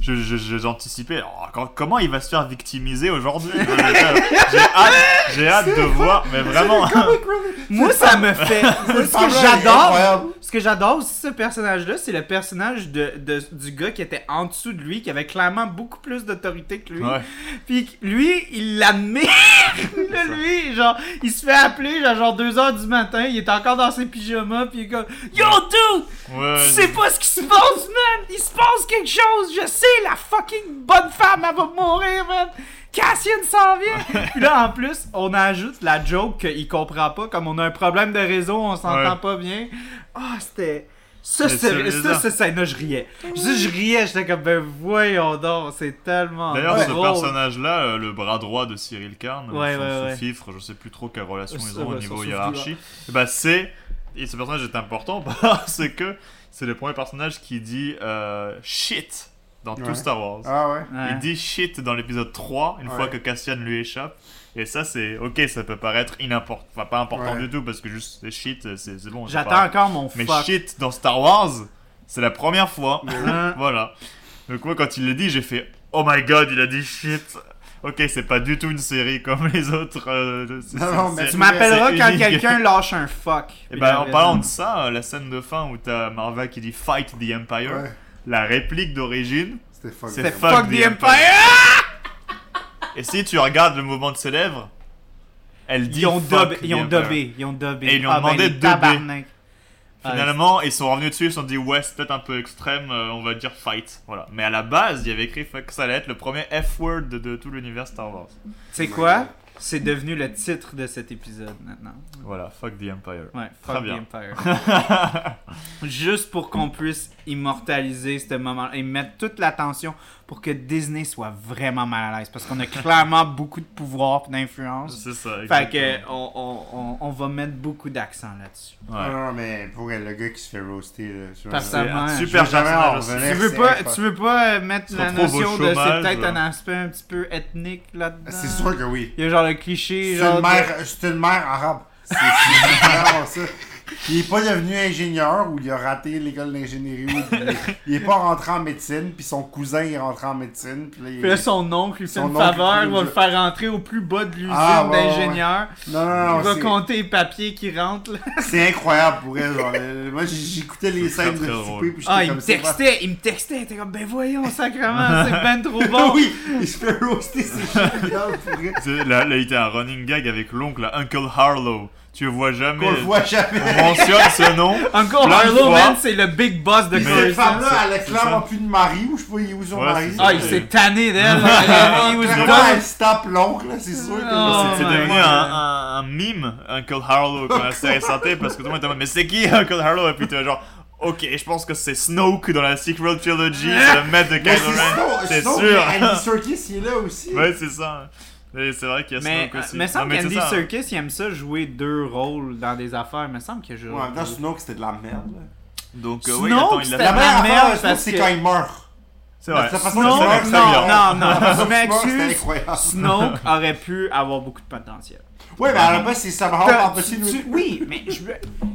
B: je- je- j'anticipais, oh, quand- comment il va se faire victimiser aujourd'hui? J'ai hâte, j'ai hâte de voir, mais vraiment.
A: Moi, ça me fait. Ce que j'adore, ce que j'adore aussi ce personnage-là, c'est le personnage de, de- du gars qui était en dessous de lui, qui avait clairement beaucoup plus d'autorité que lui.
B: Ouais.
A: Puis lui, il l'admire. Là, lui, genre, il se fait appeler à genre 2h du matin, il est encore dans ses pyjamas, puis il est comme Yo, dude!
B: Ouais,
A: Tu sais pas ce qui se passe, man! Il se passe quelque chose! Je sais, la fucking bonne femme, elle va mourir, man! Cassian s'en vient! Puis là, en plus, on ajoute la joke qu'il comprend pas, comme on a un problème de réseau, on s'entend
B: Ouais.
A: pas bien. Ah, c'était. Ça, c'est- ça, ça, là, je riais. Je, je riais, j'étais comme, ben voyons donc, c'est tellement.
B: D'ailleurs, ce personnage-là, euh, le bras droit de Cyril Karn,
A: Ouais,
B: son,
A: ouais,
B: son
A: ouais.
B: fifre, je sais plus trop quelle relation
A: Ça,
B: ils ont au niveau hiérarchie, et bah c'est. Et ce personnage est important parce que c'est le premier personnage qui dit euh, shit dans tout. Star Wars.
C: Ah ouais.
A: Ouais.
B: Il dit shit dans l'épisode 3, une
C: Ouais.
B: fois que Cassian lui échappe. Et ça, c'est ok, ça peut paraître inimportant, enfin pas important
C: Ouais.
B: du tout parce que juste c'est shit, c'est c'est bon.
A: J'attends
B: pas-
A: encore mon
B: Mais
A: fuck.
B: shit dans Star Wars, c'est la première fois. Voilà. Donc moi quand il l'a dit, j'ai fait oh my god, il a dit shit. Ok, c'est pas du tout une série comme les autres. euh,
C: Non, non, mais
A: Tu m'appelleras quand quelqu'un lâche un fuck.
B: Et bah en parlant de ça, euh, la scène de fin où t'as Marva qui dit fight the Empire,
C: Ouais.
B: la réplique d'origine,
C: C'était fuck.
B: C'est fuck
A: fuck,
B: the
A: the
B: Empire.
A: Empire!
B: Et si tu regardes le mouvement de ses lèvres, elle dit
A: Ils ont,
B: fuck
A: ils ont dubé, ils ont dubé.
B: Et ils lui ont
A: Ah, ben,
B: demandé
A: les
B: de
A: tabarnak.
B: Finalement, ils sont revenus dessus, ils se sont dit ouais, c'est peut-être un peu extrême, euh, on va dire fight. Voilà. Mais à la base, il y avait écrit fuck, ça allait être le premier F-word de, de tout l'univers Star Wars.
A: C'est quoi? C'est devenu le titre de cet épisode maintenant.
B: Voilà, fuck the Empire.
A: Ouais,
B: Très
A: fuck
B: bien.
A: the Empire. Juste pour qu'on puisse immortaliser ce moment et mettre toute l'attention pour que Disney soit vraiment mal à l'aise. Parce qu'on a clairement beaucoup de pouvoir et d'influence.
B: C'est ça.
A: Fait que on, on, on, on va mettre beaucoup d'accent là-dessus.
C: Non,
B: Ouais.
C: non, non, mais pour le gars qui se fait roaster. Là,
B: un
A: Ouais,
B: super
C: je jamais.
A: Tu veux pas, tu veux pas mettre la notion de c'est peut-être un aspect un petit peu ethnique là-dedans?
C: C'est sûr que oui.
A: Il y a genre le cliché,
C: C'est une
A: de-
C: mère, c'est une mère arabe. C'est ça. Il est pas devenu ingénieur ou il a raté l'école d'ingénierie. il est pas rentré en médecine, puis son cousin est rentré en médecine. Puis là, il-
A: Puis là, son oncle lui fait
C: Son
A: une faveur,
C: lui-
A: va le faire rentrer au plus bas de l'usine
C: Ah, ouais,
A: d'ingénieur.
C: Non, non,
A: Il va compter les papiers qui rentrent. Là.
C: c'est incroyable pour elle. Genre, moi, j'écoutais les scènes de souper, puis j'étais
A: Ah, il me textait, il me textait. T'es comme, ben voyons, sacrement, c'est ben trop bon.
C: oui, il se fait roaster, c'est génial pour elle.
B: Là, là, il était un running gag avec l'oncle Uncle Harlow. Tu le vois jamais.
C: Qu'on le voit jamais.
B: On mentionne ce nom. De
A: Harlow, man, c'est le big boss de
B: Mais-
C: Cette
A: Coruscant.
C: femme-là, elle a
B: c'est
C: clairement
B: ça.
C: plus de mari, ou je sais pas où son
B: Ouais,
C: mari.
B: c'est
A: Ah, il s'est tanné d'elle. He was done.
C: elle se tape l'oncle, c'est sûr que.
A: Oh
B: C'est devenu un, un, un mime, Uncle Harlow, quand la série sortait, parce que tout le monde était en mode, mais c'est qui Uncle Harlow? Et puis tu es genre, ok, je pense que c'est Snoke dans la sequel trilogy, c'est le maître de Kylo
C: c'est
B: Ren,
C: Snow-
B: c'est
C: Snow,
B: sûr.
C: mais Andy Serkis, il est là aussi.
B: Ouais, c'est ça. C'est vrai qu'il y a
A: Mais,
B: Snoke aussi.
A: mais semble qu'Andy
B: ça.
A: Serkis, il aime ça jouer deux rôles dans des affaires. Il me semble que je.
C: Ouais, en même temps, Snoke, c'était de la merde.
B: Donc, euh,
A: Snoke,
B: oui, attends, il
A: c'était
B: l'a
C: meilleure
A: merde
C: affaire Snoke,
A: parce
C: c'est
A: que-
C: quand il meurt.
B: C'est vrai.
C: Façon
A: Non, non, non, je m'excuse. Snoke aurait pu avoir beaucoup de potentiel.
C: Ouais, mais à la base, c'est
A: tu-
C: nous.
A: tu- oui, mais je veux-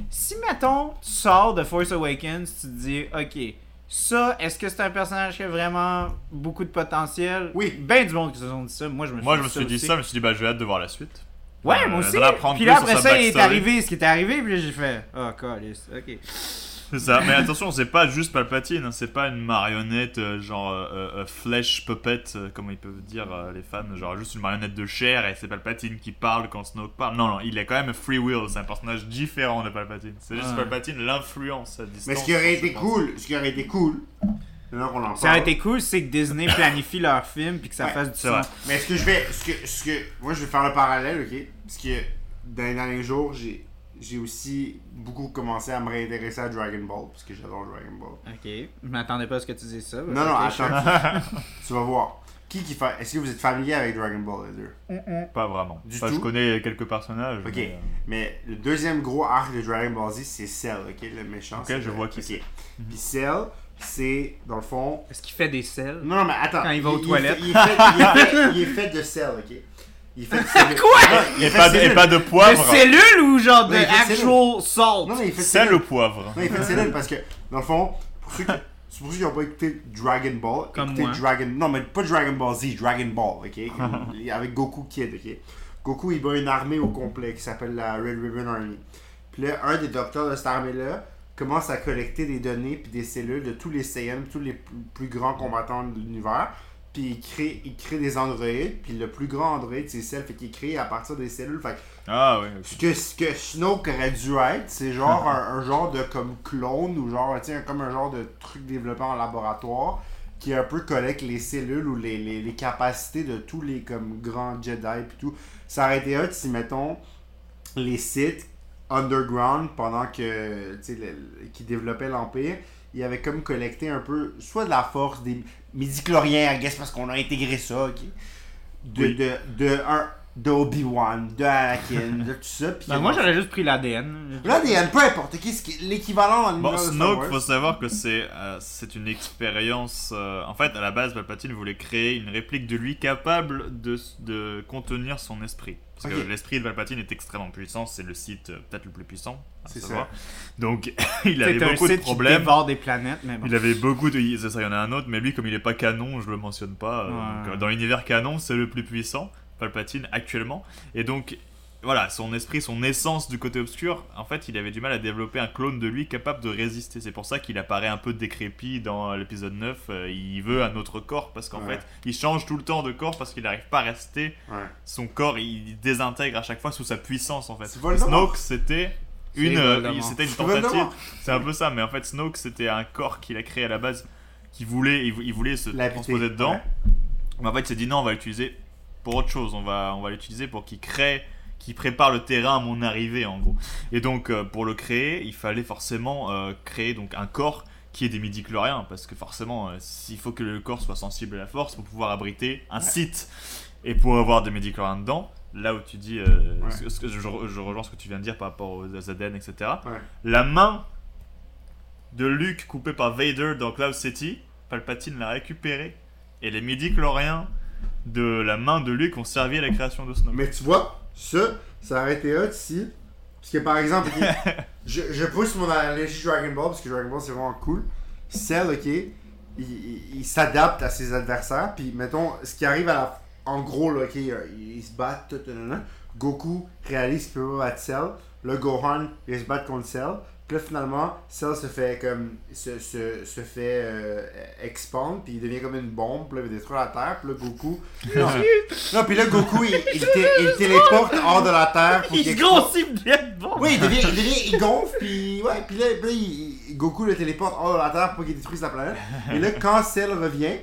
A: si mettons tu sors de Force Awakens, tu te dis ok, ça, est-ce que c'est un personnage qui a vraiment beaucoup de potentiel?
C: Oui.
A: Ben du monde qui se sont dit ça. Moi, je me suis
B: Moi,
A: dit
B: je me suis dit
A: aussi.
B: ça, je me suis dit, bah, j'ai hâte de voir la suite.
A: Ouais,
B: Euh,
A: moi aussi. Puis là, après ça, il est arrivé ce qui était arrivé, puis là, j'ai fait oh, calice, ok.
B: C'est ça, mais attention, c'est pas juste Palpatine, hein, c'est pas une marionnette euh, genre euh, euh, flèche puppet, euh, comme ils peuvent dire euh, les fans, genre juste une marionnette de chair et c'est Palpatine qui parle quand Snoke parle. Non, non, il est quand même free will, c'est un personnage différent de Palpatine. C'est juste
A: Ouais.
B: Palpatine l'influence à distance.
C: Mais ce qui aurait été cool, ce qui aurait été cool,
A: Ça aurait été cool, c'est que Disney planifie leur film puis que ça
C: Ouais,
A: fasse du
B: vrai.
C: Mais ce que je vais. Ce que, ce que, moi, je vais faire le parallèle, ok? Parce que dans les derniers jours, j'ai. J'ai aussi beaucoup commencé à me réintéresser à Dragon Ball, parce que j'adore Dragon Ball.
A: Ok, je m'attendais pas à ce que tu dises ça.
C: Non, non, attends. tu vas voir. Qui qui. Est-ce que vous êtes familier avec Dragon Ball, les deux
B: Pas vraiment.
C: Du
B: Enfin,
C: tout?
B: je connais quelques personnages.
C: Ok.
B: mais, euh,
C: Mais le deuxième gros arc de Dragon Ball Z, c'est Cell, ok? Le méchant.
B: Ok, je vois qui c'est.
C: Puis Cell, c'est, dans le fond.
A: Est-ce qu'il fait des selles
C: Non, non, mais attends.
A: Quand il va aux toilettes.
C: fait- Il est fait, il est fait- il est fait de Cell, ok? Il fait de cellules.
A: Quoi?
C: Il fait
B: pas,
C: de
B: et pas de
A: De
B: poivre.
A: cellules ou genre de actual salt?
C: Non, mais il fait cellules.
B: le poivre.
C: Non, il fait de cellules parce que, dans le fond, pour ceux qui. C'est pour ceux qui n'ont pas écouté Dragon Ball.
A: Comme
C: écoutez
A: moi.
C: Dragon... Non, mais pas Dragon Ball Z, Dragon Ball, ok? Avec Goku Kid, ok? Goku, il bat une armée au complet qui s'appelle la Red Ribbon Army. Puis là, un des docteurs de cette armée-là commence à collecter des données puis des cellules de tous les Saiyans, tous les plus grands combattants de l'univers. Puis il crée, il crée des androïdes. Puis le plus grand androïde, c'est Cell. Fait qu'il est créé à partir des cellules. Fait
B: Ah ok.
C: ce que, ce que Snoke aurait dû être, c'est genre un, un genre de comme clone ou genre, comme un genre de truc développé en laboratoire qui un peu collecte les cellules ou les, les, les capacités de tous les comme grands Jedi puis tout. Ça aurait été hot si, mettons, les Sith underground pendant que, tu sais, qui développaient l'Empire, ils avaient comme collecté un peu, soit de la force, des midi-chloriens, I guess, parce qu'on a intégré ça, ok? De,
B: Oui.
C: de, de, un, de Obi-Wan, de Anakin, de tout ça. puis
A: Ben, moi j'aurais juste pris l'ADN.
C: L'ADN, peu importe, l'équivalent dans
B: Bon, Snoke,
C: Wars.
B: faut savoir que c'est euh, c'est une expérience. euh, en fait, à la base, Palpatine voulait créer une réplique de lui capable de, de contenir son esprit. Parce que l'esprit de Palpatine est extrêmement puissant, c'est le site euh, peut-être le plus puissant. à savoir.
C: ça.
B: Donc, il avait beaucoup de problèmes.
A: des planètes, mais bon.
B: Il avait beaucoup de. C'est ça, il y en a un autre, mais lui, comme il est pas canon, je le mentionne pas. euh,
A: Ouais.
B: donc, euh, dans l'univers canon, c'est le plus puissant, Palpatine, actuellement. Et donc, voilà, son esprit, son essence du côté obscur, en fait, il avait du mal à développer un clone de lui capable de résister. C'est pour ça qu'il apparaît un peu décrépit dans l'épisode 9. euh, il veut un autre corps, parce qu'en
C: Ouais.
B: fait, il change tout le temps de corps parce qu'il n'arrive pas à rester.
C: Ouais.
B: Son corps, il désintègre à chaque fois sous sa puissance, en fait. Snoke, c'était. Une, euh, c'était une tentative c'est un peu ça, mais en fait, Snoke, c'était un corps qu'il a créé à la base, qui voulait, il, il voulait se transposer dedans.
C: ouais.
B: Mais en fait, il s'est dit non, on va l'utiliser pour autre chose. On va, on va l'utiliser pour qu'il crée, qu'il prépare le terrain à mon arrivée, en gros. Et donc, euh, pour le créer, il fallait forcément euh, créer donc un corps qui ait des midi-chloriens, parce que forcément, euh, s'il faut que le corps soit sensible à la force pour pouvoir abriter un site. Et pour avoir des midi-chloriens dedans, là où tu dis, euh,
C: Ouais.
B: ce que- ce que je, je rejoins ce que tu viens de dire par rapport aux ADN, etc.
C: Ouais.
B: La main de Luke coupée par Vader dans Cloud City, Palpatine l'a récupérée. Et les midi-chloriens de la main de Luke ont servi à la création de Snoke.
C: Mais tu vois, ça, ça aurait été hot si. Parce que par exemple, je, je pousse mon analogie Dragon Ball parce que Dragon Ball c'est vraiment cool. Cell, ok, il, il- il s'adapte à ses adversaires. Puis mettons, ce qui arrive à la. En gros, là, ok, euh, ils se battent, tout, tout, tout, tout. Goku réalise qu'il peut pas battre Cell. Le Gohan, il se bat contre Cell. Puis là, finalement, Cell se fait comme. se, se, se fait euh, expand. Puis il devient comme une bombe. Puis là, il va détruire la Terre. Puis là, Goku. Non, non puis là, Goku, il, il, té- il téléporte hors de la Terre. pour
A: Il
C: qu'il
A: se grossit bien bon.
C: oui, il devient, il devient, il gonfle, puis ouais, puis là, puis là, il- il- Goku le téléporte hors de la Terre pour qu'il détruise la planète. Et là, quand Cell revient,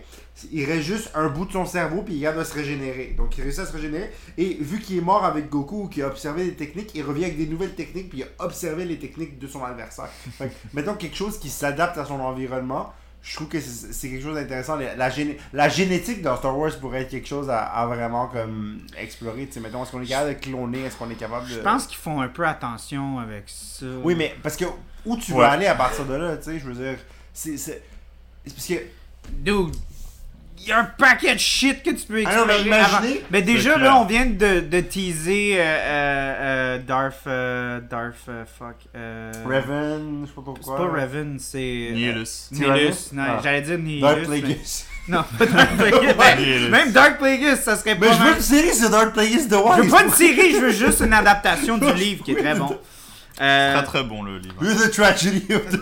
C: il reste juste un bout de son cerveau, puis il garde de se régénérer. Donc, il réussit à se régénérer. Et vu qu'il est mort avec Goku, qui a observé des techniques, il revient avec des nouvelles techniques, puis il a observé les techniques de son adversaire. Fait que, mettons quelque chose qui s'adapte à son environnement. Je trouve que c'est quelque chose d'intéressant. La, la géné- la génétique dans Star Wars pourrait être quelque chose à, à vraiment comme explorer. Tu sais, mettons, est-ce qu'on est capable de cloner? Est-ce qu'on est capable de.
A: Je pense qu'ils font un peu attention avec ça.
C: Oui, mais parce que où tu
B: Ouais.
C: veux aller à partir de là, tu sais, je veux dire, c'est parce que
A: Dude, il y a un paquet de shit que tu peux
C: Ah non,
A: explorer
C: mais imaginez-
A: avant. Mais déjà,
B: C'est
A: là, on vient de, de teaser euh, euh, euh, Darth... euh, Darth... euh, fuck. euh,
C: Raven, je sais pas
A: C'est
C: pourquoi.
A: pas Raven, c'est...
B: Nihilus.
A: Nihilus. Non,
C: Ah.
A: j'allais dire Nihilus. Mais-
C: Plagueis.
A: Non, pas Darth Plagueis. Même Darth Plagueis, ça serait
C: Mais
A: pas
C: je veux une série sur Darth Plagueis de
A: Je
C: One.
A: veux pas une série, je veux juste une adaptation du livre qui est très bon. Euh,
B: Très très bon le livre.
C: The Tragedy of the...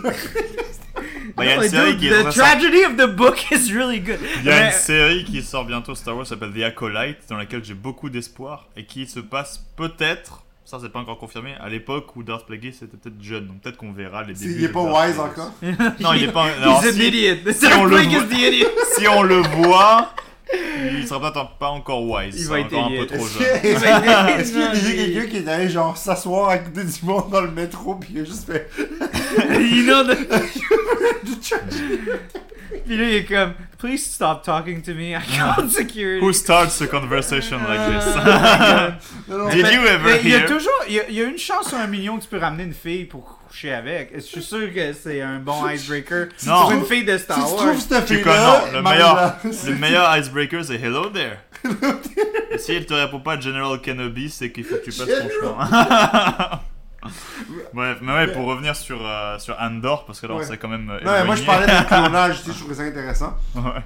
B: Bah, il y a une série
A: dude,
B: qui est
A: The tragedy of the book is really good.
B: Il y a
A: Mais-
B: une série qui sort bientôt Star Wars, s'appelle The Acolyte, dans laquelle j'ai beaucoup d'espoir et qui se passe peut-être, ça c'est pas encore confirmé, à l'époque où Darth Plagueis était peut-être jeune, donc peut-être qu'on verra les débuts.
C: Il est pas
B: Darth
C: wise encore.
B: Non, il est pas.
A: He's an
B: si,
A: idiot.
B: on le
A: Plague
B: voit-
A: is the idiot.
B: si on le voit, il sera peut-être pas encore wise.
A: Il va être
B: encore un peu
A: idiot.
B: trop
C: Est-ce
B: jeune.
C: qu'il y a déjà
A: il-
C: quelqu'un qui est allé genre s'asseoir à côté du monde dans le métro puis il a juste fait
A: you know the... Puis là, il est comme, please stop talking to me. I called security.
B: Who starts a conversation like this?
C: Non,
B: Did you ever
A: mais il y a
B: hear?
A: toujours, il y a, il y a une chance sur un million que tu peux ramener une fille pour coucher avec. Je suis sûr que c'est un bon icebreaker
B: Non.
A: pour une fille de Star
C: tu
A: Wars.
C: trouves cette
B: Tu
C: fille-là,
B: connais, le meilleur, le meilleur icebreaker c'est Hello there. Et si elle te répond pas General Kenobi, c'est qu'il faut que tu passes ton chemin. Bref, mais ouais, pour revenir sur, euh, sur Andor, parce que là on
C: Ouais.
B: s'est quand même. euh,
C: Non, mais moi je parlais de clonage, tu je trouvais ça intéressant.
B: Ouais.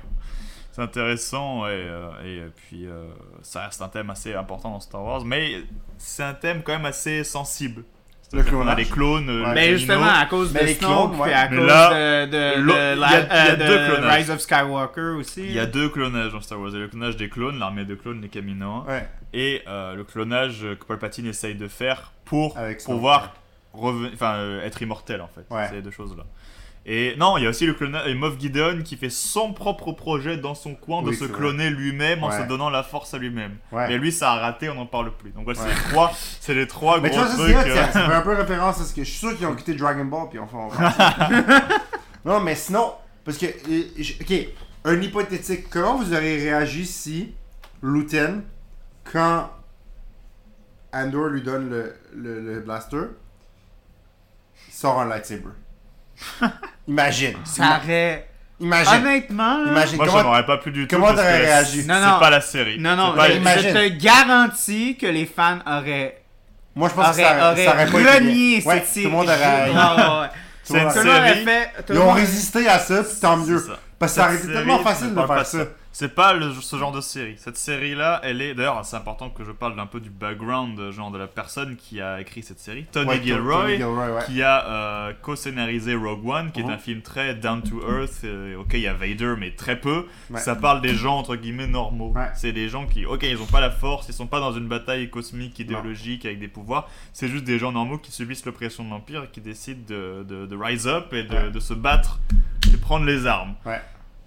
B: C'est intéressant et, euh, et puis euh, ça reste un thème assez important dans Star Wars, mais c'est un thème quand même assez sensible.
C: Le
B: qu'on a
C: clonage.
B: les clones, euh,
C: Ouais.
A: Mais
B: les
A: justement, à cause
C: Mais
A: de
C: les
A: Snoke,
C: clones, ouais.
A: puis à
B: Mais
A: cause
B: là,
A: de, de,
B: l'autre-
A: de
B: il y a-
A: la-
B: il y a
A: euh,
B: deux
A: de
B: clonages.
A: Rise of Skywalker aussi.
B: Il y a deux clonages dans Star Wars. Il y a le clonage des clones, l'armée de clones, les Kaminoans,
C: Ouais.
B: et euh, le clonage que Palpatine essaye de faire pour
C: Avec Snoke,
B: pouvoir reven- enfin, euh, être immortel en fait.
C: Ouais.
B: C'est les deux choses là. Et non, il y a aussi le clonage, et Moff Gideon qui fait son propre projet dans son coin de
C: Oui,
B: se cloner lui-même en se donnant la force à lui-même.
C: Ouais.
B: Mais lui, ça a raté, on n'en parle plus. Donc voilà,
C: Ouais.
B: c'est les trois, c'est les trois
C: Mais
B: gros
C: vois,
B: trucs.
C: c'est
B: euh,
C: un peu référence à ce que je suis sûr qu'ils ont quitté Dragon Ball puis on va- non, mais sinon, parce que. euh, ok, un hypothétique. Comment vous auriez réagi si Luten, quand Andor lui donne le, le, le blaster, sort un lightsaber? Imagine.
A: Ça aurait...
C: Imagine.
A: Honnêtement,
C: Imagine.
B: Moi,
C: comment-
B: j'en aurais pas plus du tout.
C: comment t'aurais
B: que
C: réagi?
B: C'est
A: Non, non.
B: pas la série.
A: Non, non,
B: C'est pas-
A: je, te garantis que les fans auraient,
C: Moi, je pense que
A: auraient,
C: ça,
A: auraient
C: ça aurait pas
A: renié.
C: Ouais,
A: cette
C: tout
A: série.
C: le monde aurait.
A: Ouais, ouais.
C: tout le monde
B: C'est
C: aurait-
A: aurait
B: série.
A: fait...
C: Ils ont
A: monde-
C: résisté à ça, puis tant mieux.
B: C'est ça.
C: Parce que ça aurait été tellement facile de faire ça.
B: C'est pas le- ce genre de série. Cette série-là, elle est. D'ailleurs, c'est important que je parle d'un peu du background, euh, genre de la personne qui a écrit cette série. Tony
C: Ouais,
B: Gilroy,
C: Tony Gilroy, ouais.
B: qui a euh, co-scénarisé Rogue One, qui est un film très down to earth. euh, ok, il y a Vader, mais très peu.
C: Ouais.
B: Ça parle des gens entre guillemets normaux. C'est des gens qui, ok, ils ont pas la force, ils sont pas dans une bataille cosmique idéologique avec des pouvoirs. C'est juste des gens normaux qui subissent l'oppression de l'empire et qui décident de, de- de rise up et de, de se battre et prendre les armes.
C: Ouais.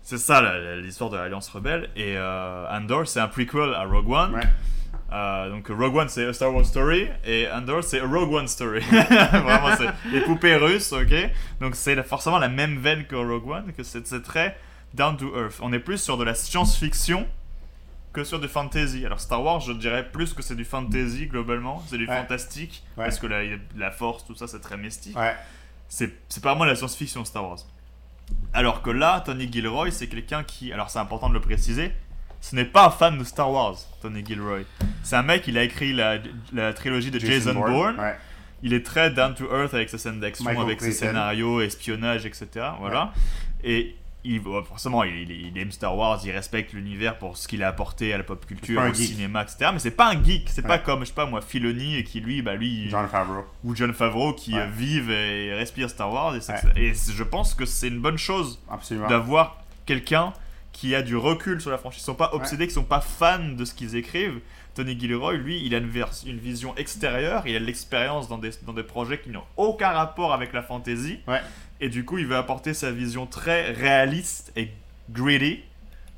B: C'est ça l'histoire de l'Alliance Rebelle. Et euh, Andor, c'est un prequel à Rogue One.
C: Ouais.
B: Euh, donc Rogue One, c'est A Star Wars Story. Et Andor, c'est Rogue One Story. Vraiment, c'est les poupées russes, ok Donc c'est forcément la même veine que Rogue One, que c'est très down to earth. On est plus sur de la science-fiction que sur du fantasy. Alors Star Wars, je dirais plus que c'est du fantasy globalement. C'est du
C: Ouais.
B: fantastique.
C: Ouais.
B: Parce que la, la force, tout ça, c'est très mystique
C: Ouais.
B: c'est c'est pas vraiment la science-fiction Star Wars. Alors que là, Tony Gilroy, c'est quelqu'un qui, alors c'est important de le préciser, ce n'est pas un fan de Star Wars, Tony Gilroy. C'est un mec, il a écrit la, la trilogie de Jason, Bourne.
C: Ouais.
B: Il est très down to earth avec ses scènes d'action, avec ses scénarios, espionnage, etc. Voilà. Et il, forcément, il, aime Star Wars, il respecte l'univers pour ce qu'il a apporté à la pop culture,
C: pas
B: au
C: geek.
B: cinéma, etc. Mais c'est pas un geek, c'est pas
C: Ouais.
B: comme, je sais pas moi, Filoni, qui lui, bah lui,
C: John Favreau.
B: ou John Favreau qui
C: Ouais.
B: euh, vivent et respirent Star Wars. Et,
C: Ouais.
B: et je pense que c'est une bonne chose d'avoir quelqu'un qui a du recul sur la franchise. Ils sont pas obsédés, qui sont pas fans de ce qu'ils écrivent. Tony Gilroy, lui, il a une, vision extérieure, il a de l'expérience dans des, dans des projets qui n'ont aucun rapport avec la fantasy.
C: Ouais.
B: Et du coup, il veut apporter sa vision très réaliste et gritty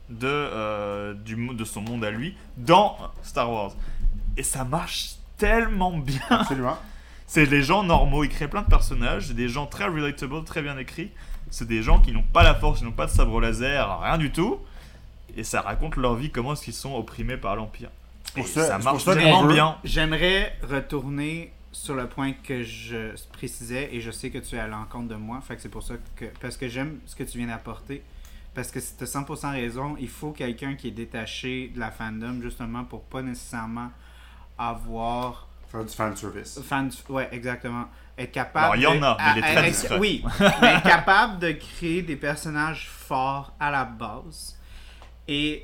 B: de, euh, du, de son monde à lui dans Star Wars. Et ça marche tellement bien.
C: Absolument.
B: C'est des gens normaux, il crée plein de personnages, c'est des gens très relatable, très bien écrits. C'est des gens qui n'ont pas la force, ils n'ont pas de sabre laser, rien du tout. Et ça raconte leur vie, comment est-ce qu'ils sont opprimés par l'Empire.
C: Pour
B: Et
C: ça-
B: marche
C: pour ça qu'on
B: tellement bien.
A: J'aimerais retourner sur le point que je précisais et je sais que tu es à l'encontre de moi. Fait que c'est pour ça que. Parce que j'aime ce que tu viens d'apporter. Parce que tu as 100% raison. Il faut quelqu'un qui est détaché de la fandom justement pour pas nécessairement avoir.
C: Faire du fan service.
A: Fan, ouais, exactement. Être capable.
B: Alors, il y en a, mais il est
A: à-
B: très
A: à-
B: discret.
A: Oui, mais être capable de créer des personnages forts à la base. Et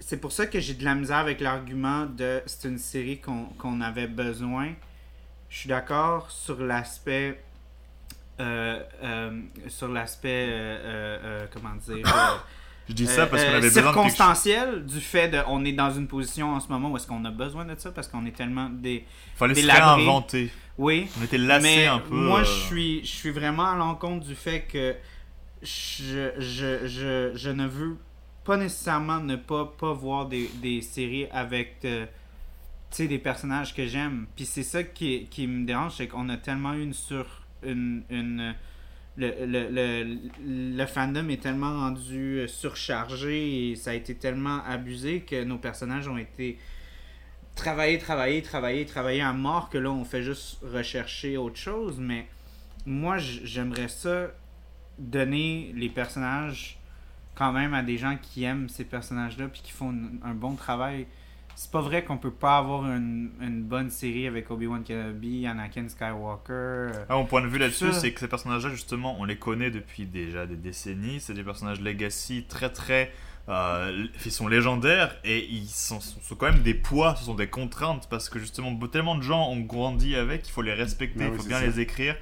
A: c'est pour ça que j'ai de la misère avec l'argument de c'est une série qu'on qu'on avait besoin. Je suis d'accord sur l'aspect. euh, euh, sur l'aspect. euh, comment dire.
B: Je dis ça parce qu'on avait besoin de
A: circonstanciel du fait de on est dans une position en ce moment où est-ce qu'on a besoin de ça parce qu'on est tellement des
B: Fallait se réinventer.
A: oui
B: On était lassés
A: mais
B: un peu.
A: moi je suis je suis vraiment à l'encontre du fait que je, je, je, je ne veux pas nécessairement ne pas, pas voir des, des séries avec sais, des personnages que j'aime puis c'est ça qui, qui me dérange c'est qu'on a tellement eu une sur une, une le, le, le, le fandom est tellement rendu euh, surchargé et ça a été tellement abusé que nos personnages ont été travaillés, travaillés, travaillés, travaillés à mort que là on fait juste rechercher autre chose. Mais moi j'aimerais ça donner les personnages quand même à des gens qui aiment ces personnages-là puis qui font un bon travail. C'est pas vrai qu'on peut pas avoir une, une bonne série avec Obi-Wan Kenobi, Anakin Skywalker. euh,
B: Ah, mon point de vue là-dessus, c'est que ces personnages-là, justement, on les connaît depuis déjà des décennies. C'est des personnages legacy très très. euh, ils sont légendaires et ils sont, sont quand même des poids, ce sont des contraintes parce que justement tellement de gens ont grandi avec, il faut les respecter,
C: Ah
B: il
C: oui,
B: faut bien
C: ça.
B: les écrire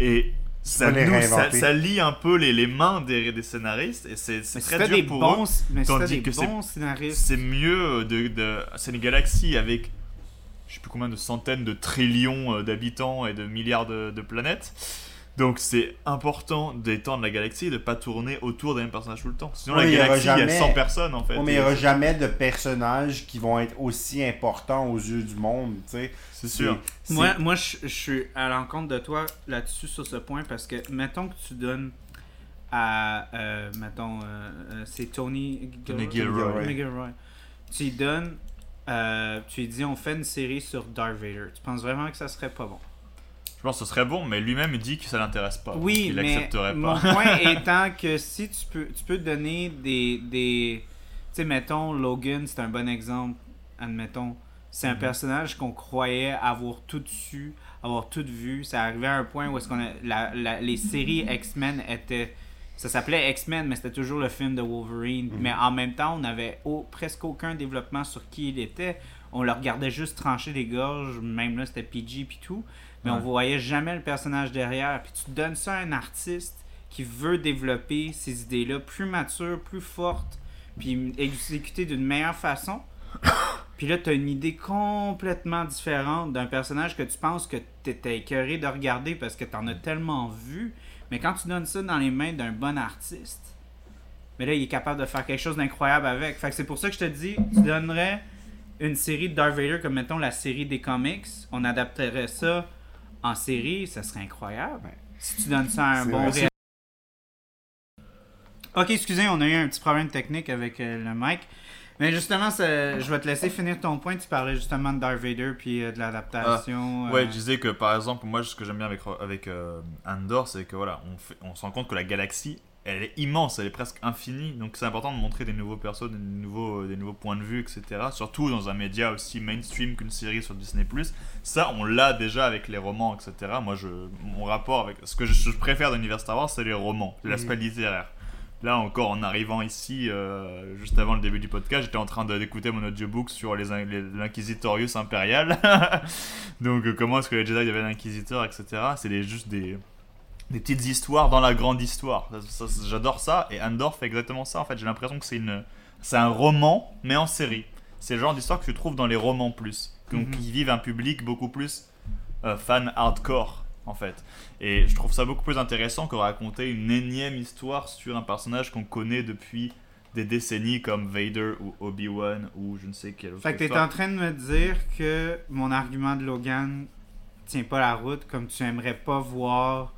B: et ça, nous- ça, lie un peu les, les mains des, des scénaristes et c'est très dur
A: des
B: pour
A: bons,
B: eux.
A: mais
B: tandis
A: des
B: que c'est-
A: bons scénaristes,
B: C'est mieux de, de c'est une galaxie avec je sais plus combien de centaines de trillions euh, d'habitants et de milliards de, de planètes. Donc c'est important d'étendre la galaxie et de pas tourner autour des mêmes personnages tout le temps. Sinon
C: Oui,
B: la
C: il y aura
B: galaxie il y
C: jamais-
B: a 100 personnes en fait.
C: Ouais, mais il n'y aura jamais de personnages qui vont être aussi importants aux yeux du monde, tu sais.
B: C'est sûr.
A: Moi, moi je, je suis à l'encontre de toi là-dessus sur ce point parce que mettons que tu donnes à euh, mettons euh, euh, c'est Tony
B: Tony
A: Gilroy.
C: Gilroy.
A: Tony Gilroy. Tu lui donnes euh, tu lui dis on fait une série sur Darth Vader. Tu penses vraiment que ça serait pas bon?
B: Pense que ce serait bon, mais lui-même il dit que ça l'intéresse pas.
A: Oui,
B: il
A: mais
B: accepterait
A: mon
B: pas.
A: point étant que si tu peux tu peux donner des des tu sais mettons Logan, c'est un bon exemple, admettons c'est un
B: Mhm.
A: personnage qu'on croyait avoir tout su, avoir tout vu. Ça arrivait à un point où est-ce qu'on a, la, la- les séries X-Men étaient. Ça s'appelait X-Men, mais c'était toujours le film de Wolverine.
C: Mhm.
A: Mais en même temps, on n'avait au- presque aucun développement sur qui il était. On le regardait juste trancher des gorges, même là c'était PG puis tout. Mais on
B: Ouais.
A: voyait jamais le personnage derrière. Puis tu donnes ça à un artiste qui veut développer ces idées-là plus matures, plus fortes, puis exécuter d'une meilleure façon. Puis là, tu as une idée complètement différente d'un personnage que tu penses que tu étais écœuré de regarder parce que tu en as tellement vu. Mais quand tu donnes ça dans les mains d'un bon artiste, mais là, il est capable de faire quelque chose d'incroyable avec. Fait que c'est pour ça que je te dis, tu donnerais une série de Darth Vader comme, mettons, la série des comics. On adapterait ça en série, ça serait incroyable. Si tu donnes ça à un bon réalisateur. Ok, excusez, on a eu un petit problème technique avec euh, le mic. Mais justement, ça- je vais te laisser finir ton point. Tu parlais justement de Darth Vader puis euh, de l'adaptation.
B: Ouais,
A: euh,
B: je disais que par exemple, moi, ce que j'aime bien avec, avec euh, Andor, c'est que voilà, on, fait- on se rend compte que la galaxie, elle est immense, elle est presque infinie. Donc c'est important de montrer des nouveaux persos, des nouveaux, des nouveaux points de vue, etc. Surtout dans un média aussi mainstream qu'une série sur Disney+. Ça, on l'a déjà avec les romans, etc. Moi, je, mon rapport avec... Ce que je, préfère dans l'univers Star Wars, c'est les romans, l'aspect littéraire. Là encore, en arrivant ici, euh, juste avant le début du podcast, j'étais en train de- d'écouter mon audiobook sur l'Inquisitorius impérial. Donc, euh, comment est-ce que les Jedi deviennent inquisiteurs, etc. C'est juste des, des petites histoires dans la grande histoire. J'adore ça, et Andor fait exactement ça. En fait, j'ai l'impression que c'est une, c'est un roman, mais en série. C'est le genre d'histoire que tu trouves dans les romans plus. Donc,
A: Mhm.
B: ils vivent un public beaucoup plus euh, fan hardcore, en fait. Et je trouve ça beaucoup plus intéressant que raconter une énième histoire sur un personnage qu'on connaît depuis des décennies comme Vader ou Obi-Wan ou je ne sais quel autre.
A: Fait que t'es en train de me dire que mon argument de Logan tient pas la route, comme tu aimerais pas voir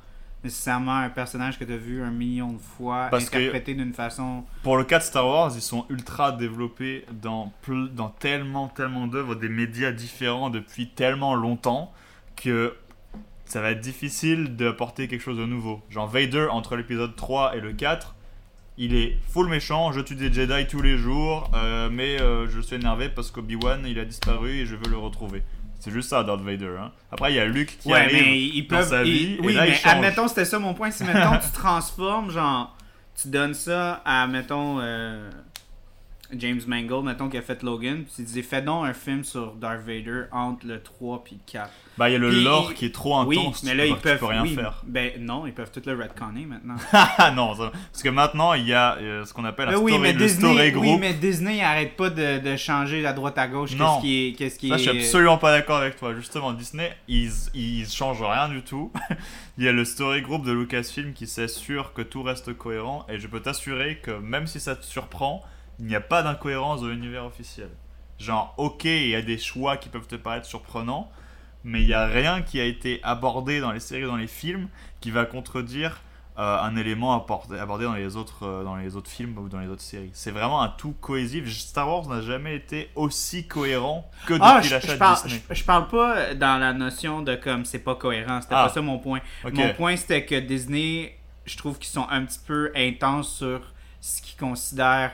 A: nécessairement un personnage que t'as vu un million de fois
B: Parce
A: interprété d'une façon.
B: Pour le cas de Star Wars, ils sont ultra développés dans tellement, tellement d'œuvres, des médias différents depuis tellement longtemps que ça va être difficile d'apporter quelque chose de nouveau. Genre Vader, entre l'épisode 3 et le 4, il est full méchant, je tue des Jedi tous les jours, euh, mais euh, je suis énervé parce qu'Obi-Wan il a disparu et je veux le retrouver. C'est juste ça, Darth Vader. hein. Après, il y a Luke qui
A: ouais,
B: arrive.
A: mais ils
B: dans
A: peuvent.
B: sa
A: ils-
B: vie, et
A: oui,
B: là,
A: mais admettons, c'était ça mon point. Si mettons, tu transformes, genre, tu donnes ça à, mettons, euh, James Mangold, mettons, qui a fait Logan, puis il disait fais donc un film sur Darth Vader entre le 3 puis le 4.
B: Bah, il y a le
A: Puis,
B: lore qui est trop
A: oui,
B: intense.
A: mais là, ils peuvent.
B: rien
A: oui,
B: faire.
A: Ben non, ils peuvent tout le retconner maintenant.
B: Ah non, ça- parce que maintenant, il y a euh, ce qu'on appelle un
A: Ben oui,
B: story,
A: mais
B: le
A: Disney,
B: story
A: oui,
B: group.
A: mais Disney arrête pas de, de changer à droite à gauche.
B: Non.
A: Qu'est-ce qui est. Qui
B: Ça, je suis absolument pas d'accord avec toi. Justement, Disney, ils, ils changent rien du tout. Il y a le story group de Lucasfilm qui s'assure que tout reste cohérent. Et je peux t'assurer que même si ça te surprend, il n'y a pas d'incohérence dans l'univers officiel. Genre, ok, il y a des choix qui peuvent te paraître surprenants, mais il n'y a rien qui a été abordé dans les séries, dans les films, qui va contredire euh, un élément abordé, abordé dans, les autres, euh, dans les autres films ou dans les autres séries. C'est vraiment un tout cohésif. Star Wars n'a jamais été aussi cohérent que depuis
A: Ah, je,
B: l'achat de
A: parle,
B: Disney.
A: je, je parle pas dans la notion de comme c'est pas cohérent. C'était
B: Ah.
A: pas ça mon point. Mon point c'était que Disney, je trouve qu'ils sont un petit peu intenses sur ce qu'ils considèrent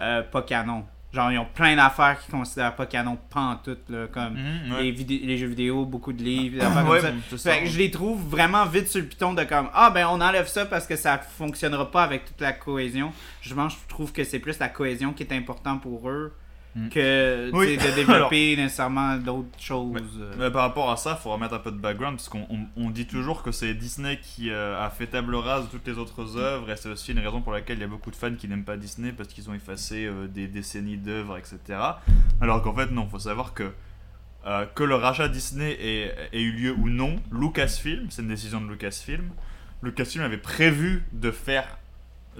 A: euh, pas canon. Genre, ils ont plein d'affaires qu'ils considèrent pas canon, pas en tout, là, comme
B: Mhm, ouais.
A: les, jeux vidéo, beaucoup de livres, des affaires
B: Ouais,
A: comme ça. Fait que je les trouve vraiment vite sur le piton de comme Ah ben on enlève ça parce que ça fonctionnera pas avec toute la cohésion. Je pense je trouve que c'est plus la cohésion qui est important pour eux. Que tu
B: Oui.
A: de développer nécessairement d'autres choses. euh.
B: Mais par rapport à ça, il faut remettre un peu de background parce qu'on on- on dit toujours que c'est Disney qui euh, a fait table rase de toutes les autres œuvres et c'est aussi une raison pour laquelle il y a beaucoup de fans qui n'aiment pas Disney parce qu'ils ont effacé euh, des décennies d'œuvres, etc. Alors qu'en fait, non, il faut savoir que euh, que le rachat Disney ait, ait eu lieu ou non, Lucasfilm, c'est une décision de Lucasfilm. Lucasfilm avait prévu de faire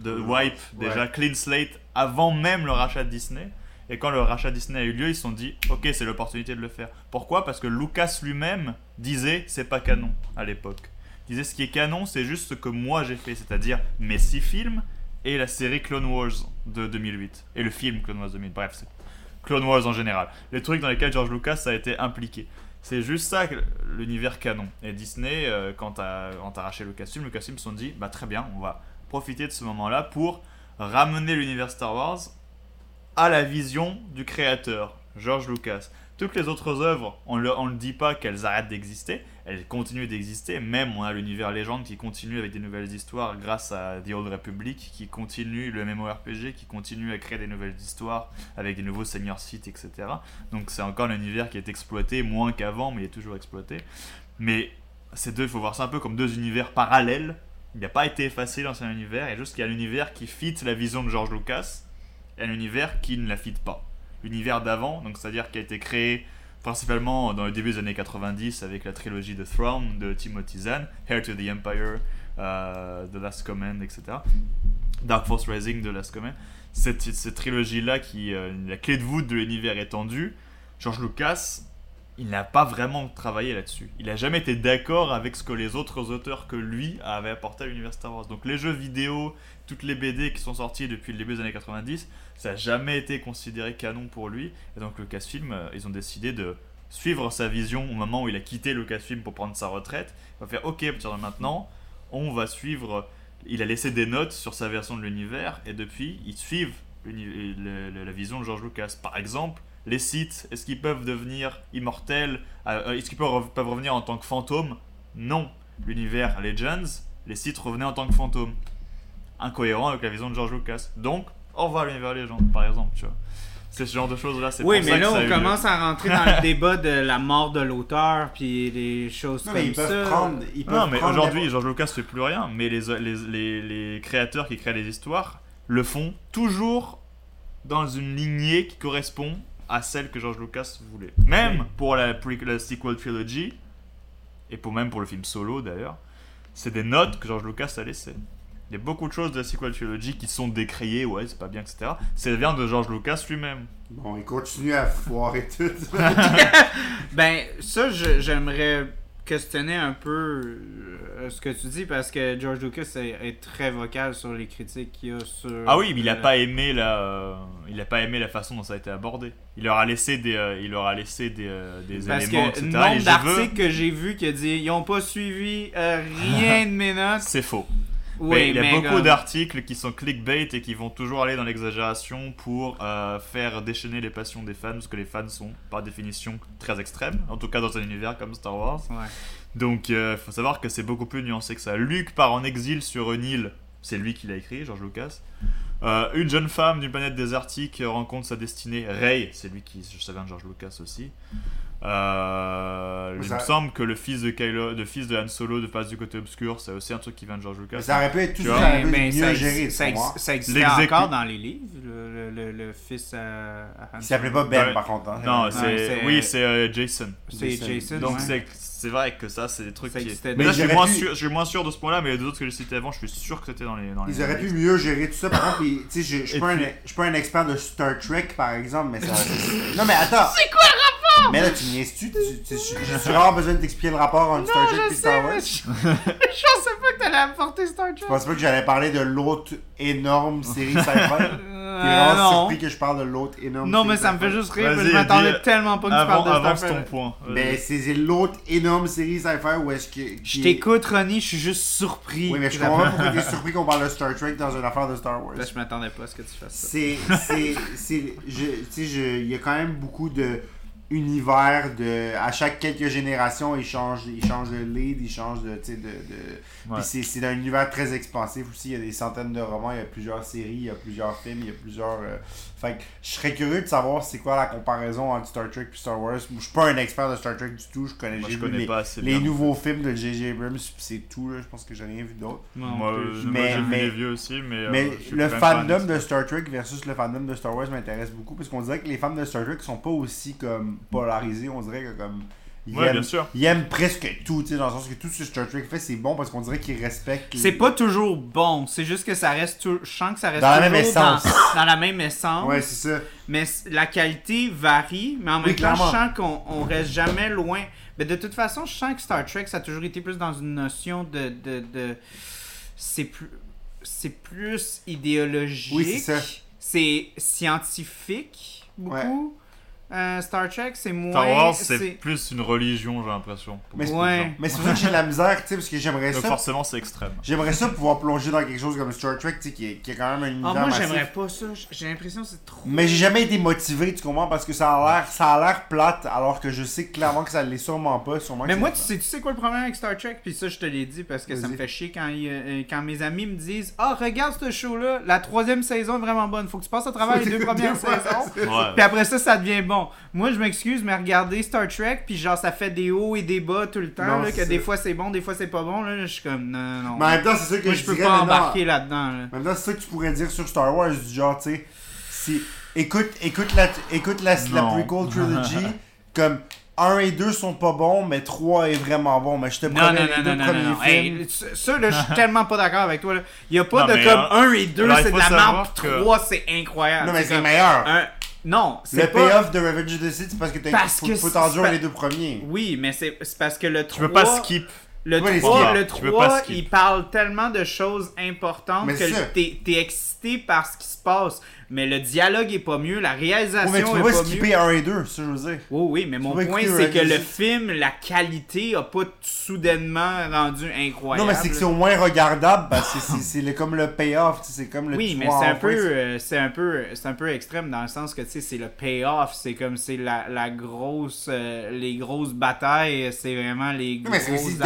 B: de wipe déjà clean slate avant même le rachat de Disney. Et quand le rachat Disney a eu lieu, ils se sont dit ok, c'est l'opportunité de le faire. Pourquoi? Parce que Lucas lui-même disait c'est pas canon à l'époque. Disait ce qui est canon, c'est juste ce que moi j'ai fait, c'est-à-dire mes six films et la série Clone Wars de 2008 et le film Clone Wars 2008. Bref, Clone Wars en général. Les trucs dans lesquels George Lucas a été impliqué. C'est juste ça, l'univers canon. Et Disney, euh, quand t'as arraché Lucasfilm, Lucasfilm se sont dit, bah très bien, on va profiter de ce moment-là pour ramener l'univers Star Wars à la vision du créateur, George Lucas. Toutes les autres œuvres, on ne le, dit pas qu'elles arrêtent d'exister, elles continuent d'exister. Même on a l'univers légende qui continue avec des nouvelles histoires grâce à The Old Republic, qui continue le MMORPG, qui continue à créer des nouvelles histoires avec des nouveaux seigneurs sites, etc. Donc c'est encore un univers qui est exploité, moins qu'avant, mais il est toujours exploité. Mais ces deux, il faut voir ça un peu comme deux univers parallèles. Il n'a pas été effacé dans un univers, a juste qu'il y a l'univers qui fit la vision de George Lucas un univers qui ne la fit pas. L'univers d'avant, donc c'est-à-dire qui a été créé principalement dans le début des années 90 avec la trilogie The Throne de Timothy Zahn, Heir to the Empire, euh, The Last Command, etc. Dark Force Rising, The Last Command. Cette, cette trilogie-là, qui euh, la clé de voûte de l'univers étendu, George Lucas, il n'a pas vraiment travaillé là-dessus. Il n'a jamais été d'accord avec ce que les autres auteurs que lui avaient apporté à l'univers Star Wars. Donc les jeux vidéo, toutes les BD qui sont sorties depuis le début des années 90, ça n'a jamais été considéré canon pour lui. Et donc Lucasfilm, euh, ils ont décidé de suivre sa vision au moment où il a quitté Lucasfilm pour prendre sa retraite. Il va faire ok, partir de maintenant, on va suivre. Il a laissé des notes sur sa version de l'univers et depuis, ils suivent la vision de George Lucas. Par exemple, les sites, est-ce qu'ils peuvent devenir immortels Euh, Est-ce qu'ils peuvent, peuvent revenir en tant que fantômes Non. L'univers Legends, les sites revenaient en tant que fantômes. Incohérent avec la vision de George Lucas. Donc, au revoir l'univers Legends, par exemple, tu vois. C'est ce genre de choses-là, c'est
A: Oui,
B: pour
A: mais
B: ça
A: là,
B: que ça a
A: on
B: lieu.
A: commence à rentrer dans le débat de la mort de l'auteur, puis des choses
C: Non, mais
A: comme
C: ils peuvent
A: ça.
C: prendre. Ils peuvent
B: Non, mais
C: prendre
B: aujourd'hui, George Lucas fait plus rien, mais les, les, les, les créateurs qui créent les histoires le font toujours dans une lignée qui correspond à celle que George Lucas voulait. Même pour la, pre- la sequel trilogy, et pour même pour le film solo d'ailleurs, c'est des notes que George Lucas a laissées. Il y a beaucoup de choses de la sequel trilogy qui sont décriées, ouais, c'est pas bien, etc. Ça vient de George Lucas lui-même.
C: Bon, il continue à foirer tout.
A: Ben, ça, j'aimerais questionner un peu euh, ce que tu dis, parce que George Lucas est, très vocal sur les critiques qu'il y a sur...
B: Ah oui, mais il a
A: euh,
B: pas aimé la, euh, il a pas aimé la façon dont ça a été abordé. Il leur a laissé des, il leur a laissé des, des
A: Parce
B: éléments,
A: que
B: etc.
A: nombre
B: veux-
A: d'articles que j'ai vus qui a dit ils ont pas suivi euh, rien de mes notes.
B: c'est faux. Mais il y a
A: mais
B: beaucoup
A: comme-
B: d'articles qui sont clickbait et qui vont toujours aller dans l'exagération pour euh, faire déchaîner les passions des fans, parce que les fans sont par définition très extrêmes, en tout cas dans un univers comme Star Wars.
A: Ouais.
B: Donc il faut savoir que c'est beaucoup plus nuancé que ça. Luke part en exil sur une île, c'est lui qui l'a écrit, George Lucas. Euh, une jeune femme d'une planète désertique rencontre sa destinée. Ray, c'est lui qui, je savais, George Lucas aussi. Euh, il
C: Ça-
B: me semble que le fils de Kylo, le fils de Han Solo de Face du côté obscur, c'est aussi un truc qui vient de George Lucas.
C: Mais ça aurait pu être tout ça
B: vois?
C: aurait pu
A: Mais-
C: mieux
A: ça,
C: géré,
A: ça, existait encore dans les livres, le, le, le, le fils à, à Han
C: Il s'appelait pas Ben,
B: Ouais.
C: par contre. hein.
B: Non, c'est oui, c'est euh, Jason.
A: C'est
C: Jason.
B: Donc
A: ouais.
B: c'est vrai que ça, c'est des trucs
A: Ça
B: qui.
A: existait
B: Mais là,
C: Mais
B: je suis moins
C: pu-
B: sûr, je suis moins sûr de ce point-là, mais les deux autres que j'ai cités avant, je suis sûr que c'était dans les. Dans les
C: Ils auraient pu mieux gérer tout ça. Par contre, puis, tu sais, je je suis
B: Et
C: pas, un-
B: puis-
C: je suis pas un expert de Star Trek, par exemple, mais ça. non, mais attends. C'est quoi le rapport? Mais là, tu me niaises-tu? Tu- tu- tu- J'ai vraiment besoin de t'expliquer le rapport entre Star Trek
A: je
C: et Star Wars?
A: mais je... pensais pas que t'allais apporter Star Trek.
C: Je pense pas que j'allais parler de l'autre énorme série sci-fi. T'es
A: Euh,
C: vraiment
A: non.
C: surpris que je parle de l'autre énorme
A: Non, mais ça me fait juste rire, parce que
B: Vas-y,
A: je m'attendais tellement pas que tu parles de
B: avance
A: Star
B: ton point.
C: Mais c'est l'autre énorme série sci-fi où est-ce que.
A: Je t'écoute, Ronnie, je suis juste surpris.
C: Oui, mais je comprends pas pourquoi t'es surpris qu'on parle de Star Trek dans une affaire de Star Wars.
A: Là, je m'attendais pas à ce que tu fasses ça.
C: C'est. c'est- c'est- je- Tu sais, il y a quand même beaucoup de univers de à chaque quelques générations ils changent ils changent de lead ils changent de tu sais de, de...
B: Ouais.
C: puis c'est c'est un univers très expansif aussi il y a des centaines de romans il y a plusieurs séries il y a plusieurs films il y a plusieurs euh, fait que je serais curieux de savoir c'est quoi la comparaison entre Star Trek et Star Wars je suis pas un expert de Star Trek du tout je connais
B: Moi, je connais
C: les,
B: pas assez
C: les
B: bien.
C: nouveaux films de J.J. Abrams puis c'est tout là je pense que j'ai rien vu d'autre
A: Moi,
C: Mais-
B: j'ai vu les vieux aussi, mais. euh,
C: mais le fandom de Star Trek versus le fandom de Star Wars m'intéresse beaucoup parce qu'on dirait que les fans de Star Trek sont pas aussi comme polarisés. On dirait que comme
B: Ouais,
C: aiment,
B: bien sûr.
C: ils aiment presque tout, tu sais, dans le sens que tout ce que Star Trek fait c'est bon parce qu'on dirait qu'ils respectent. les-
A: C'est pas toujours bon, c'est juste que ça reste tout... Je sens que ça reste
C: Dans la même essence.
A: dans la même essence.
C: Ouais, c'est ça.
A: Mais la qualité varie, mais en même
C: Oui,
A: temps, je sens qu'on on reste jamais loin. Mais de toute façon, je sens que Star Trek, ça a toujours été plus dans une notion de. de, de- c'est plus. C'est plus idéologique.
C: Oui, c'est ça.
A: C'est scientifique, beaucoup. Euh, Star Trek, c'est moins.
B: Star Wars, c'est plus une religion, j'ai l'impression.
C: Mais
A: Ouais.
C: c'est pour ça que j'ai de la misère, tu sais, parce que j'aimerais
B: Donc
C: ça.
B: forcément, c'est extrême.
C: J'aimerais ça pouvoir plonger dans quelque chose comme Star Trek, tu sais, qui est, qui est quand même un univers
A: Ah, moi, j'aimerais pas ça. J'ai l'impression que c'est trop.
C: Mais j'ai jamais été motivé, tu comprends, parce que ça a l'air, ça a l'air plate, alors que je sais clairement que ça l'est sûrement pas, sûrement
A: Mais moi, tu sais, tu sais quoi le problème avec Star Trek? Puis ça, je te l'ai dit parce que ça me fait chier quand, il- euh, quand mes amis me disent Ah, regarde ce show-là, la troisième saison est vraiment bonne. Faut que tu passes à travers les deux premières saisons. Puis après ça, ça devient bon. Moi, je m'excuse, mais regardez Star Trek, puis genre, ça fait des hauts et des bas tout le temps.
C: Non,
A: là, que des fois c'est bon, des fois c'est pas bon. Là, je suis comme Non, non, non.
C: Mais en même temps, c'est ça que
A: Moi,
C: je
A: je peux
C: dirais
A: pas embarquer là-dedans. Là.
C: En même temps, c'est ça que tu pourrais dire sur Star Wars, du genre, tu sais, si, écoute, écoute la, écoute la, prequel trilogy, comme 1 et 2 sont pas bons, mais 3 est vraiment bon, mais je te promets
A: non,
C: les
A: non,
C: deux
A: non,
C: premiers
A: non, non.
C: films.
A: Hey, ça, là, je suis tellement pas d'accord avec toi. Là. Il y a pas
B: Non,
A: de comme
B: euh,
A: 1 et 2,
B: alors, il
A: c'est de la merde,
B: que-
A: 3, c'est incroyable.
C: non, mais c'est meilleur.
A: un- Non,
C: Le
A: c'est pas...
C: payoff de Revenge of the Sith, c'est parce que t'as
A: Parce
C: faut,
A: que
C: faut
A: c'est
C: t'endurer
A: pas-
C: les deux premiers.
A: Oui, mais c'est c'est parce que le 3...
B: Tu peux pas skip.
A: Le
C: Tu peux les
A: 3,
B: skip.
A: le
B: Tu peux
A: 3
B: pas skip.
A: il parle tellement de choses importantes
C: Mais c'est ça.
A: que t'es es excité par ce qui se passe. Mais le dialogue est pas mieux, la réalisation
C: Ouais, mais tu peux
A: est
C: pas
A: pas
C: skipper
A: mieux.
C: 1 et 2, ça je veux dire.
A: Oui, oui, mais mon point, c'est que le film, la qualité a pas soudainement rendu incroyable.
C: Non, mais c'est que c'est au moins regardable, parce que c'est- comme le payoff, c'est comme le
A: Oui, mais
C: vois
A: c'est un peu,
C: c'est-
A: euh, c'est un peu, c'est un peu extrême dans le sens que tu sais, c'est le payoff, c'est comme c'est la, la grosse, euh, les grosses batailles, c'est vraiment les
C: Non,
A: grosses.
C: mais c'est.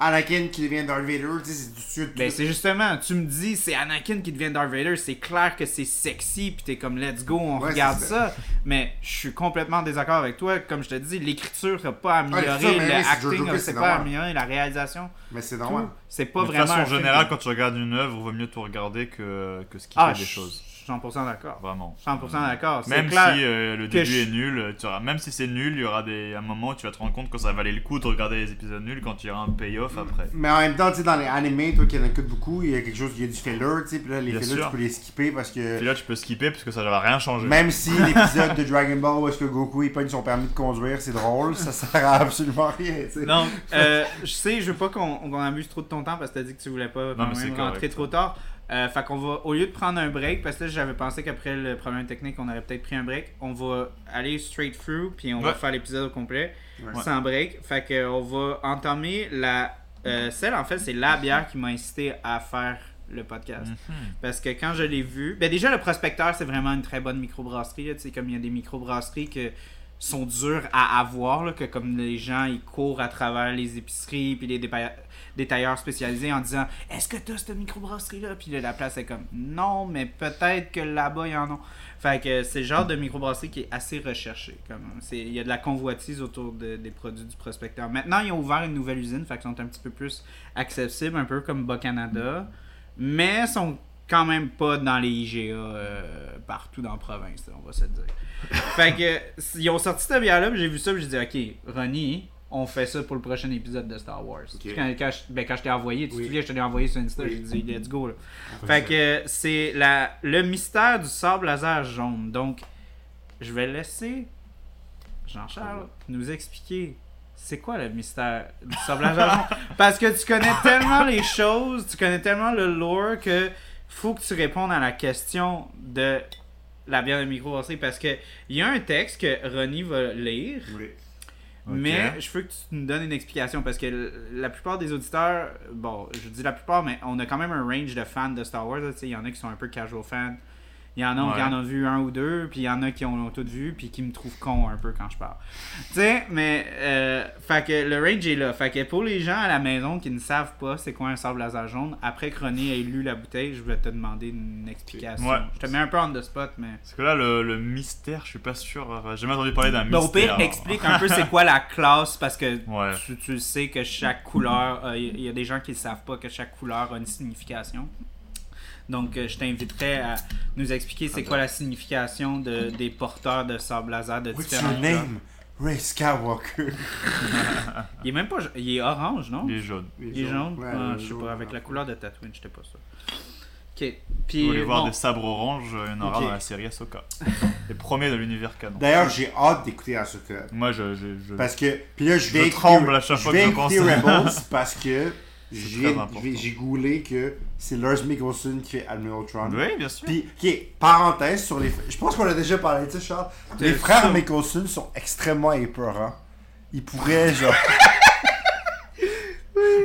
C: Anakin qui devient Darth Vader, tu sais, c'est du suite.
A: Ben c'est justement, tu me dis c'est Anakin qui devient Darth Vader, c'est clair que c'est sexy puis t'es comme let's go, on
C: Ouais,
A: regarde ça. Mais je suis complètement en désaccord avec toi, comme je te dis, l'écriture n'a pas amélioré,
C: mais
A: le
C: oui,
A: acting
C: c'est
A: pas
C: normal.
A: amélioré, la réalisation,
C: Mais c'est normal.
A: c'est pas
B: Mais de
A: vraiment.
B: façon
A: un film
B: générale,
A: de-
B: quand tu regardes une œuvre, il vaut mieux tout regarder que, que skipper
A: ah,
B: des choses.
A: Je suis 100% d'accord.
B: Vraiment.
A: 100% d'accord. C'est
B: Même
A: clair.
B: si euh, le début
A: je-
B: est nul, tu auras- même si c'est nul, il y aura des, un moment où tu vas te rendre compte que ça valait le coup de regarder les épisodes nuls quand il y aura un payoff
A: Mm.
B: après.
C: Mais en même temps, tu sais, dans les animés, toi qui en écoutes beaucoup, il y a quelque chose, il y a du filler, tu sais, puis là, les
B: Bien
C: fillers,
B: sûr.
C: tu peux les skipper parce
B: Et
C: que.
B: là, tu peux skipper parce que ça va rien changer.
C: Même si l'épisode de Dragon Ball où est-ce que Goku il pogne son permis de conduire, c'est drôle, ça sert à absolument rien, tu sais.
A: Non, euh, je sais, je veux pas qu'on abuse trop de ton temps parce que t'as dit que tu voulais pas quand
B: mais correct,
A: rentrer
B: ça.
A: trop tard. Euh, fait qu'on va, au lieu de prendre un break, parce que là, j'avais pensé qu'après le problème technique, on aurait peut-être pris un break, on va aller straight through, puis on va faire l'épisode au complet,
C: Ouais.
A: sans break. Fait qu'on va entamer la. euh, celle, en fait, c'est la bière qui m'a incité à faire le podcast.
B: Mhm.
A: Parce que quand je l'ai vu, ben déjà le prospecteur c'est vraiment une très bonne microbrasserie. Tu sais, comme il y a des microbrasseries que sont durs à avoir, là, que comme les gens ils courent à travers les épiceries puis les dépa- détailleurs spécialisés en disant Est-ce que t'as cette microbrasserie là Puis là, la place est comme Non, mais peut-être que là-bas il y en a. Fait que c'est le genre de microbrasserie qui est assez recherché. Il y a de la convoitise autour de- des produits du prospecteur. Maintenant, ils ont ouvert une nouvelle usine, fait qu'ils sont un petit peu plus accessibles, un peu comme Bas-Canada, mais sont quand même pas dans les IGA euh, partout dans la province, on va se dire. fait que, ils ont sorti cette bière-là, j'ai vu ça, j'ai dit, ok, Ronnie, on fait ça pour le prochain épisode de Star Wars.
C: Ok.
A: Quand, quand je, ben, quand je t'ai envoyé, tu
C: Oui.
A: te souviens, je te l'ai envoyé sur Insta,
C: Oui.
A: j'ai dit, let's go. Là. Fait que c'est la, le mystère du sable laser jaune. Donc, je vais laisser Jean-Charles nous expliquer c'est quoi le mystère du sable laser jaune? Parce que tu connais tellement les choses, tu connais tellement le lore que faut que tu répondes à la question de la bière de micro parce que il y a un texte que Ronnie va lire.
C: Oui.
A: Mais je veux que tu nous donnes une explication parce que la plupart des auditeurs, bon, je dis la plupart, mais on a quand même un range de fans de Star Wars. Il y en a qui sont un peu casual fans. Il y en a qui en ont vu un ou deux, puis il y en a qui ont tout vu, puis qui me trouvent con un peu quand je parle. Tu sais, mais, euh, fait que le range est là. Fait que pour les gens à la maison qui ne savent pas c'est quoi un sable laser jaune, après que René ait lu la bouteille, je vais te demander une explication.
B: Ouais.
A: Je te mets un peu on the spot, mais.
B: Parce que là, le, le mystère, je suis pas sûr. euh, J'ai jamais entendu parler d'un
A: Ben, au
B: mystère.
A: pire, explique un peu c'est quoi la classe parce que
B: Ouais.
A: tu, tu sais que chaque couleur, euh, il y a des gens qui ne savent pas que chaque couleur a une signification. Donc, euh, je t'inviterais à nous expliquer c'est quoi la signification de, des porteurs de sable laser de
C: What's
A: différents
C: your name? Ray Skywalker.
A: Il est même pas, il est orange, non?
B: Il est jaune.
A: Il est jaune?
C: Ouais,
A: Ah, je sais
C: jaune,
A: pas, avec
C: ouais.
A: la couleur de Tatooine, j'étais pas sûr. Ok,
B: Vous
A: puis
B: voulez voir
A: bon,
B: des sabres orange, il y en aura
C: Ok.
B: dans la série Ahsoka. Les premiers de l'univers canon.
C: D'ailleurs, j'ai hâte d'écouter Ahsoka.
B: Moi, je. je, je-
C: Parce que, puis là, je
B: Je
C: vais écouter,
B: tremble à chaque fois
C: vais
B: que je pense.
C: Rebels parce que j'ai goulé que c'est Lars Mikkelsen qui fait Admiral Tron.
B: Oui, bien sûr.
C: Puis, ok, parenthèse sur les. Je pense qu'on a déjà parlé de ça, Charles. Les frères. Mikkelsen sont extrêmement épeurants. Ils pourraient, genre.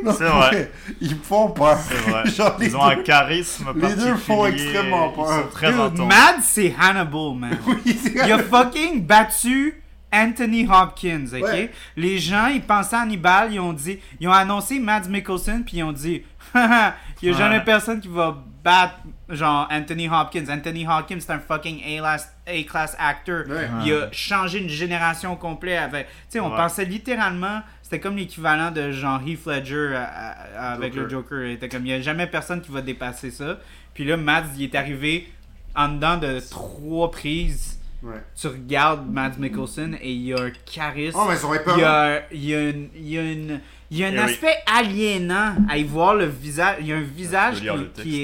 C: Non,
B: C'est vrai.
C: Ils me font peur.
B: C'est vrai.
C: Genre,
B: Ils ont un charisme
C: les deux font extrêmement
B: ils
C: peur.
B: sont très.
A: Mad, c'est Hannibal, man.
C: Oui,
A: Il a fucking battu Anthony Hopkins, ok?
C: Ouais.
A: Les gens, ils pensaient à Hannibal, ils ont dit, ils ont annoncé Mads Mikkelsen, puis ils ont dit, il y a jamais
B: Ouais.
A: personne qui va battre, genre, Anthony Hopkins. Anthony Hopkins, c'est un fucking A-class A-class actor.
C: Ouais.
A: Il a changé une génération complète avec, tu sais, on
B: Ouais.
A: pensait littéralement, c'était comme l'équivalent de genre Heath Ledger à- à- à- avec
C: Joker.
A: le Joker. Il était comme, il y a jamais personne qui va dépasser ça. Puis là, Mads, il est arrivé en dedans de trois prises
C: Ouais.
A: tu regardes Mads Mikkelsen et il y a un charisme.
C: Oh, mais ils sont
A: il y a, il y a, une- il y a, une- il y a un
B: Eh oui.
A: aspect aliénant à y voir le visage. Il y a un visage qui,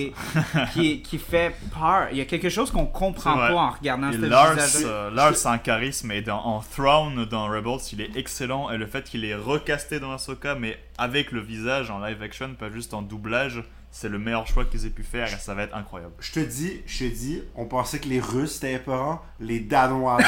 A: est, qui, est- qui fait peur. Il y a quelque chose qu'on comprend pas en regardant
B: Et
A: ce
B: Lars,
A: visage.
B: euh, Lars a un charisme et dans, en Throne dans Rebels il est excellent et le fait qu'il est recasté dans Ahsoka mais avec le visage en live action pas juste en doublage c'est le meilleur choix qu'ils aient pu faire et ça va être incroyable.
C: Je te dis, je te dis, on pensait que les Russes étaient épeurants, les Danois.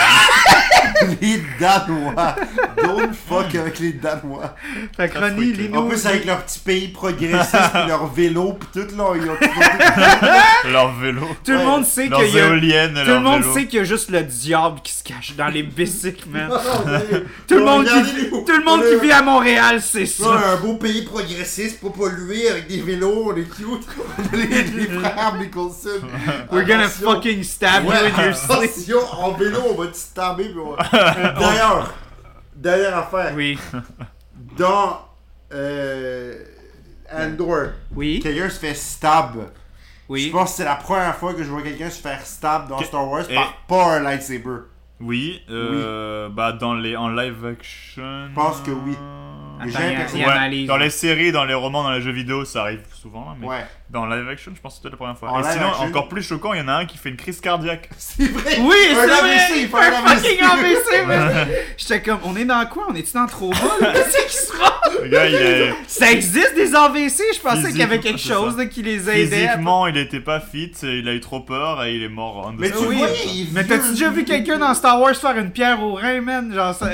C: les Danois. Don't fuck avec les Danois.
A: Fait que Ronnie,
C: En plus, avec leur petit pays progressiste, leur vélo, pis tout, là, ils ont tout
B: Leur vélo,
A: Tout le monde sait
B: leurs
A: qu'il y a.
B: éoliennes,
A: Tout le monde
B: vélo.
A: sait qu'il y a juste le diable qui se cache dans les bicycles, man.
C: Tout
A: Tout le monde, qui, tout le monde qui vit à Montréal, c'est ça.
C: Beau pays progressiste, pas pollué, avec des vélos, on est cute. On les, les frères Nicholson.
A: We're gonna
C: Attention.
A: fucking stab
C: Ouais,
A: you in your sleep.
C: en vélo, on va te stabber. on va- D'ailleurs, dernière affaire.
A: Oui.
C: Dans euh, Andor,
A: Oui.
C: quelqu'un se fait stab. Je
A: Oui.
C: pense que c'est la première fois que je vois quelqu'un se faire stab dans
B: Que-
C: Star Wars
B: et-
C: par pas un lightsaber.
B: Oui, euh, bah dans les en live action.
C: Je pense que oui.
A: Attends,
C: j'ai
A: il y a-
C: l'impression-
A: il y a
B: Ouais,
A: analyse.
B: dans les séries, dans les romans, dans les jeux vidéo, ça arrive souvent. Mais
C: Ouais,
B: dans live action, je pense que c'était la première fois.
C: En
B: Et sinon,
C: action-
B: encore plus choquant, il y en a un qui fait une crise cardiaque.
C: c'est vrai.
A: Oui, c'est vrai!
C: AVC, il un
A: fucking AVC, man! J'étais comme, on est dans quoi? On est-tu dans trop bas? Qu'est-ce qui se passe?
B: Le gars, il est
A: Ça existe des AVC? Je pensais qu'il y avait quelque chose
B: ça.
A: là, qui les aidait. à-
B: physiquement, il était pas fit, il a eu trop peur et il est mort. en
C: Mais
B: deux
C: tu
A: Oui.
C: il
A: Mais t'as-tu déjà vu quelqu'un dans Star Wars faire une pierre au rein, man? Genre, ça...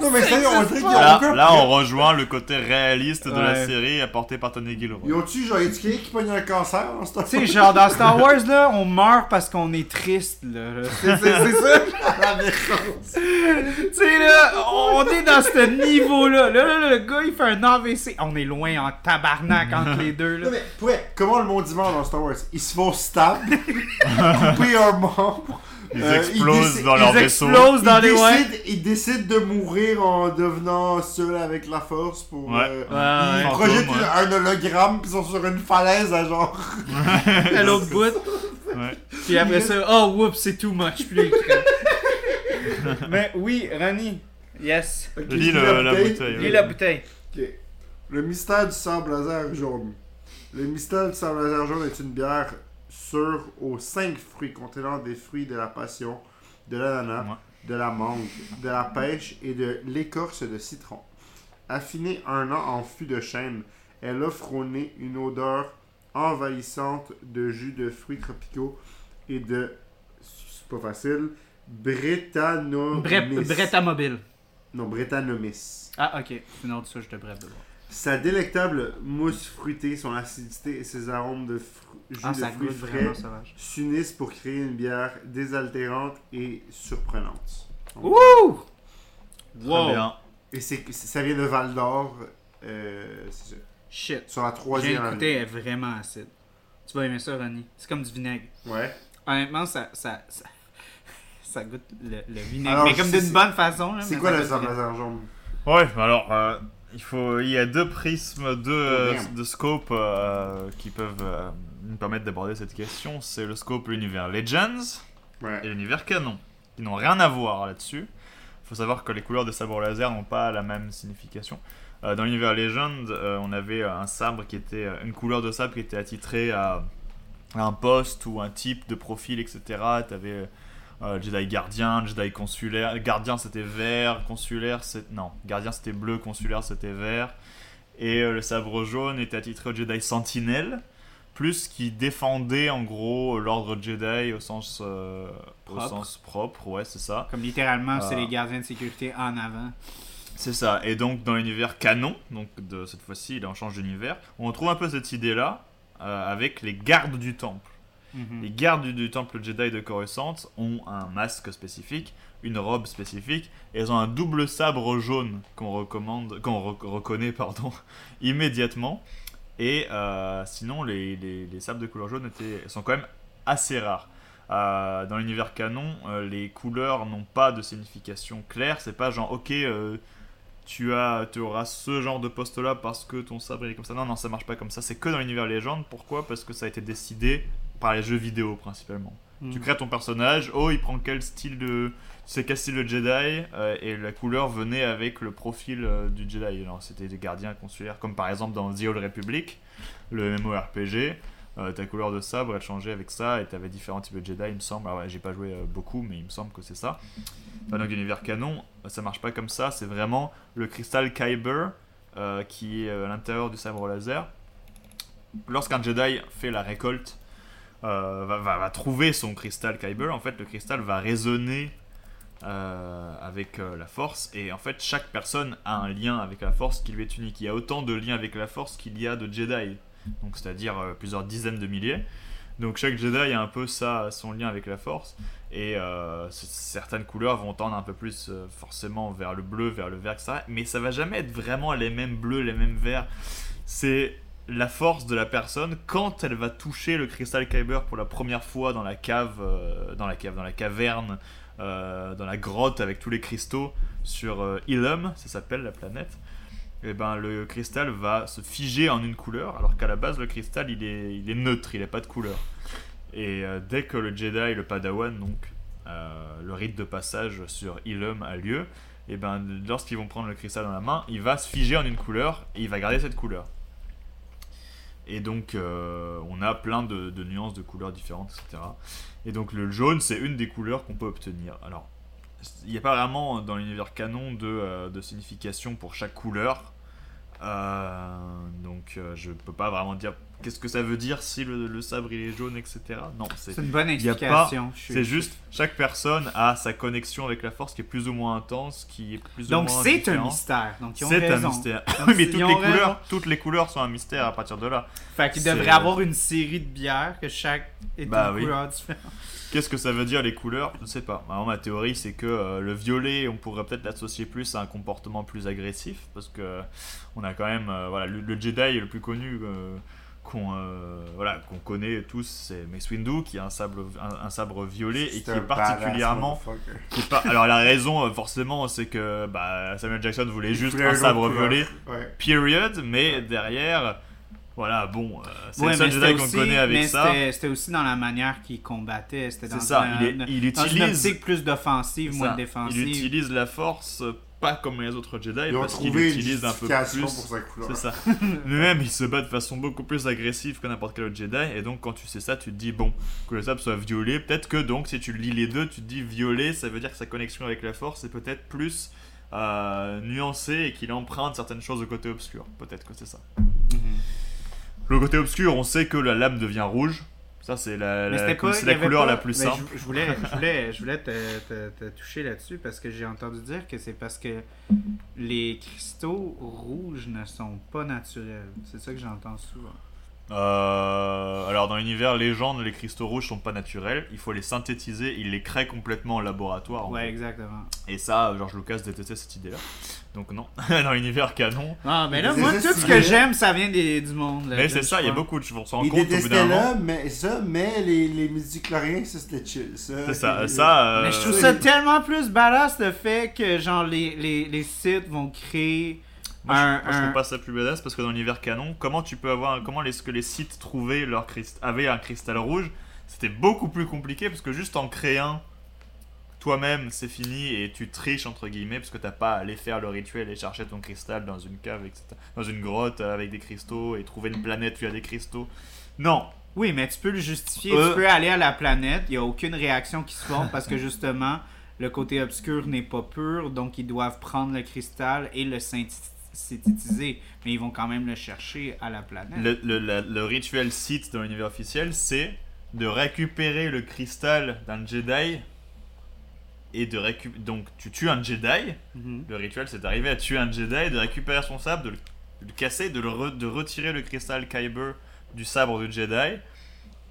C: Non, mais sérieux, on dirait qu'il y a
B: Là,
C: aucun-
B: là, on rejoint le côté réaliste de la série apporté par Tony Gilroy.
C: Ils ont-tu, genre, qui pogne un cancer dans Star
A: Tu sais, genre dans Star Wars, là, on meurt parce qu'on est triste, là. C'est ça.
C: La référence.
A: Tu sais, là, on est dans ce niveau-là. Là, là, le gars, il fait un AVC. On est loin en tabarnak entre les deux, là.
C: Non, mais, vrai, comment le monde meurt dans Star Wars? Ils se font stab, couper un membre.
B: Ils
C: euh,
B: explosent
C: déci-
B: dans leur
A: Ils
B: vaisseau.
A: explosent dans
C: ils,
A: les ouais.
C: décident, ils décident de mourir en devenant seul avec la force pour.
B: Ouais.
C: euh,
A: Ouais,
C: ils
A: ouais.
C: projettent
B: Fantôme, ouais.
C: un hologramme puis ils sont sur une falaise à genre.
A: à l'autre bout.
B: Ouais.
A: Puis après ça, oh, whoops, c'est too much. Puis. Mais oui, Ronnie. Yes.
C: Ok,
B: Lis la bouteille,
A: Lis la bouteille.
C: Le mystère du sable laser jaune. Le mystère du sable laser jaune est une bière aux 5 fruits contenant des fruits de la passion, de l'ananas,
B: Ouais.
C: de la mangue, de la pêche et de l'écorce de citron. Affinée un an en fût de chêne, elle offre au nez une odeur envahissante de jus de fruits tropicaux et de, c'est pas facile, Brettanomyces.
A: Brett, Brett à mobile.
C: Non, Brettanomyces.
A: Ah, ok. C'est une autre souche de bref de voir.
C: Sa délectable mousse fruitée, son acidité et ses arômes de fru- jus
A: Ah,
C: de
A: ça
C: fruits
A: goûte
C: frais
A: vraiment sauvage.
C: s'unissent pour créer une bière désaltérante et surprenante.
A: Wouh!
B: Bien.
C: Et c'est, ça vient de Val d'Or, euh, c'est ça,
A: Shit.
C: sur la
A: J'ai
C: troisième
A: écouté,
C: année.
A: elle est vraiment acide. Tu vas aimer ça, Ronnie. C'est comme du vinaigre.
C: Ouais.
A: Honnêtement, ça, ça, ça, ça goûte le, le vinaigre.
C: Alors,
A: mais comme
C: c'est-
A: d'une bonne façon. Là,
C: C'est quoi le laser jaune
B: Ouais, mais alors, euh, il, faut, il y a deux prismes, deux euh,
C: merde.
B: de scope euh, qui peuvent euh, nous permettre d'aborder cette question. C'est le scope l'univers Legends et l'univers Canon, qui n'ont rien à voir là-dessus. Il faut savoir que les couleurs des sabres laser n'ont pas la même signification. Euh, dans l'univers Legend, euh, on avait un sabre qui était euh, une couleur de sabre qui était attitrée à, à un poste ou un type de profil, etc. Tu avais Jedi gardien, Jedi consulaire. Gardien c'était vert, consulaire c'est non, gardien c'était bleu, consulaire c'était vert. Et euh, le sabre jaune était attitré au Jedi sentinelle, plus qui défendait en gros l'ordre Jedi au sens euh, au
A: Propre.
B: sens propre, ouais c'est ça.
A: Comme littéralement, c'est les gardiens de sécurité en avant.
B: C'est ça. Et donc dans l'univers canon, donc de cette fois-ci, là on change d'univers, on retrouve un peu cette idée-là euh, avec les gardes du temple.
A: Mhm.
B: Les gardes du, du temple Jedi de Coruscant ont un masque spécifique, une robe spécifique, et elles ont un double sabre jaune qu'on recommande, qu'on re- reconnaît pardon, immédiatement. Et euh, sinon, les, les- les sabres de couleur jaune étaient, sont quand même assez rares. Euh, dans l'univers canon, euh, les couleurs n'ont pas de signification claire. C'est pas genre, ok, tu, as, tu auras ce genre de poste là parce que ton sabre est comme ça. Non, non, ça marche pas comme ça. C'est que dans l'univers légende. Pourquoi? Parce que ça a été décidé par les jeux vidéo principalement. Tu
A: Mhm.
B: crées ton personnage, oh il prend quel style de... C'est style de Jedi euh, Et la couleur venait avec le profil euh, du Jedi. Alors c'était des gardiens consulaires, comme par exemple dans The Old Republic, le MMORPG. euh, ta couleur de sabre elle changeait avec ça et t'avais différents types de Jedi il me semble. Alors j'ai pas joué euh, beaucoup mais il me semble que c'est ça. Enfin, donc l'univers canon, ça marche pas comme ça, c'est vraiment le cristal Kyber qui est à l'intérieur du sabre laser. Lorsqu'un Jedi fait la récolte va, va- va trouver son cristal Kyber, en fait, le cristal va résonner euh, avec euh, la force. Et en fait, chaque personne a un lien avec la force qui lui est unique. Il y a autant de liens avec la force qu'il y a de Jedi. Donc, c'est-à-dire euh, plusieurs dizaines de milliers. Donc, chaque Jedi a un peu ça, son lien avec la force. Et certaines couleurs vont tendre un peu plus forcément vers le bleu, vers le vert, etc. Mais ça va jamais être vraiment les mêmes bleus, les mêmes verts. C'est la force de la personne quand elle va toucher le cristal Kyber pour la première fois dans la cave, dans la cave, dans la caverne, dans la grotte avec tous les cristaux sur euh, Ilum, ça s'appelle la planète. Et ben le cristal va se figer en une couleur, alors qu'à la base le cristal il est, neutre, il n'a pas de couleur. Et euh, dès que le Jedi, le Padawan, donc euh, le rite de passage sur Ilum a lieu, et ben lorsqu'ils vont prendre le cristal dans la main, il va se figer en une couleur et il va garder cette couleur. Et donc, euh, on a plein de, nuances de couleurs différentes, etc. Et donc, le jaune, c'est une des couleurs qu'on peut obtenir. Alors, il n'y a pas vraiment dans l'univers canon de, euh, signification pour chaque couleur. Euh, donc, je peux pas vraiment dire qu'est-ce que ça veut dire si le, le sabre il est jaune, etc. Non, c'est
A: une bonne explication.
B: c'est juste chaque personne a sa connexion avec la force qui est plus ou moins intense, qui est plus
A: Donc
B: ou moins
A: c'est un mystère. Donc ils ont
B: C'est un mystère.
A: Donc,
B: mais toutes les
A: raison.
B: couleurs, toutes les couleurs sont un mystère à partir de là.
A: Fait qu'il devrait avoir une série de bières que chaque est
B: Bah
A: une
B: oui.
A: couleur différente.
B: Qu'est-ce que ça veut dire les couleurs? Je ne sais pas. Alors, ma théorie, c'est que euh, le violet, on pourrait peut-être l'associer plus à un comportement plus agressif, parce que on a quand même, euh, voilà, le, le Jedi le plus connu euh, qu'on euh, voilà, qu'on connaît tous, c'est Mace Windu, qui a un sabre, un, un sabre violet et qui est
C: un
B: particulièrement.
C: badass motherfucker.
B: qui est pas- alors la raison, euh, forcément, c'est que bah, Samuel Jackson voulait juste un sabre violet,
C: Ouais.
B: period, mais derrière. Voilà, bon, euh, c'est
A: Ouais,
B: le seul Jedi qu'on connaît avec
A: mais
B: ça.
A: c'était- aussi dans la manière qu'il combattait. C'était dans
B: C'est ça,
A: une,
B: il, est- il
A: dans une
B: utilise
A: optique plus d'offensive, moins de défensive.
B: Il utilise la force pas comme les autres Jedi
C: Ils
B: parce qu'il
C: trouvé une
B: utilise un peu plus.
C: pour sa couleur.
B: C'est ça. Lui-même, il se bat de façon beaucoup plus agressive que n'importe quel autre Jedi. Et donc, quand tu sais ça, tu te dis, bon, que le sabre soit violet. Peut-être que donc, si tu lis les deux, tu te dis violet, ça veut dire que sa connexion avec la force est peut-être plus euh, nuancée et qu'il emprunte certaines choses au côté obscur. Peut-être que c'est ça.
A: Mhm.
B: Le côté obscur, on sait que la lame devient rouge. Ça, c'est la, la,
A: pas-
B: la couleur
A: pas-
B: la plus simple.
A: Je, je voulais, je voulais, je voulais te, te- te toucher là-dessus parce que j'ai entendu dire que c'est parce que les cristaux rouges ne sont pas naturels. C'est ça que j'entends souvent.
B: Euh, alors dans l'univers légende, les cristaux rouges sont pas naturels, il faut les synthétiser, il les crée complètement en laboratoire. en
A: Ouais,
B: fait.
A: exactement.
B: Et ça, George Lucas détestait cette idée-là. Donc non, dans l'univers canon.
A: Ah, mais là,
C: C'est
A: moi, tout ce que j'aime, ça vient des, du monde. là,
B: Mais
A: je-
B: c'est
A: je
B: ça, il y a beaucoup de... On s'en rend
C: Il
B: compte au bout d'un
C: détestait
B: moment.
C: là, mais ça, mais les, les midi-chloriens, ça c'était chill. Ça,
B: C'est ça, ça... euh,
A: Mais je trouve ça tellement plus badass le fait que genre les, les, les sites vont créer
B: Moi, je,
A: un,
B: moi, je
A: un-
B: trouve pas ça plus badass parce que dans l'univers canon, comment tu peux avoir, comment les, ce que les sites trouvaient leur crist- avaient un cristal rouge, c'était beaucoup plus compliqué parce que juste en créant toi-même, c'est fini et tu triches entre guillemets parce que t'as pas à aller faire le rituel et chercher ton cristal dans une cave, etc. Dans une grotte euh, avec des cristaux et trouver une planète où il y a des cristaux. Non,
A: Oui, mais tu peux le justifier.
B: Euh.
A: Tu peux aller à la planète, il n'y a aucune réaction qui se forme parce que justement, le côté obscur n'est pas pur, donc ils doivent prendre le cristal et le synthéti- synthétiser. Mais ils vont quand même le chercher à la planète.
B: le, le- la- le rituel site dans l'univers officiel, c'est de récupérer le cristal d'un Jedi et de récupérer. Donc tu tues un Jedi.
A: Mhm.
B: Le rituel, c'est d'arriver à tuer un Jedi, de récupérer son sabre, de le, de le casser, de, le re- de retirer le cristal Kyber du sabre du Jedi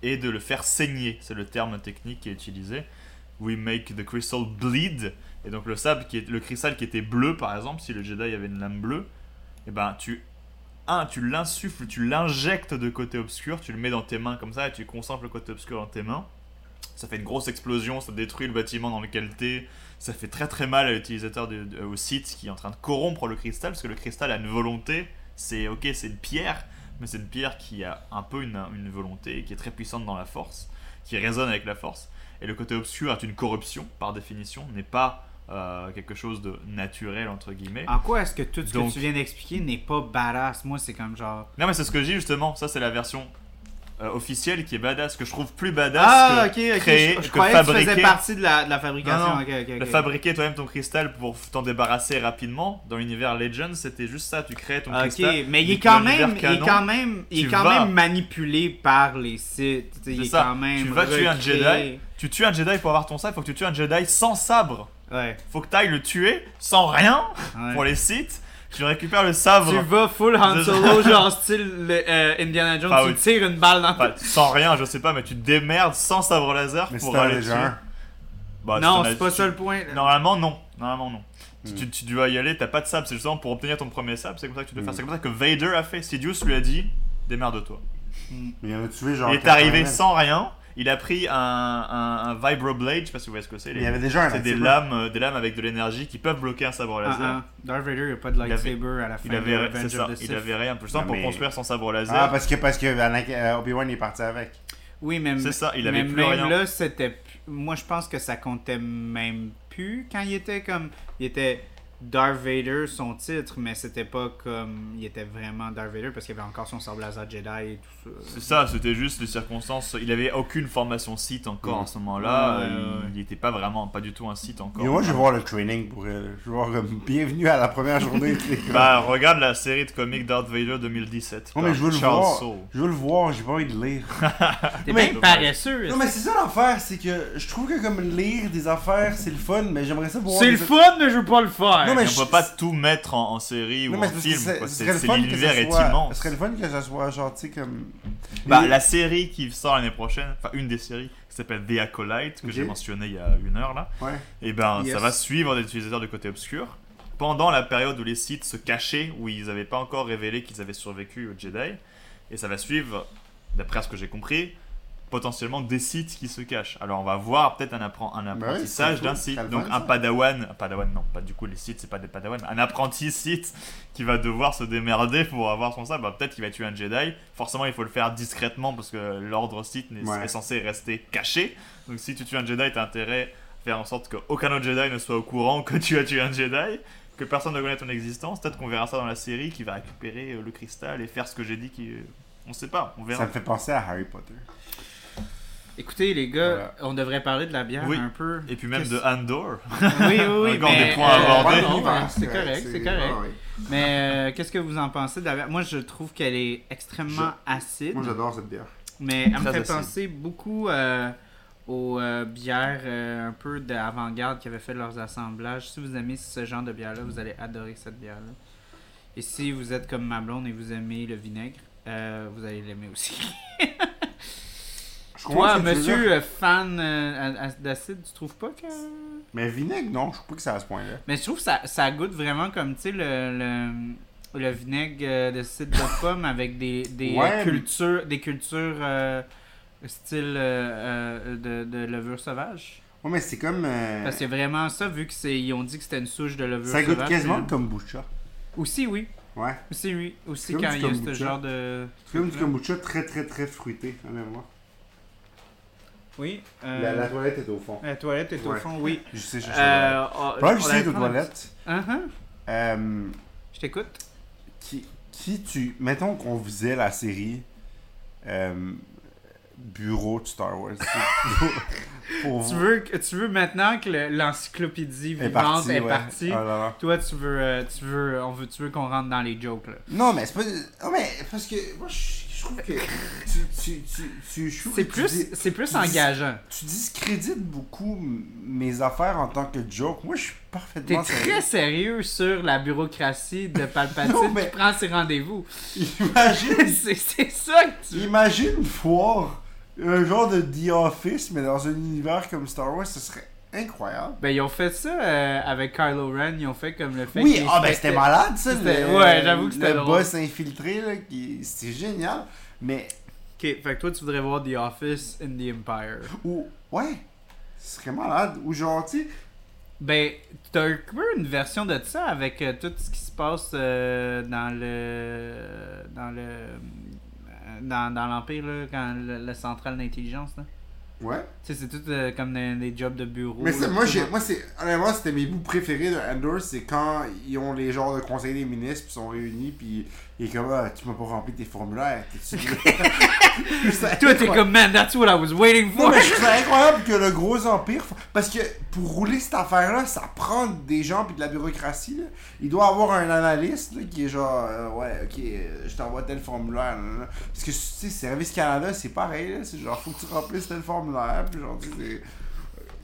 B: et de le faire saigner. C'est le terme technique qui est utilisé. We make the crystal bleed. Et donc le sabre, qui est, le cristal qui était bleu, par exemple, si le Jedi avait une lame bleue, et ben tu un, tu l'insuffles, tu l'injectes de côté obscur, tu le mets dans tes mains comme ça et tu concentres le côté obscur dans tes mains. Ça fait une grosse explosion, ça détruit le bâtiment dans lequel t'es. Ça fait très très mal à l'utilisateur au site qui est en train de corrompre le cristal parce que le cristal a une volonté. C'est ok, c'est une pierre, mais c'est une pierre qui a un peu une, une volonté, qui est très puissante dans la force, qui résonne avec la force. Et le côté obscur est une corruption par définition, n'est pas euh, quelque chose de naturel entre guillemets.
A: En quoi est-ce que tout ce
B: Donc-
A: que tu viens d'expliquer n'est pas badass? Moi, c'est comme genre.
B: Non mais c'est ce que je dis justement, ça c'est la version euh, officielle qui est badass, que je trouve plus badass
A: Ah,
B: que
A: ok.
B: créer,
A: je, je
B: que
A: croyais que tu faisais
B: fabriquer.
A: partie de la, de la fabrication.
B: Non, non.
A: Ok, ok,
B: De fabriquer toi-même ton cristal pour t'en débarrasser rapidement. Dans l'univers Legends, c'était juste ça, tu créais ton cristal.
A: mais il est quand même, il est quand même, il est quand
B: vas-
A: même manipulé par les sites. Il est
B: ça,
A: quand même
B: tu vas tuer un. Jedi. Tu tues un Jedi pour avoir ton sabre, faut que tu tues un Jedi sans sabre.
A: Ouais.
B: Faut que tu ailles le tuer sans rien
A: ouais.
B: pour les sites. Tu récupères le sabre.
A: Tu vas full Han Solo, genre style le, euh, Indiana Jones, tu
B: oui.
A: tires une balle dans
B: Enfin, sans rien, je sais pas, mais tu te démerdes sans sabre laser
C: Mais
B: pour aller tuer. Bah,
A: Non, c'est pas
B: tu-
A: ça le point.
B: Normalement, non. Normalement, non. Tu-
C: Hmm.
B: Tu, tu dois y aller, t'as pas de sabre, c'est justement pour obtenir ton premier sabre, c'est comme ça que tu dois
C: Hmm.
B: faire. C'est comme ça que Vader a fait. Sidious lui a dit démerde-toi.
C: Il y en a tué genre.
B: Il est arrivé
C: 80.
B: sans rien, il a pris un, un, un Vibroblade, je sais pas si vous voyez ce que c'est.
C: Mais
B: les-
C: il y avait déjà un
B: C'est des
C: lightsaber.
B: lames, euh, des lames avec de l'énergie qui peuvent bloquer un sabre
A: Ah,
B: laser.
A: ah. Darth Vader, il a pas de
B: Il avait-
A: lightsaber à la fin
B: Il
A: de
B: avait,
A: Revenge
B: c'est ça,
A: of the
B: il
A: Sith.
B: avait rien. Pour
C: mais-
B: construire son sabre laser.
C: Ah, parce que, parce que euh, Obi-Wan est parti avec.
A: Oui, mais,
B: C'est ça, il
A: mais
B: avait plus
A: même
B: rien.
A: là, c'était. Moi, je pense que ça comptait même plus quand il était comme. Il était Darth Vader son titre, mais c'était pas comme il était vraiment Darth Vader parce qu'il avait encore son sabre laser Jedi et tout ça.
B: C'est ça, c'était juste les circonstances. Il avait aucune formation Sith encore à ce moment-là.
A: Ouais,
B: il-
A: ouais.
B: Il n'était pas vraiment, pas du tout un Sith encore.
C: Et moi, je vais voir le training pour elle. Je vais voir comme bienvenue à la première journée.
B: Bah, regarde la série de comics Darth Vader 2017.
C: non, mais je veux le voir. Je veux le voir, j'ai pas envie de lire.
A: T'es
C: Mais-
A: bien paresseux.
C: Non, mais c'est ça l'affaire, c'est que je trouve que comme lire des affaires, c'est le fun, mais j'aimerais ça voir.
A: C'est le fun, mais je veux pas le faire.
C: Non, mais
B: Et
C: je-
B: on peut pas tout mettre en, en série
C: Non,
B: ou en film.
C: c'est-
B: l'univers est immense.
C: Ce serait le fun que ça soit genre, tu sais, comme.
B: Bah, la série qui sort l'année prochaine, enfin une des séries, qui s'appelle The Acolyte, que j'ai mentionné il y a une heure là,
C: Ouais.
B: et ben
A: Yes.
B: ça va suivre des utilisateurs du côté obscur pendant la période où les sites se cachaient, où ils n'avaient pas encore révélé qu'ils avaient survécu au Jedi, et ça va suivre, d'après ce que j'ai compris, potentiellement des sites qui se cachent. Alors on va voir peut-être un, appren- un
C: Bah oui,
B: apprentissage d'un site, donc un padawan, un padawan non, pas du coup les sites c'est pas des padawan, un apprenti site qui va devoir se démerder pour avoir son sabre, bah, peut-être qu'il va tuer un Jedi, forcément il faut le faire discrètement parce que l'ordre site
C: Ouais.
B: est censé rester caché, donc si tu tues un Jedi t'as intérêt à faire en sorte qu'aucun autre Jedi ne soit au courant que tu as tué un Jedi, que personne ne connaisse ton existence, peut-être qu'on verra ça dans la série qui va récupérer euh, le cristal et faire ce que j'ai dit qui... On sait pas, on
C: Ça me fait penser à Harry Potter.
A: Écoutez, les gars,
C: Voilà.
A: on devrait parler de la bière
B: Oui.
A: un peu.
B: Et puis même de Andor.
A: Oui, oui, oui.
B: Encore
A: mais,
B: des points
A: euh, ouais, c'est correct, c'est correct. Mais euh, qu'est-ce que vous en pensez de la bière? Moi, je trouve qu'elle est extrêmement acide.
C: Moi, j'adore cette bière.
A: Mais elle me fait
B: acide.
A: penser beaucoup euh, aux euh, bières euh, un peu d'avant-garde qui avaient fait leurs assemblages. Si vous aimez ce genre de bière-là, vous allez adorer cette bière-là. Et si vous êtes comme ma blonde et vous aimez le vinaigre, euh, vous allez l'aimer aussi. Toi, monsieur euh, fan euh, à- à- d'acide, tu trouves pas que...
C: Mais vinaigre, non, je trouve pas que c'est à ce point-là.
A: Mais je trouve que ça, ça goûte vraiment comme, tu sais, le, le, le vinaigre euh, de cidre de pomme avec des, des
C: Ouais, mais-
A: cultures, des cultures euh, style de, de levure sauvage.
C: Ouais, mais c'est comme. euh,
A: Parce que vraiment ça, vu qu'ils ont dit que c'était une souche de levure
C: ça goûte
A: sauvage.
C: quasiment le kombucha.
A: Aussi, oui.
C: Ouais.
A: Aussi, oui. Aussi
C: C'est comme
A: quand il y a ce genre de...
C: C'est comme du kombucha très très très fruité, honnêtement.
A: Oui. euh,
C: La, la toilette est au fond.
A: la toilette est au fond, oui.
C: Je sais, je sais.
A: Euh, oh,
C: Pendant que
A: on
C: je
A: la
C: suis aux
A: prend-
C: toilettes,
A: Uh-huh.
C: euh,
A: Je t'écoute.
C: qui, qui tu. Mettons qu'on faisait la série euh, Bureau de Star Wars. pour
A: Tu veux, tu veux maintenant que le- l'encyclopédie
C: est
A: vivante
C: parti,
A: est
C: ouais.
A: partie.
C: Ah.
A: Toi, tu veux, euh, tu veux, on veut, tu veux qu'on rentre dans les jokes là.
C: Non, mais c'est pas. Non, mais parce que moi, je, je trouve que. Tu, tu, tu, tu, je trouve
A: C'est plus, c'est plus engageant.
C: tu discrédites beaucoup mes affaires en tant que joke. Moi, je suis
A: T'es
C: parfaitement
A: très sérieux sur la bureaucratie de Palpatine
C: Non, mais-
A: qui prend ses rendez-vous.
C: Imagine,
A: c'est c'est ça que tu.
C: imagine voir un genre de The Office, mais dans un univers comme Star Wars, ce serait incroyable.
A: Ben ils ont fait ça euh, avec Kylo Ren, ils ont fait comme le fait
C: Oui, ah ben c'était malade ça. Le-
A: ouais, j'avoue que c'était
C: Le
A: drôle.
C: boss infiltré, là, qui... c'était génial. Mais,
A: Ok, fait que toi tu voudrais voir The Office in the Empire.
C: ou, ouais, ce serait malade. Ou genre, tu
A: Ben, t'as un peu une version de ça avec euh, tout ce qui se passe euh, dans le. dans le. dans, dans l'Empire, là, quand le, le central d'intelligence, là.
C: Ouais.
A: Tu sais, c'est tout euh, comme des, des jobs de bureau.
C: Mais
A: là,
C: moi, j'ai, moi c'est, honnêtement, c'était mes bouts préférés de Andor, c'est quand ils ont les genres de conseils des ministres, puis sont réunis, puis il est comme, ah, tu m'as pas rempli tes formulaires, t'es-tu...
A: Toi, t'es comme, man, that's what I was waiting
C: Non,
A: for!
C: mais je trouve ça incroyable que le gros empire. Parce que pour rouler cette affaire-là, ça prend des gens puis de la bureaucratie. Là. Il doit avoir un analyste là, qui est genre, euh, ouais, ok, euh, je t'envoie tel formulaire. là, là. Parce que, tu sais, Service Canada, c'est pareil. C'est genre, faut que tu remplisses tel formulaire. Puis genre, tu sais, c'est. C'est la même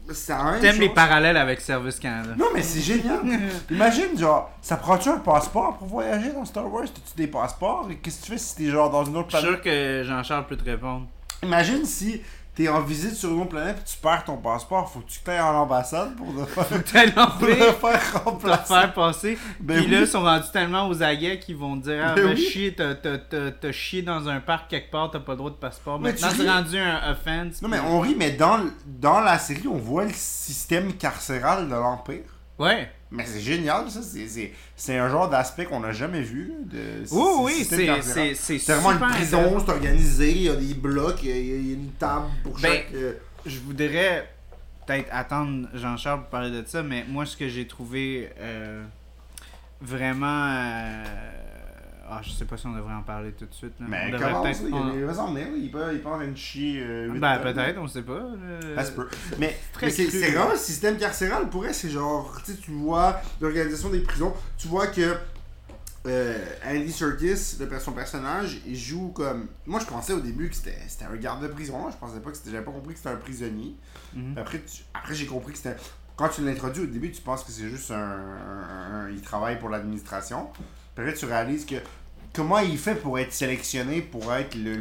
A: T'aimes les parallèles avec Service Canada.
C: Non, mais c'est génial. Imagine, genre, ça prend-tu un passeport pour voyager dans Star Wars? T'as-tu des passeports? Et Qu'est-ce que tu fais si t'es genre dans une autre
A: Je suis
C: planète?
A: sûr que Jean-Charles peut te répondre.
C: Imagine si t'es en visite sur une autre planète et tu perds ton passeport, faut que tu ailles en ambassade pour le faire, pour
A: l'envie
C: faire remplacer.
A: faire passer.
C: Ben
A: Puis là, ils sont rendus tellement aux aguets qu'ils vont te dire Ah,
C: Ben
A: ben
C: oui.
A: chier, t'as- chié dans un parc quelque part, t'as pas le droit de passeport.
C: Mais
A: Maintenant, c'est rendu un offense.
C: Non mais
A: puis-
C: on rit, mais dans, dans la série, on voit le système carcéral de l'Empire.
A: Ouais.
C: Mais c'est génial, ça. C'est, un genre d'aspect qu'on n'a jamais vu. De,
A: Oui, oui, c'est c'est-
C: vraiment une prison, c'est organisé, il y a des blocs, il y a, il y a une table pour
A: Ben,
C: chaque. euh,
A: Je voudrais peut-être attendre Jean-Charles pour parler de ça, mais moi, ce que j'ai trouvé euh, vraiment. euh, Ah, je sais pas si on devrait en parler tout de suite. là.
C: Mais
A: on
C: comment
A: peut-être.
C: Il,
A: on-
C: là. il peut, il peut en chier. euh,
A: Ben, peut-être, on sait pas. là.
C: Ça se peut. Mais, c'est c'est vraiment le système carcéral. Pour elle, c'est genre, tu tu vois l'organisation des prisons, tu vois que euh, Andy Serkis, le, son personnage, il joue comme. Moi, je pensais au début que c'était c'était un garde de prison. Je pensais pas que c'était. J'avais pas compris que c'était un prisonnier.
A: Mhm.
C: Après, tu- après j'ai compris que c'était. Quand tu l'introduis au début, tu penses que c'est juste un, un- un- Il travaille pour l'administration. Puis après, tu réalises que. Comment il fait pour être sélectionné pour être le.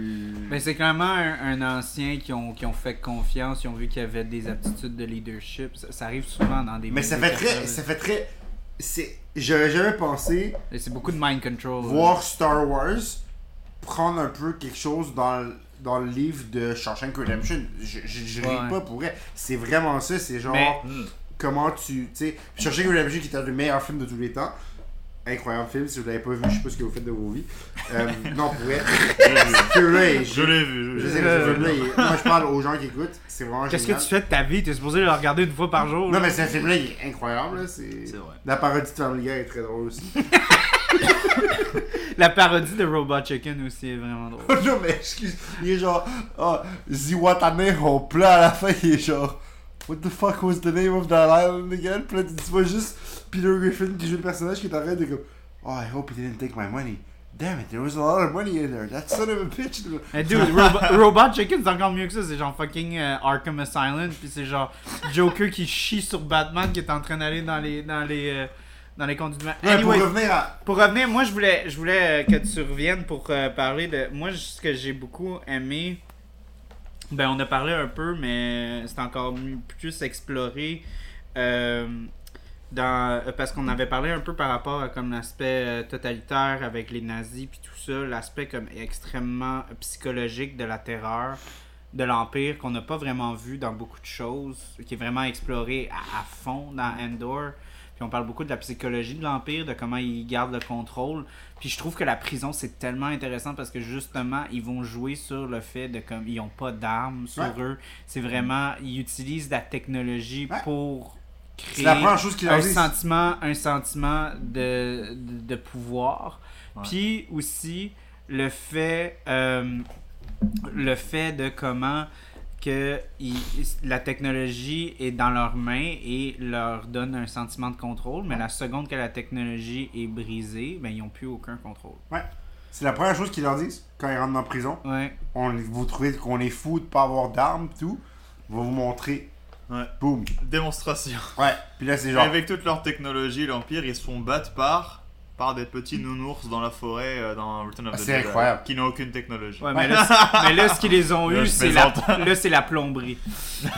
A: Ben, c'est clairement un, un ancien qui ont, qui ont fait confiance, ils ont vu qu'il y avait des aptitudes de leadership. Ça, ça arrive souvent dans des
C: Mais ça fait très. Ça fait très. C'est. J'aurais jamais pensé
A: C'est beaucoup de mind control.
C: voir Star Wars prendre un peu quelque chose dans, le- dans le livre de Shawshank Redemption. Je, je, je ris pas pour elle. C'est vraiment ça. C'est genre
A: Mais-
B: Hmm.
C: comment tu. Tu sais, Shawshank Redemption qui est un des meilleurs films de tous les temps. Incroyable film. Si vous l'avez pas vu, je sais pas ce que vous faites de vos vies. Euh, non, pour film-là est-
B: Je l'ai vu.
C: Je
B: Je
C: sais que ce film-là est- Moi, je parle aux gens qui écoutent. C'est vraiment
A: Qu'est-ce que
C: génial.
A: tu fais de ta vie? T'es supposé le regarder une fois par jour.
C: Non,
A: là.
C: mais ce film-là, il est incroyable. là. C'est...
B: C'est vrai.
C: La parodie de Family Guy est très drôle aussi.
A: La parodie de Robot Chicken aussi est vraiment drôle.
C: non, mais excuse. Il est genre. Ah, Ziwatane au plat à la fin. Il est genre. What the fuck was the name of that island again? Puis là, tu tu vois juste Peter Griffin qui joue le personnage qui est en train de comme. Oh, I hope he didn't take my money. Damn it, there was a lot of money in there. That son of a bitch.
A: Mais dude, Robo- Robot Chicken c'est encore mieux que ça. C'est genre fucking euh, Arkham Asylum. Puis c'est genre Joker qui chie sur Batman qui est en train d'aller dans les, dans les, euh, dans les conduits de Anyway,
C: pour revenir à.
A: Pour revenir, moi je voulais, je voulais euh, que tu reviennes pour euh, parler de. Moi, ce que j'ai beaucoup aimé, ben on a parlé un peu, mais c'est encore plus exploré. euh, dans, euh, parce qu'on avait parlé un peu par rapport à comme l'aspect euh, totalitaire avec les nazis puis tout ça, l'aspect comme extrêmement psychologique de la terreur de l'empire qu'on n'a pas vraiment vu dans beaucoup de choses, qui est vraiment exploré à, à fond dans Endor. Puis on parle beaucoup de la psychologie de l'Empire, de comment ils gardent le contrôle. Puis je trouve que la prison, c'est tellement intéressant parce que justement, ils vont jouer sur le fait de comme ils n'ont pas d'armes sur
C: Ouais.
A: eux. C'est vraiment, ils utilisent la technologie
C: Ouais.
A: pour créer
C: la première chose
A: un
C: dit.
A: sentiment, un sentiment de, de, de pouvoir.
B: Ouais.
A: Puis aussi le fait, euh, le fait de comment que la technologie est dans leurs mains et leur donne un sentiment de contrôle, mais la seconde que la technologie est brisée, ben ils n'ont plus aucun contrôle.
C: C'est la première chose qu'ils leur disent quand ils rentrent la prison.
A: Ouais.
C: On, vous trouvez qu'on est fou de pas avoir d'armes, tout. On va vous montrer.
B: Ouais.
C: Boum.
B: Démonstration.
C: Ouais. Puis là, c'est
B: Et
C: genre.
B: Avec toute leur technologie, l'Empire, ils se font battre par, par des petits nounours dans la forêt euh, dans Return of
C: Ah,
B: the
C: c'est
B: Jedi,
C: incroyable.
B: Qui n'ont aucune technologie.
A: Ouais, mais, là, c'est- mais là, ce qu'ils les ont eu, c'est la,
B: plaisante.
A: là, c'est la plomberie.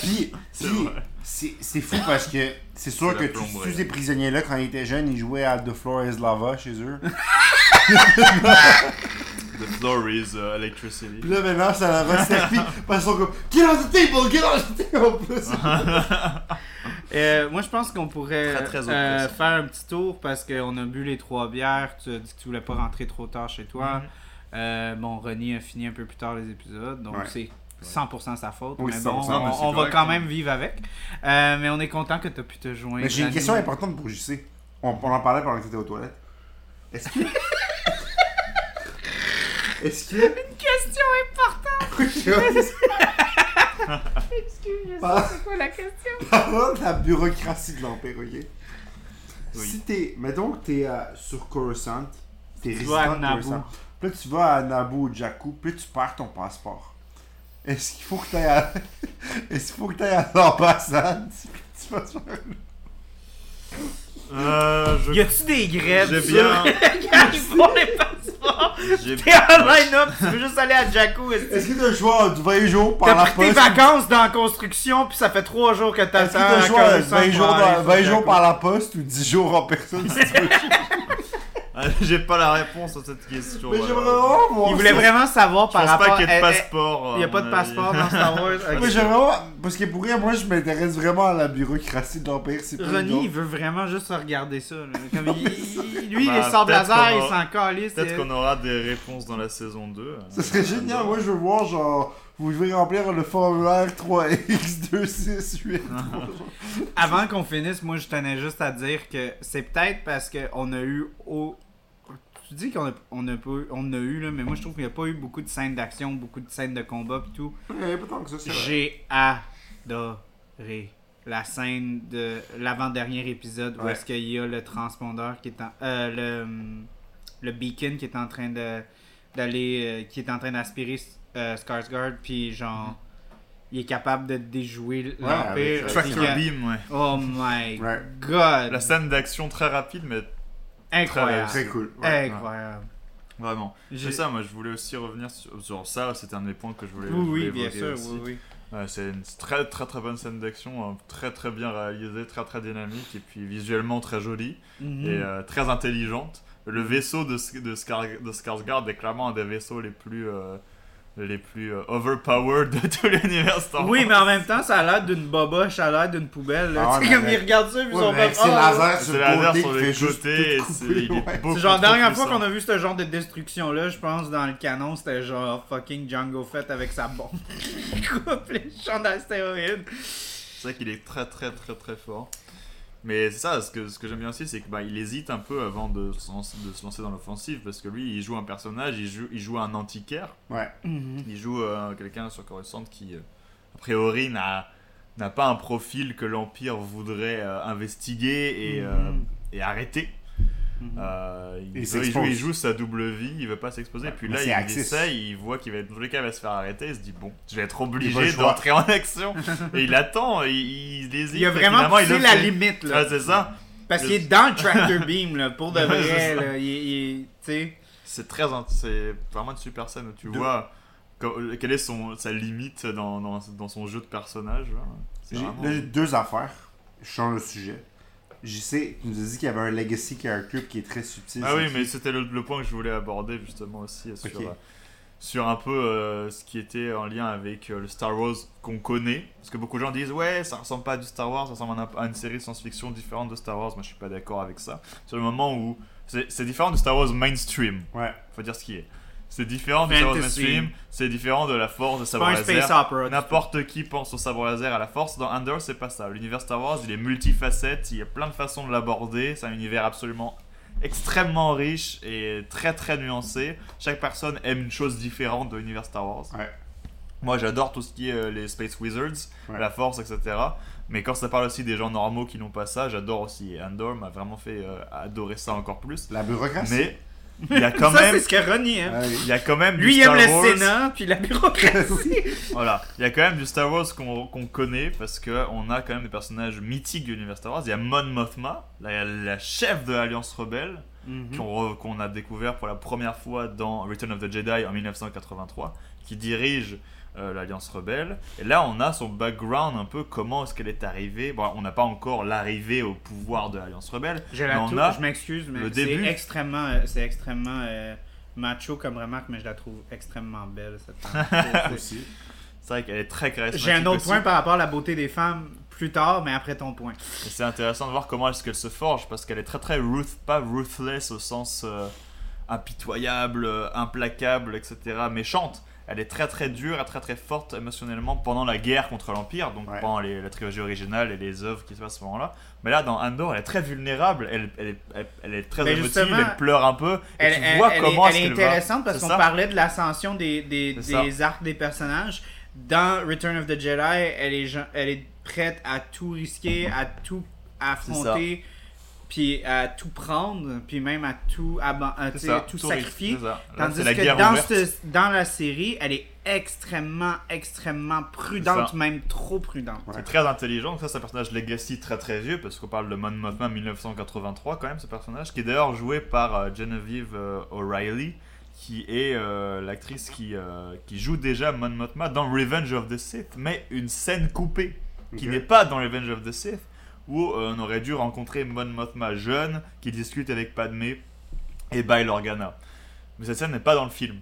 C: Puis, puis. C'est c'est fou parce que c'est sûr que
B: la
C: tous ces prisonniers-là, quand ils étaient jeunes, ils jouaient à The Floor is Lava chez eux.
B: The floor is uh, electricity.
C: Puis là, maintenant, ça leur a servi parce qu'ils sont comme Get on the table, get on the table! C'est-
A: Euh, moi, je pense qu'on pourrait
B: Très, très
A: euh, faire un petit tour parce qu'on a bu les trois bières. Tu as dit que tu voulais pas rentrer trop tard chez toi.
B: Mhm.
A: Euh, bon, Ronnie a fini un peu plus tard les épisodes, donc
C: Ouais.
A: c'est 100% sa faute.
C: Oui,
A: mais
C: 100%,
A: bon, on, va quand
B: hein.
A: même vivre avec. Euh, mais on est content que tu as pu te joindre.
C: Mais j'ai une question importante pour JC. On, on en parlait pendant que tu étais aux toilettes. Est-ce que. Est-ce que.
A: Une question importante! Excuse, je sais
C: Par-
A: c'est quoi la question?
C: Parlons de la bureaucratie de l'Empire, ok?
B: Oui.
C: Si t'es. Mettons que t'es euh, sur Coruscant, t'es résident de. Coruscant. Puis là, tu vas à Naboo ou Jakku, puis tu perds ton passeport. Est-ce qu'il faut que t'ailles à. Est-ce qu'il faut que t'ailles à l'ambassade? Tu vas faire-
B: Euh, je-
A: Y a-tu des grèves?
B: J'ai bien.
A: Font les passeports!
B: J'ai
A: T'es en line-up, tu veux juste aller à Jakku. est-ce que-
C: Est-ce que t'as le choix de 20 jours par
A: T'as
C: la
A: pris tes
C: poste?
A: vacances dans la construction, puis ça fait 3 jours que
C: Est-ce
A: t'attends
C: que t'as le
A: à
C: choix de
A: Coruscant
C: 20
A: pour
C: jours, dans-
A: sur
C: 20 jours par la poste ou 10 jours en personne si tu veux?
B: J'ai pas la réponse à cette question.
C: Mais j'aimerais
B: malheureusement.
C: vraiment
A: Il voulait vraiment savoir
B: Je
A: par
B: pense
A: rapport
B: pas qu'il y ait de
A: à-
B: passeport.
A: Il n'y a pas de passeport dans Star Wars.
C: Moi, j'aimerais vraiment. Parce que pour rien, moi, je m'intéresse vraiment à la bureaucratie de l'Empire.
A: Ronnie, il veut vraiment juste regarder ça. là. Comme il- il- lui,
B: Bah,
A: les sables
B: peut-être
A: laser,
B: qu'on
A: il s'en calisse.
B: Peut-être
A: et-
B: qu'on aura des réponses dans la saison 2.
C: Ça serait génial. Moi, je veux voir, genre, Vous devez remplir le formulaire 3X268.
A: Avant qu'on finisse, moi, je tenais juste à dire que c'est peut-être parce qu'on a eu. Au... Tu dis qu'on a, on a, pas eu- on a eu, là, mais moi, je trouve qu'il n'y a pas eu beaucoup de scènes d'action, beaucoup de scènes de combat et tout.
C: Pas tant que ça, c'est vrai.
A: J'ai adoré la scène de l'avant-dernier épisode où
C: Ouais.
A: est-ce qu'il y a le transpondeur qui est en. euh, le, le beacon qui est en train de d'aller. euh, qui est en train d'aspirer euh, Skarsgård, puis genre. Il est capable de déjouer l'Empire.
C: avec, euh,
B: Tractor beam, ouais.
A: Oh my
C: Ouais.
A: god!
B: La scène d'action très rapide, mais
A: Incroyable.
C: Très cool. Ouais.
A: Incroyable.
B: vraiment. C'est ça, moi je voulais aussi revenir sur, sur ça, c'était un des points que je voulais, je
A: Oui,
B: voulais
A: oui, bien sûr,
B: aussi.
A: oui, oui.
B: Ouais, c'est une très très très bonne scène d'action, hein, très très bien réalisée, très très dynamique et puis visuellement très jolie
A: Mhm.
B: et euh, très intelligente. Le vaisseau de, Sk- de, Skar de Skarsgård est clairement un des vaisseaux les plus, euh, les plus euh, overpowered de tout l'univers Star Wars.
A: Oui, mais en même temps, ça a l'air d'une boboche, ça a l'air d'une poubelle. là.
C: Ah
A: tu sais, comme
C: avec-
A: ils regardent ça, puis ils
C: Ouais,
A: sont
C: avec ses
A: Ah,
C: lasers sur
B: C'est
C: le
B: laser
C: côté
B: les côtés, c'est-
C: ouais.
A: C'est genre dernière fois qu'on a vu ce genre de destruction là, je pense dans le canon, c'était genre fucking Django Fett avec sa bombe. Il coupe les champs d'astéroïdes.
B: C'est vrai qu'il est très très très très fort. Mais c'est ça, ce que, ce que j'aime bien aussi, c'est qu'il hésite un peu avant de se lancer, de se lancer dans l'offensive, parce que lui, il joue un personnage, il joue, il joue un antiquaire,
C: Ouais.
B: il joue euh, quelqu'un sur Coruscant qui, euh, a priori, n'a n'a pas un profil que l'Empire voudrait euh, investiguer et, euh,
A: Mhm.
B: et arrêter.
A: Mhm.
B: Euh, il,
C: Il
B: veut- il
C: s'expose.
B: joue, il joue sa double vie, il veut pas s'exposer.
C: Ouais,
B: Puis là, il
C: Axis.
B: essaye, il voit qu'il va être, il va se faire arrêter. Il se dit bon, je vais être
C: le
B: obligé d'entrer en action. et il attend, il, il hésite.
A: Il a vraiment poussé
B: le
A: la limite là.
B: C'est ça.
A: Parce qu'il est dans le tractor beam là, pour de vrai là. Il, il- tu sais.
B: C'est très, c'est vraiment une super scène où tu
C: De-
B: vois quelle est son, sa limite dans, dans, dans son jeu de personnage.
C: J'ai
B: vraiment-
C: deux affaires. Je change de sujet. JC, tu nous as dit qu'il y avait un legacy character qui est très subtil.
B: Ah oui, mais c'était le, le point que je voulais aborder justement aussi sur, euh, sur un peu euh, ce qui était en lien avec euh, le Star Wars qu'on connaît. Parce que beaucoup de gens disent ouais, ça ressemble pas à du Star Wars, ça ressemble à un- à une série de science-fiction différente de Star Wars. Moi, je suis pas d'accord avec ça. Sur le moment où c'est c'est différent du Star Wars mainstream,
C: Ouais.
B: faut dire ce qui est. C'est différent du Star Wars
A: Fantasy.
B: mainstream, c'est différent de la force de
A: C'est
B: sabre laser.
A: space opera.
B: N'importe qui pense au sabre laser à la force. Dans Under, c'est pas ça. L'univers Star Wars, il est multifacette, il y a plein de façons de l'aborder. C'est un univers absolument extrêmement riche et très très nuancé. Chaque personne aime une chose différente de l'univers Star Wars.
C: Ouais.
B: Moi, j'adore tout ce qui est euh, les Space Wizards,
C: Ouais.
B: la force, etc. Mais quand ça parle aussi des gens normaux qui n'ont pas ça, j'adore aussi. Et Andor m'a vraiment fait euh, adorer ça encore plus.
C: La bureaucratie.
B: Mais il y a quand
A: ça,
B: même,
A: c'est ce que Ronnie aime.
B: Il y a quand même
A: Lui,
B: du
A: il aime
B: Star
A: le
B: Wars.
A: Sénat, puis la bureaucratie.
B: Voilà, il y a quand même du Star Wars qu'on qu'on connaît parce qu'on a quand même des personnages mythiques de l'univers Star Wars. Il y a Mon Mothma, la, la chef de l'Alliance Rebelle, qu'on re- qu'on a découvert pour la première fois dans Return of the Jedi en 1983, qui dirige euh, l'Alliance Rebelle. Et là, on a son background un peu, comment est-ce qu'elle est arrivée. Bon, on n'a pas encore l'arrivée au pouvoir de l'Alliance Rebelle.
A: Je la
B: on a
A: je m'excuse, mais
B: le
A: c'est extrêmement, euh, c'est extrêmement euh, macho comme remarque, mais je la trouve extrêmement belle cette femme.
C: Aussi.
B: C'est vrai qu'elle est très charismatique.
A: J'ai un autre
B: aussi.
A: point par rapport à la beauté des femmes plus tard, mais après ton point.
B: C'est intéressant de voir comment est-ce qu'elle se forge parce qu'elle est très très ruth, pas ruthless au sens euh, impitoyable, euh, implacable, etc. méchante. Elle est très très dure et très très forte émotionnellement pendant la guerre contre l'Empire, donc
C: Ouais.
B: pendant les- la trilogie originale et les œuvres qui se passent à ce moment-là. Mais là, dans Andor, elle est très vulnérable, elle, elle, est- elle- elle est très émotive, elle pleure un peu. Et
A: Elle,
B: tu
A: elle-
B: vois
A: elle
B: comment
A: est, elle est
B: qu'elle va-
A: intéressante parce qu'on parlait de l'ascension des, des,
B: C'est
A: des arcs des personnages. Dans Return of the Jedi, elle est, elle est prête à tout risquer, à tout affronter, puis à tout prendre, puis même à tout, à,
B: ça,
A: tout
B: tout
A: sacrifier.
B: c'est ça. Là,
A: Tandis que
B: guerre
A: dans,
B: ouverte.
A: ce- dans la série, elle est extrêmement, extrêmement prudente, même trop prudente.
C: Ouais.
B: C'est très intelligent, ça c'est un personnage legacy très très vieux, parce qu'on parle de Mon Mothma 1983 quand même, ce personnage, qui est d'ailleurs joué par euh, Genevieve euh, O'Reilly, qui est euh, l'actrice qui, euh, qui joue déjà Mon Mothma dans Revenge of the Sith, mais une scène coupée, qui n'est pas dans Revenge of the Sith, où euh, on aurait dû rencontrer Mon Mothma jeune, qui discute avec Padmé et Bail Organa. Mais cette scène n'est pas dans le film.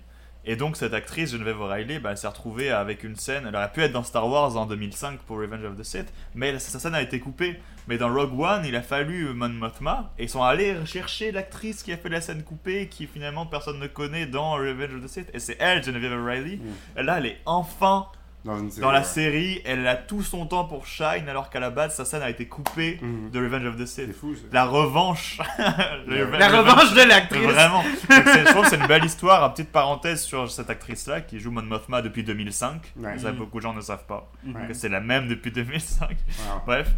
B: Et donc cette actrice, Genevieve O'Reilly, bah, elle s'est retrouvée avec une scène, elle aurait pu être dans Star Wars en 2005 pour Revenge of the Sith, mais sa scène a été coupée. Mais dans Rogue One, il a fallu Mon Mothma, et ils sont allés chercher l'actrice qui a fait la scène coupée, qui finalement personne ne connaît dans Revenge of the Sith, et c'est elle, Genevieve O'Reilly.
C: Mm.
B: Et Là, elle est enfin
C: Dans, une série,
B: dans la
C: ouais.
B: série, elle a tout son temps pour Shine, alors qu'à la base, sa scène a été coupée
C: Mhm.
B: de Revenge of the
C: C'est
B: Sith.
C: fou, ça.
B: La revanche. Le-
A: La revanche de l'actrice.
B: Vraiment. Je trouve que c'est une belle histoire. Une petite parenthèse sur cette actrice-là qui joue Mon Mothma depuis 2005.
C: Ouais.
B: Ça,
A: Mhm.
B: beaucoup de gens ne savent pas.
C: Ouais.
B: Que c'est la même depuis 2005.
C: Wow.
B: Bref.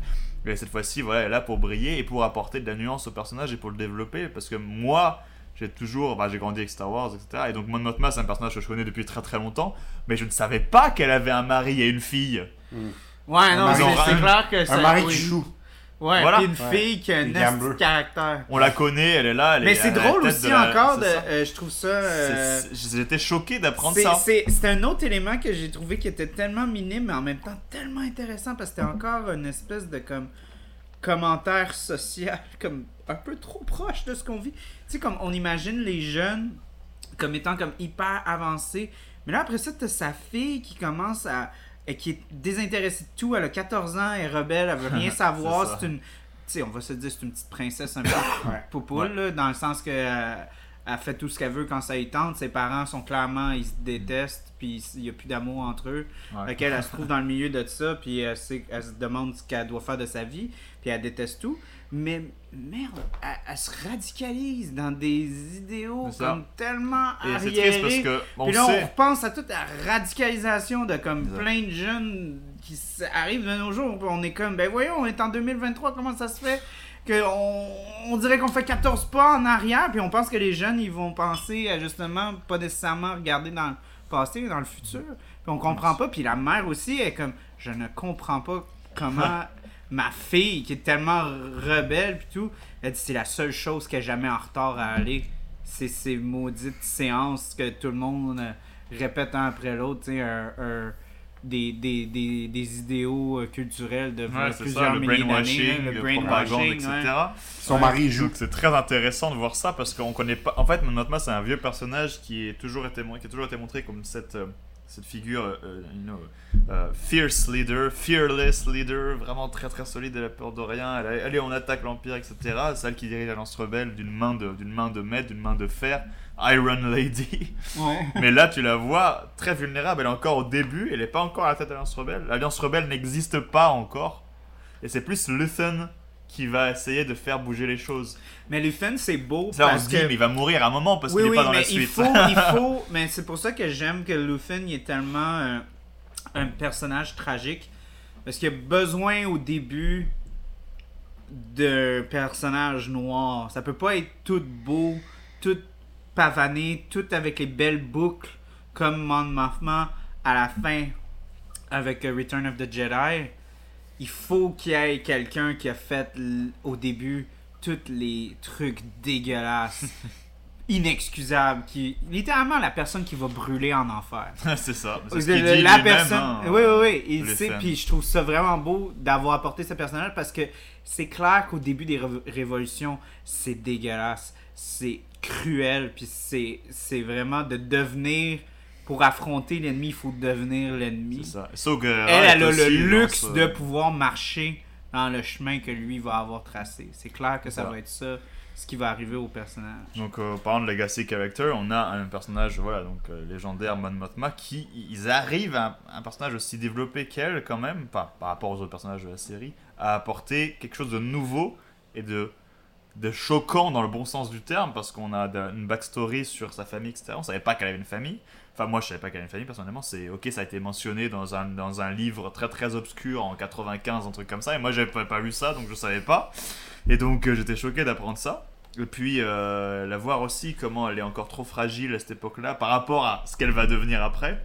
B: Mais cette fois-ci, voilà, elle est là pour briller et pour apporter de la nuance au personnage et pour le développer. Parce que moi, j'ai toujours, bah, j'ai grandi avec Star Wars, etc. Et donc Mon Mothma, c'est un personnage que je connais depuis très très longtemps. Mais je ne savais pas qu'elle avait un mari et une fille.
A: Ouais, non,
C: Un
A: c'est c'est clair que ça.
C: Un mari qui joue.
A: Ouais,
B: Voilà.
A: une
C: Ouais.
A: fille qui a un de caractère.
B: On la connaît, elle est là. Elle
A: Mais
B: est
A: c'est drôle aussi
B: de la-
A: encore, de,
B: c'est
A: euh, je trouve ça. euh,
B: C'est- c'est- J'étais choqué d'apprendre
A: c'est-
B: ça.
A: c'est c'est un autre élément que j'ai trouvé qui était tellement minime, mais en même temps tellement intéressant parce que c'était encore une espèce de comme commentaire social, comme un peu trop proche de ce qu'on vit. Tu sais, comme on imagine les jeunes comme étant comme hyper avancés, mais là après ça, t'as sa fille qui commence à. et qui est désintéressée de tout, elle a 14 ans, elle est rebelle, elle veut rien savoir,
B: C'est
A: une. Tu sais, on va se dire, c'est une petite princesse un peu
C: Ouais.
A: poupoule, là, dans le sens que euh, elle fait tout ce qu'elle veut quand ça y tente. Ses parents sont clairement, ils se détestent, puis il n'y a plus d'amour entre eux.
B: Ouais.
A: Fait qu'elle, elle se trouve dans le milieu de ça, puis elle, sait- elle se demande ce qu'elle doit faire de sa vie, puis elle déteste tout. Mais merde, elle, elle se radicalise dans des idéaux
B: C'est
A: comme tellement
B: c'est
A: arriérés.
B: triste parce que on
A: Puis là, on repense à toute la radicalisation de comme
B: Exact.
A: plein de jeunes qui arrivent de nos jours. On est comme, ben voyons, on est en 2023, comment ça se fait que on, on dirait qu'on fait 14 pas en arrière, puis on pense que les jeunes, ils vont penser à justement pas nécessairement regarder dans le passé, dans le futur. Puis on comprend pas. Puis la mère aussi est comme, je ne comprends pas comment ma fille, qui est tellement rebelle, puis tout, elle dit c'est la seule chose qu'elle est jamais en retard à aller. C'est ces maudites séances que tout le monde euh, répète un après l'autre, tu sais, un- un- des, des, des, des idéaux euh, culturels de
B: Ouais, c'est
A: plusieurs
B: ça, le
A: milliers
B: brainwashing,
A: hein,
B: le
A: brainwashing,
B: propagande,
A: ouais.
B: etc.
C: Son mari joue.
B: C'est très intéressant de voir ça parce qu'on connaît pas. En fait, Monotma c'est un vieux personnage qui, est toujours été, qui a toujours été montré comme cette, euh, cette figure, euh, euh, you know, euh, fierce leader, fearless leader, vraiment très très solide, elle a peur de rien. Elle a- allez, on attaque l'Empire, etc. Celle qui dirige la lance rebelle d'une main de, d'une main de maître, d'une main de fer. Iron Lady.
A: Ouais.
B: Mais là, tu la vois très vulnérable. Elle est encore au début. Elle n'est pas encore à la tête de l'Alliance Rebelle. L'Alliance Rebelle n'existe pas encore. Et c'est plus Luthen qui va essayer de faire bouger les choses.
A: Mais Luthen, c'est beau
B: Ça, on
A: parce
B: se dit,
A: que...
B: mais il va mourir à un moment parce
A: oui,
B: qu'il n'est
A: oui,
B: pas dans
A: mais
B: la
A: il
B: suite.
A: faut, il faut... Mais c'est pour ça que j'aime que Luthen il est tellement un, un personnage tragique. Parce qu'il a besoin au début d'un personnage noir. Ça peut pas être tout beau, tout pavané, tout avec les belles boucles comme Mon Mothma à la fin avec euh, Return of the Jedi. Il faut qu'il y ait quelqu'un qui a fait au début tous les trucs dégueulasses, inexcusables, qui littéralement la personne qui va brûler en enfer.
B: c'est ça. C'est
A: Le-
B: ce qu'il dit
A: la personne,
B: hein,
A: oui, oui, oui, il
B: le
A: sait, puis je trouve ça vraiment beau d'avoir apporté ce personnage parce que c'est clair qu'au début des révo- révolutions, c'est dégueulasse, c'est cruel, puis c'est c'est vraiment de devenir, pour affronter l'ennemi, il faut devenir l'ennemi.
B: Ça. So
A: Elle, elle a le luxe de pouvoir marcher dans le chemin que lui va avoir tracé. C'est clair que ça va être ça, ce qui va arriver au personnage.
B: Donc, euh, parlant de Legacy Character, on a un personnage voilà, donc, euh, légendaire, Mon Mothma, qui ils arrivent à un, un personnage aussi développé qu'elle, quand même, pas par rapport aux autres personnages de la série, à apporter quelque chose de nouveau et de, de choquant dans le bon sens du terme, parce qu'on a de- une backstory sur sa famille, etc. On savait pas qu'elle avait une famille. Enfin, moi, je savais pas qu'elle avait une famille, personnellement. C'est ok, ça a été mentionné dans un, dans un livre très très obscur en 95, un truc comme ça, et moi, j'avais pas, pas lu ça, donc je savais pas. Et donc, euh, j'étais choqué d'apprendre ça. Et puis, euh, la voir aussi, comment elle est encore trop fragile à cette époque-là par rapport à ce qu'elle va devenir après.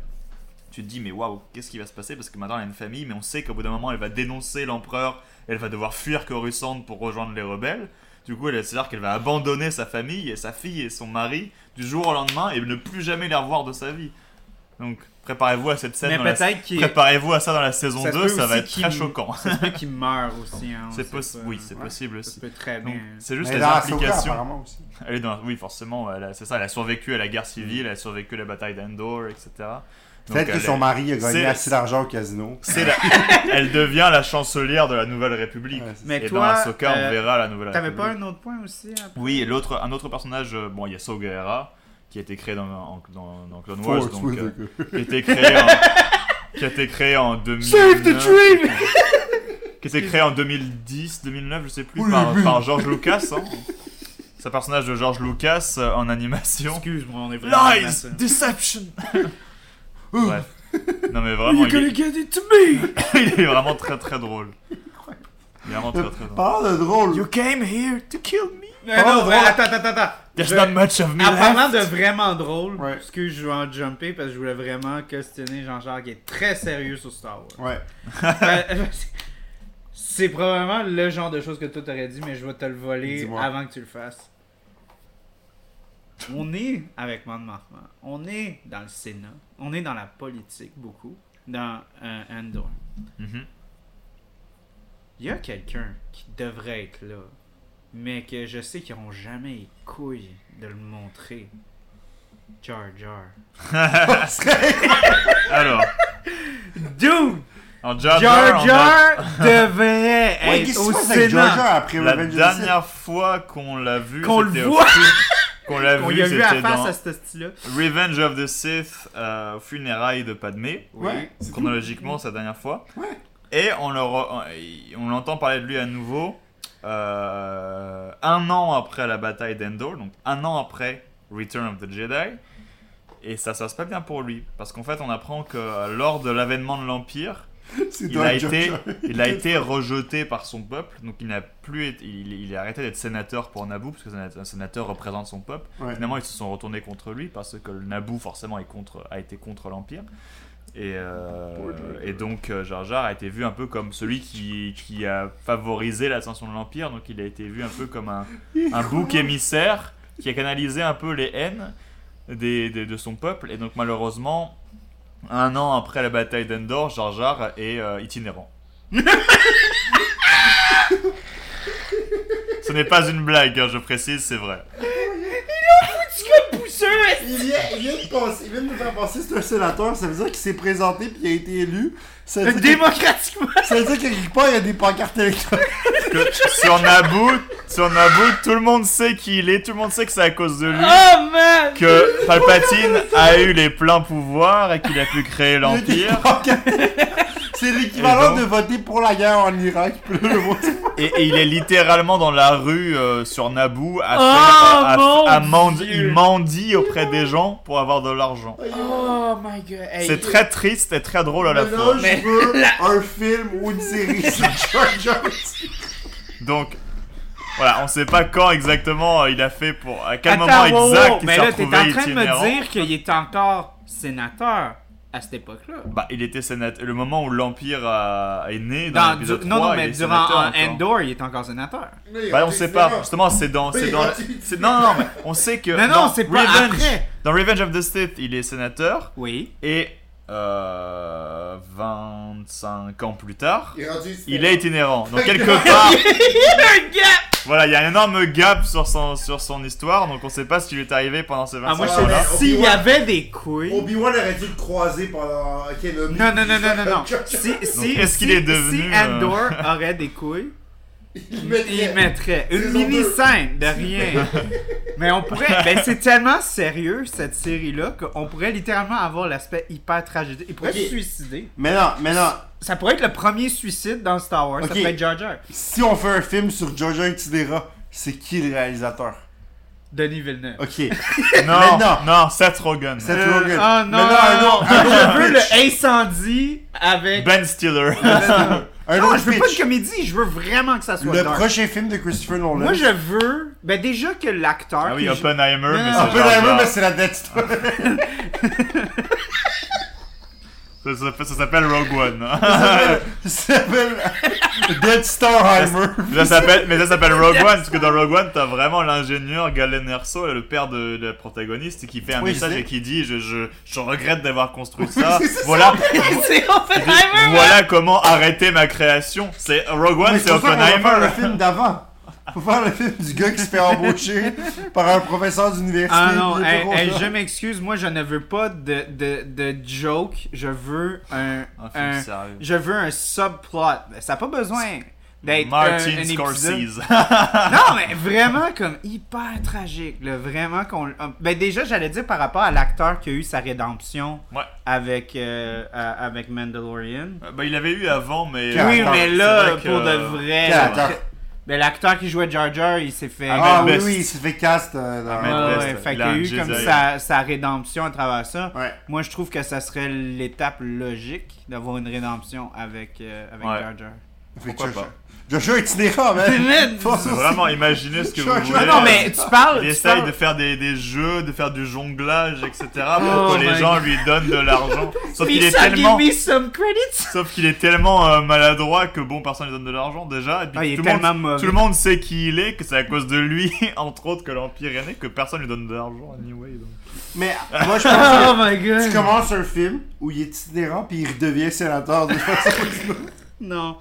B: Tu te dis, mais waouh, qu'est-ce qui va se passer? Parce que maintenant, elle a une famille, mais on sait qu'au bout d'un moment, elle va dénoncer l'empereur, elle va devoir fuir Coruscant pour rejoindre les rebelles. Du coup, elle- c'est-à-dire qu'elle va abandonner sa famille et sa fille et son mari du jour au lendemain et ne plus jamais les revoir de sa vie. Donc préparez-vous à cette scène. La-
A: peut-être qu'il
B: Préparez-vous à ça dans la saison
A: Ça se
B: 2,
A: peut
B: ça va être très choquant.
A: ça se peut qu'il meurt aussi. Hein,
B: C'est possi-
A: pas.
B: oui, c'est
C: Ouais.
B: possible aussi.
A: peut très
B: Donc,
A: bien.
B: C'est juste
C: Mais
B: les implications.
C: aussi.
B: Elle est dans, oui, forcément, a- c'est ça, elle a survécu à la guerre civile, elle a survécu à la bataille d'Endor, etc.
C: Peut-être que
B: elle
C: son mari a gagné assez d'argent au casino.
B: la- elle devient la chancelière de la Nouvelle République.
C: Ouais,
A: Mais
B: et
A: toi,
B: dans Ahsoka,
A: euh,
B: on verra la Nouvelle
A: T'avais
B: République.
A: pas un autre point aussi hein?
B: Oui, et l'autre, un autre personnage, euh, bon, il y a Saw Gerrera, qui a été créé dans, en- dans, dans Clone Wars,
C: Force
B: donc,
C: with
B: euh,
C: the
B: qui a été créé en, qui a été créé en 2000
A: dream!
B: qui a été créé en 2010, 2009, je sais plus,
C: Oui,
B: par,
C: oui.
B: par George Lucas. Hein. C'est un personnage de George Lucas euh, en animation.
A: Excuse-moi, on est vraiment.
B: Lies, deception. Bref. Non mais vraiment, il est,
A: get it to me!
B: il est vraiment très très drôle. Il est vraiment très très drôle.
C: Parlant de drôle,
B: You came here to kill me.
A: Non, non,
C: drôle.
A: attends, attends, attends.
B: There's
A: Je-
B: not much of me
A: En parlant de vraiment drôle,
C: Ouais.
A: excuse, je vais en jumper parce que je voulais vraiment questionner Jean-Jacques qui est très sérieux sur Star Wars.
C: ouais.
A: Euh, C'est probablement le genre de choses que toi t'aurais dit, mais je vais te le voler
C: Dis-moi.
A: avant que tu le fasses. On est avec Mande Marfan, on est dans le Sénat, on est dans la politique beaucoup, dans euh, Andor.
B: Mhm.
A: Il y a quelqu'un qui devrait être là, mais que je sais qu'ils n'auront jamais les couilles de le montrer. Jar Jar.
B: Alors,
A: Dude!
B: en Jar Jar,
A: Jar
B: a-
A: Jar devrait
C: Ouais,
A: être
C: qu'est-ce
A: au
C: Jar
A: Sénat.
C: Jar après
B: la dernière fois qu'on l'a vu,
A: Qu'on le voit.
B: Qu'on l'a
A: On
B: vu,
A: y a vu à
B: c'était
A: face
B: dans
A: à ce style-là.
B: Revenge of the Sith, euh, funérailles de Padmé.
C: Ouais,
B: chronologiquement sa dernière fois.
C: Ouais.
B: Et on le re- on l'entend parler de lui à nouveau euh, un an après la bataille d'Endor, donc un an après Return of the Jedi. Et ça se passe pas bien pour lui, parce qu'en fait on apprend que euh, lors de l'avènement de l'Empire, il a,
C: Jar
B: été,
C: Jar.
B: il a été rejeté par son peuple, donc il n'a plus été- il, il a arrêté d'être sénateur pour Naboo, parce que un sénateur représente son peuple.
C: Ouais.
B: Finalement, ils se sont retournés contre lui parce que le Naboo, forcément, est contre, a été contre l'Empire. Et, euh, et donc, euh, Jar Jar a été vu un peu comme celui qui, qui a favorisé l'ascension de l'Empire. Donc, il a été vu un peu comme un, un bouc émissaire qui a canalisé un peu les haines des, des- de son peuple. Et donc, malheureusement, un an après la bataille d'Endor, Jar Jar est euh, itinérant. Ce n'est pas une blague, hein, je précise, c'est vrai.
C: Il vient, il, vient de passer- il vient de nous faire passer, c'est un sénateur, ça veut dire qu'il s'est présenté puis il a été élu. Ça veut dire,
A: Démocratiquement!
C: que- ça veut dire quelque part il y a des pancartes électorales.
B: que sur Naboo, sur Naboo, tout le monde sait qui il est, tout le monde sait que c'est à cause de lui
A: Oh man!
B: que Palpatine a eu les pleins pouvoirs et qu'il a pu créer
C: Il y a des
B: l'Empire.
C: pancartes. C'est l'équivalent de voter pour la guerre en Irak.
B: Et, et il est littéralement dans la rue euh, sur Naboo à,
A: Oh,
B: faire- à-
A: mon
B: à mandi-
A: Dieu.
B: il mendie auprès des gens pour avoir de l'argent.
A: Oh my god! Hey,
B: C'est très triste et très drôle à la fois.
C: je
A: Mais-
C: veux un film ou une série.
B: Donc voilà, on sait pas quand exactement il a fait pour à quel
A: Attends,
B: moment
A: wow, wow,
B: exact il
A: Mais
B: s'est
A: là, t'es en
B: retrouvé
A: train de me dire qu'il est encore sénateur à cette époque-là.
B: Bah, il était sénateur. Le moment où l'Empire a- est né dans,
A: Dans,
B: l'épisode
A: du-
B: 3,
A: non, non, mais durant. Endor, il est encore sénateur.
B: Bah, on sait pas. Justement, c'est dans. C'est dans c'est- non, non, mais on sait que.
A: Non, non,
B: dans
A: c'est pas
B: Revenge,
A: après.
B: Dans Revenge of the Sith, il est sénateur.
A: Oui.
B: Et. Euh, 25 ans plus tard,
C: Il est rendu
B: il est itinérant. Donc, quelque part. Voilà, il y a un énorme gap sur son, sur son histoire. Donc, on sait pas ce qui lui est arrivé pendant ces 25
A: Ah, moi, je dis, s'il y
C: Obi-Wan-
A: avait des couilles.
C: Obi-Wan aurait dû le croiser pendant Kenobi.
A: Non, non, non, non, non, non. Si, si,
B: est-ce
A: si-
B: qu'il est devenu,
A: Si
B: euh,
A: Andor aurait des couilles,
C: Il mettrait-
A: il mettrait une mini-scène de rien. Mais on pourrait. Ben, c'est tellement sérieux, cette série-là, qu'on pourrait littéralement avoir l'aspect hyper tragédie. Il pourrait se suicider.
C: Mais non, mais non.
A: Ça pourrait être le premier suicide dans Star Wars. Ça pourrait être Jar Jar.
C: Si on fait un film sur Jar Jar Itinera, c'est qui le réalisateur?
A: Denis Villeneuve.
C: Ok.
B: Non,
C: Maintenant.
B: non, Seth Rogen.
C: Seth
A: Euh,
C: Rogen.
A: Oh non!
C: Mais non, un autre
A: je veux le incendie avec.
B: Ben Stiller.
C: Un
A: non,
C: autre
A: je veux pas de comédie, je veux vraiment que ça soit
C: Le
A: dark.
C: prochain film de Christopher Nolan.
A: Moi, je veux. Ben, déjà que l'acteur.
B: Ah oui,
A: je-
B: Oppenheimer, mais c'est
C: Oppenheimer, mais c'est la Star.
B: Ça, ça- ça s'appelle Rogue One.
C: Ça s'appelle Dead Starheimer.
B: Ça s'appelle, mais ça s'appelle Rogue One, parce que dans Rogue One, t'as vraiment l'ingénieur Galen Erso, le père de, de la protagoniste, qui fait un
C: Oui,
B: message et qui dit je, je, je regrette d'avoir construit ça. voilà,
A: c'est Oppenheimer!
B: voilà comment arrêter ma création. C'est Rogue One, c'est
C: ça faire le
B: Oppenheimer.
C: film d'avant. Faut faire le film du gars qui se fait embaucher par un professeur d'université.
A: Ah non, hey, je m'excuse, moi je ne veux pas de, de, de joke, je veux un,
B: Un
A: un-
B: sérieux.
A: je veux un subplot. Ça n'a pas besoin d'être un,
B: Martin
A: un épisode.
B: Scorsese.
A: Non, mais vraiment comme hyper tragique, là, vraiment qu'on ben déjà j'allais dire par rapport à l'acteur qui a eu sa rédemption
B: Ouais.
A: avec euh, avec Mandalorian.
B: Euh, bah, il avait eu avant, mais.
A: Oui, mais
B: C'est
A: là
B: que-
A: pour de vrai. Ben l'acteur qui jouait Jar Jar, il s'est fait
C: Ah oui, oui, il s'est fait cast. euh, dans-
A: Ouais, ouais, fait
B: il
A: qu'il
B: a
A: y a eu comme sa, sa rédemption à travers ça.
C: Ouais.
A: Moi, je trouve que ça serait l'étape logique d'avoir une rédemption avec, euh, avec
B: Ouais.
A: Jar Jar.
C: Fait
B: Pourquoi pas?
C: Joshua itinérant, man.
B: Vraiment imaginer ce que vous voulez.
A: Non, mais tu parles.
B: Il essaye
A: parles-
B: de faire des, des jeux, de faire du jonglage, etc. pour
A: Oh
B: que les
A: my
B: gens
A: God.
B: lui donnent de l'argent. Sauf qu'il est tellement,
A: give me some credits.
B: sauf qu'il est tellement euh, maladroit que bon, personne lui donne de l'argent déjà. Et puis
A: Ah, il est
B: tout, le monde,
A: tellement mauvais.
B: tout le monde sait qui il est, que c'est à cause de lui, entre autres, que l'Empire est né, que personne lui donne de l'argent anyway. donc.
C: Mais moi, je
A: Oh
C: pense
A: my
C: que
A: god.
C: tu commences un film où il est itinérant puis il redevient sénateur de façon.
A: Non.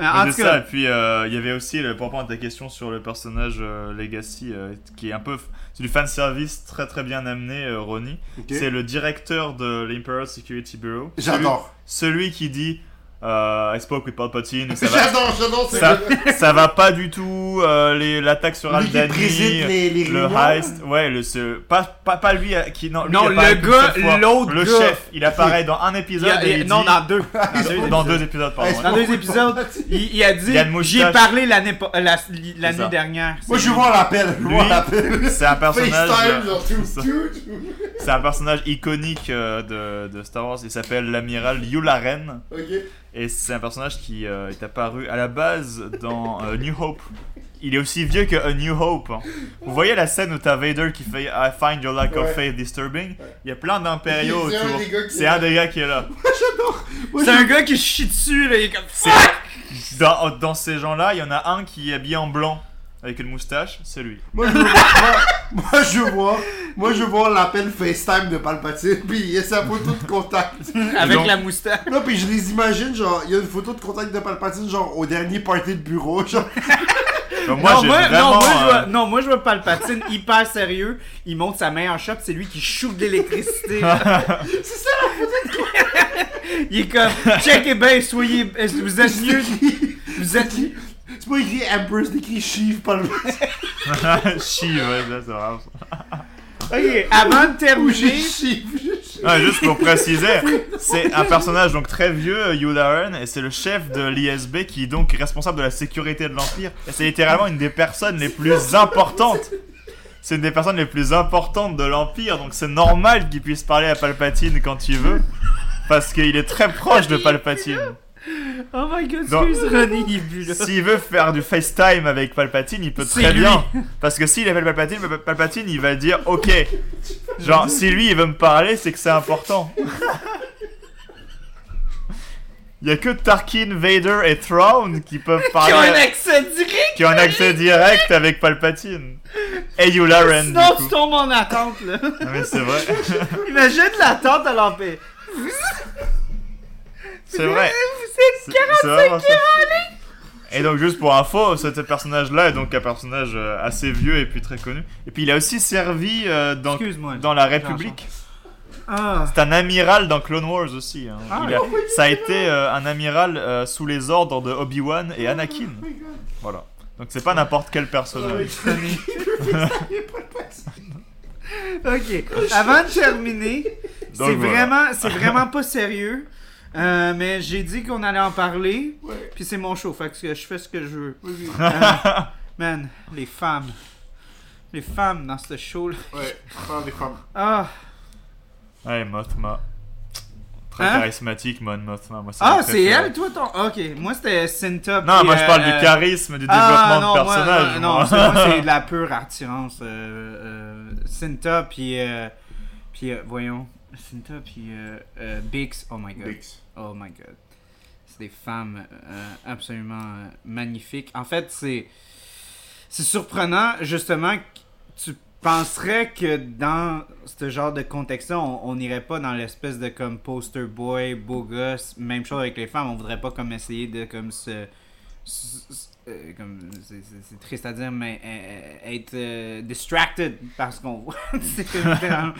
A: En
B: ça, et puis euh, il y avait aussi, le- pour répondre à ta question sur le personnage euh, Legacy, euh, qui est un peu. C'est du fanservice très très bien amené, euh, Ronnie. C'est le directeur de l'Imperial Security Bureau.
C: J'adore.
B: Celui, celui qui dit euh, I spoke with Palpatine, ça va,
C: J'adore,
B: ça, ça va pas du tout, euh, les- l'attaque sur
C: préside les, les
B: Le
C: réunions.
B: heist, ouais, le, ce, pas, pas, pas lui euh, qui. Non, lui,
A: le gars, l'autre
B: Le
A: gars.
B: chef, il apparaît dans un épisode.
A: a- il a-
B: et il
A: non,
B: dit-
A: dans deux. Dans deux
B: dans
A: épisodes.
B: deux épisodes, pardon.
A: Dans deux épisodes, il, il a dit
B: Il y a une moustache.
A: J'ai parlé l'année la- dernière.
C: Moi, je vois l'appel. Je vois
B: Lui,
C: l'appel.
B: C'est un personnage. C'est un personnage iconique euh, de, de Star Wars. Il s'appelle l'amiral Yularen.
C: Ok.
B: Et c'est un personnage qui euh, est apparu à la base dans euh, New Hope. Il est aussi vieux que A New Hope. hein. Vous voyez la scène où t'as Vader qui fait I find your lack
C: Ouais.
B: of faith disturbing? Il y a plein d'impériaux
C: C'est un
B: autour.
C: des gars qui
B: C'est
C: est
B: un
C: là.
B: des gars qui est là.
A: C'est un gars qui chie dessus, là. Il est comme.
B: Dans ces gens-là, il y en a un qui est habillé en blanc avec une moustache. C'est lui.
C: Moi, je vois, moi, moi, je vois, moi, je vois l'appel FaceTime de Palpatine, puis il y a sa photo de contact.
A: Avec la moustache.
C: Là, puis je les imagine, genre, il y a une photo de contact de Palpatine, genre, au dernier party de bureau, genre.
B: Moi,
A: non, moi,
B: vraiment.
A: non, moi, je
B: euh,
A: vois, non, moi, je vois Palpatine hyper sérieux. Il monte sa main en shop, c'est lui qui shoot de l'électricité.
C: C'est ça la photo
A: Il est comme, checkez bien, soyez, est-ce que vous êtes mieux, vous êtes,
C: C'est pas écrit Emperor, c'est écrit Chief Palpatine.
B: Chi, ouais, c'est vraiment ça.
A: ok, avant de terminer.
B: Ah, juste pour préciser, c'est un personnage donc très vieux, Yularen, et c'est le chef de l'ISB qui est donc responsable de la sécurité de l'Empire. Et c'est littéralement une des personnes les plus importantes. C'est une des personnes les plus importantes de l'Empire, donc c'est normal qu'il puisse parler à Palpatine quand il veut. Parce qu'il est très proche de Palpatine.
A: oh my god,
B: Donc-
A: là.
B: S'il veut faire du FaceTime avec Palpatine, il peut très
A: lui.
B: bien. Parce que s'il appelle Palpatine, Pal- Palpatine, il va dire Ok. Genre, si lui il veut me parler, c'est que c'est important. Il y a que Tarkin, Vader et Thrawn qui peuvent
A: Qui ont un
B: parler.
A: accès direct.
B: Qui ont un accès direct avec Palpatine. Et Yularen, du
A: Sinon, tu
B: coup.
A: tombes en attente là.
B: Mais c'est vrai.
A: Imagine l'attente à l'empire.
B: C'est vrai.
A: Vous êtes
B: C'est- c'est vraiment ça. Et donc juste pour info, ce personnage-là est donc un personnage euh, assez vieux et puis très connu. Et puis il a aussi servi euh, dans, dans la République.
A: Ah.
B: C'est un amiral dans Clone Wars aussi. hein.
A: Ah,
B: Il a- ça a été euh, un amiral euh, sous les ordres de Obi-Wan et Anakin. Voilà. Donc c'est pas n'importe quel personnage.
A: Ok, avant de terminer, c'est
B: voilà.
A: vraiment, c'est vraiment pas sérieux. Euh, mais j'ai dit qu'on allait en parler,
C: Ouais.
A: puis c'est mon show, fait que je fais ce que je veux. Euh, man, les femmes. Les femmes dans ce show-là.
C: Ouais, faire des femmes.
A: Ah,
B: Ouais, Mothma. Très
A: Hein?
B: charismatique, Mon Mothma. Moi,
A: ah
B: ma
A: c'est
B: préférée.
A: elle, toi, ton. Ok, moi c'était Cinta.
B: Non,
A: puis,
B: moi je parle
A: euh,
B: du charisme, du
A: Ah,
B: développement
A: non,
B: de
A: moi,
B: personnage.
A: non,
B: moi.
A: non, c'est- moi, c'est de la pure attirance. Euh, euh, Cinta, puis. euh, puis, euh, voyons. Cinta, puis. Euh, euh, Bix. Oh my god.
C: Bix.
A: Oh my god. c'est des femmes euh, absolument euh, magnifiques. En fait, c'est c'est surprenant justement que tu penserais que dans ce genre de contexte-là, on n'irait pas dans l'espèce de comme poster boy, beau gosse, même chose avec les femmes, on voudrait pas comme essayer de comme se, euh, comme c'est- c'est c'est triste à dire mais être distracted par ce qu'on voit.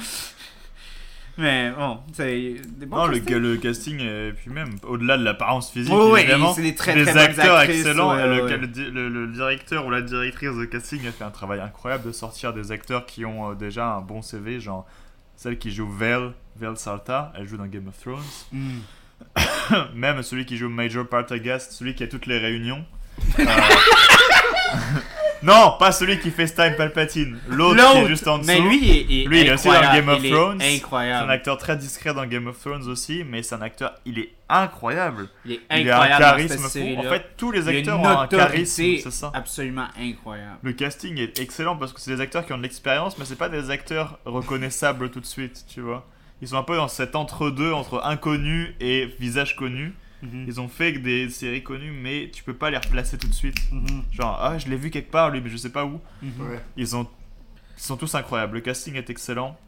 A: Mais bon, c'est des bons
B: Non, le,
A: castings.
B: le casting, et puis même, au-delà de l'apparence physique,
A: oui,
B: évidemment,
A: c'est des très,
B: des
A: très bonnes
B: acteurs
A: actrices,
B: excellents.
A: ouais,
B: le,
A: ouais.
B: le di- le- le directeur ou la directrice de casting a fait un travail incroyable de sortir des acteurs qui ont euh, déjà un bon CV, genre celle qui joue Vel, Vel Salta, elle joue dans Game of Thrones.
A: Hmm.
B: Même celui qui joue Major Partagast, celui qui a toutes les réunions. Euh, non, pas celui qui fait Time Palpatine, l'autre qui est juste en dessous.
A: mais lui, il est,
B: Lui, il est aussi dans
A: incroyable,
B: Game of
A: il est
B: Thrones. C'est un
A: Incroyable.
B: acteur très discret dans Game of Thrones aussi, mais c'est un acteur, il est incroyable.
A: Il est
B: Il a un
A: incroyable
B: charisme fou. En fait, tous les acteurs ont un charisme, c'est ça.
A: absolument incroyable.
B: Le casting est excellent parce que c'est des acteurs qui ont de l'expérience, mais c'est pas des acteurs reconnaissables tout de suite, tu vois. Ils sont un peu dans cet entre-deux entre inconnu et visage connu.
A: Mhm.
B: Ils ont fait des séries connues, mais tu peux pas les replacer tout de suite.
A: Mhm.
B: Genre, ah, je l'ai vu quelque part lui, mais je sais pas où.
A: Mhm.
C: Ouais.
B: Ils, ont... Ils sont tous incroyables. Le casting est excellent.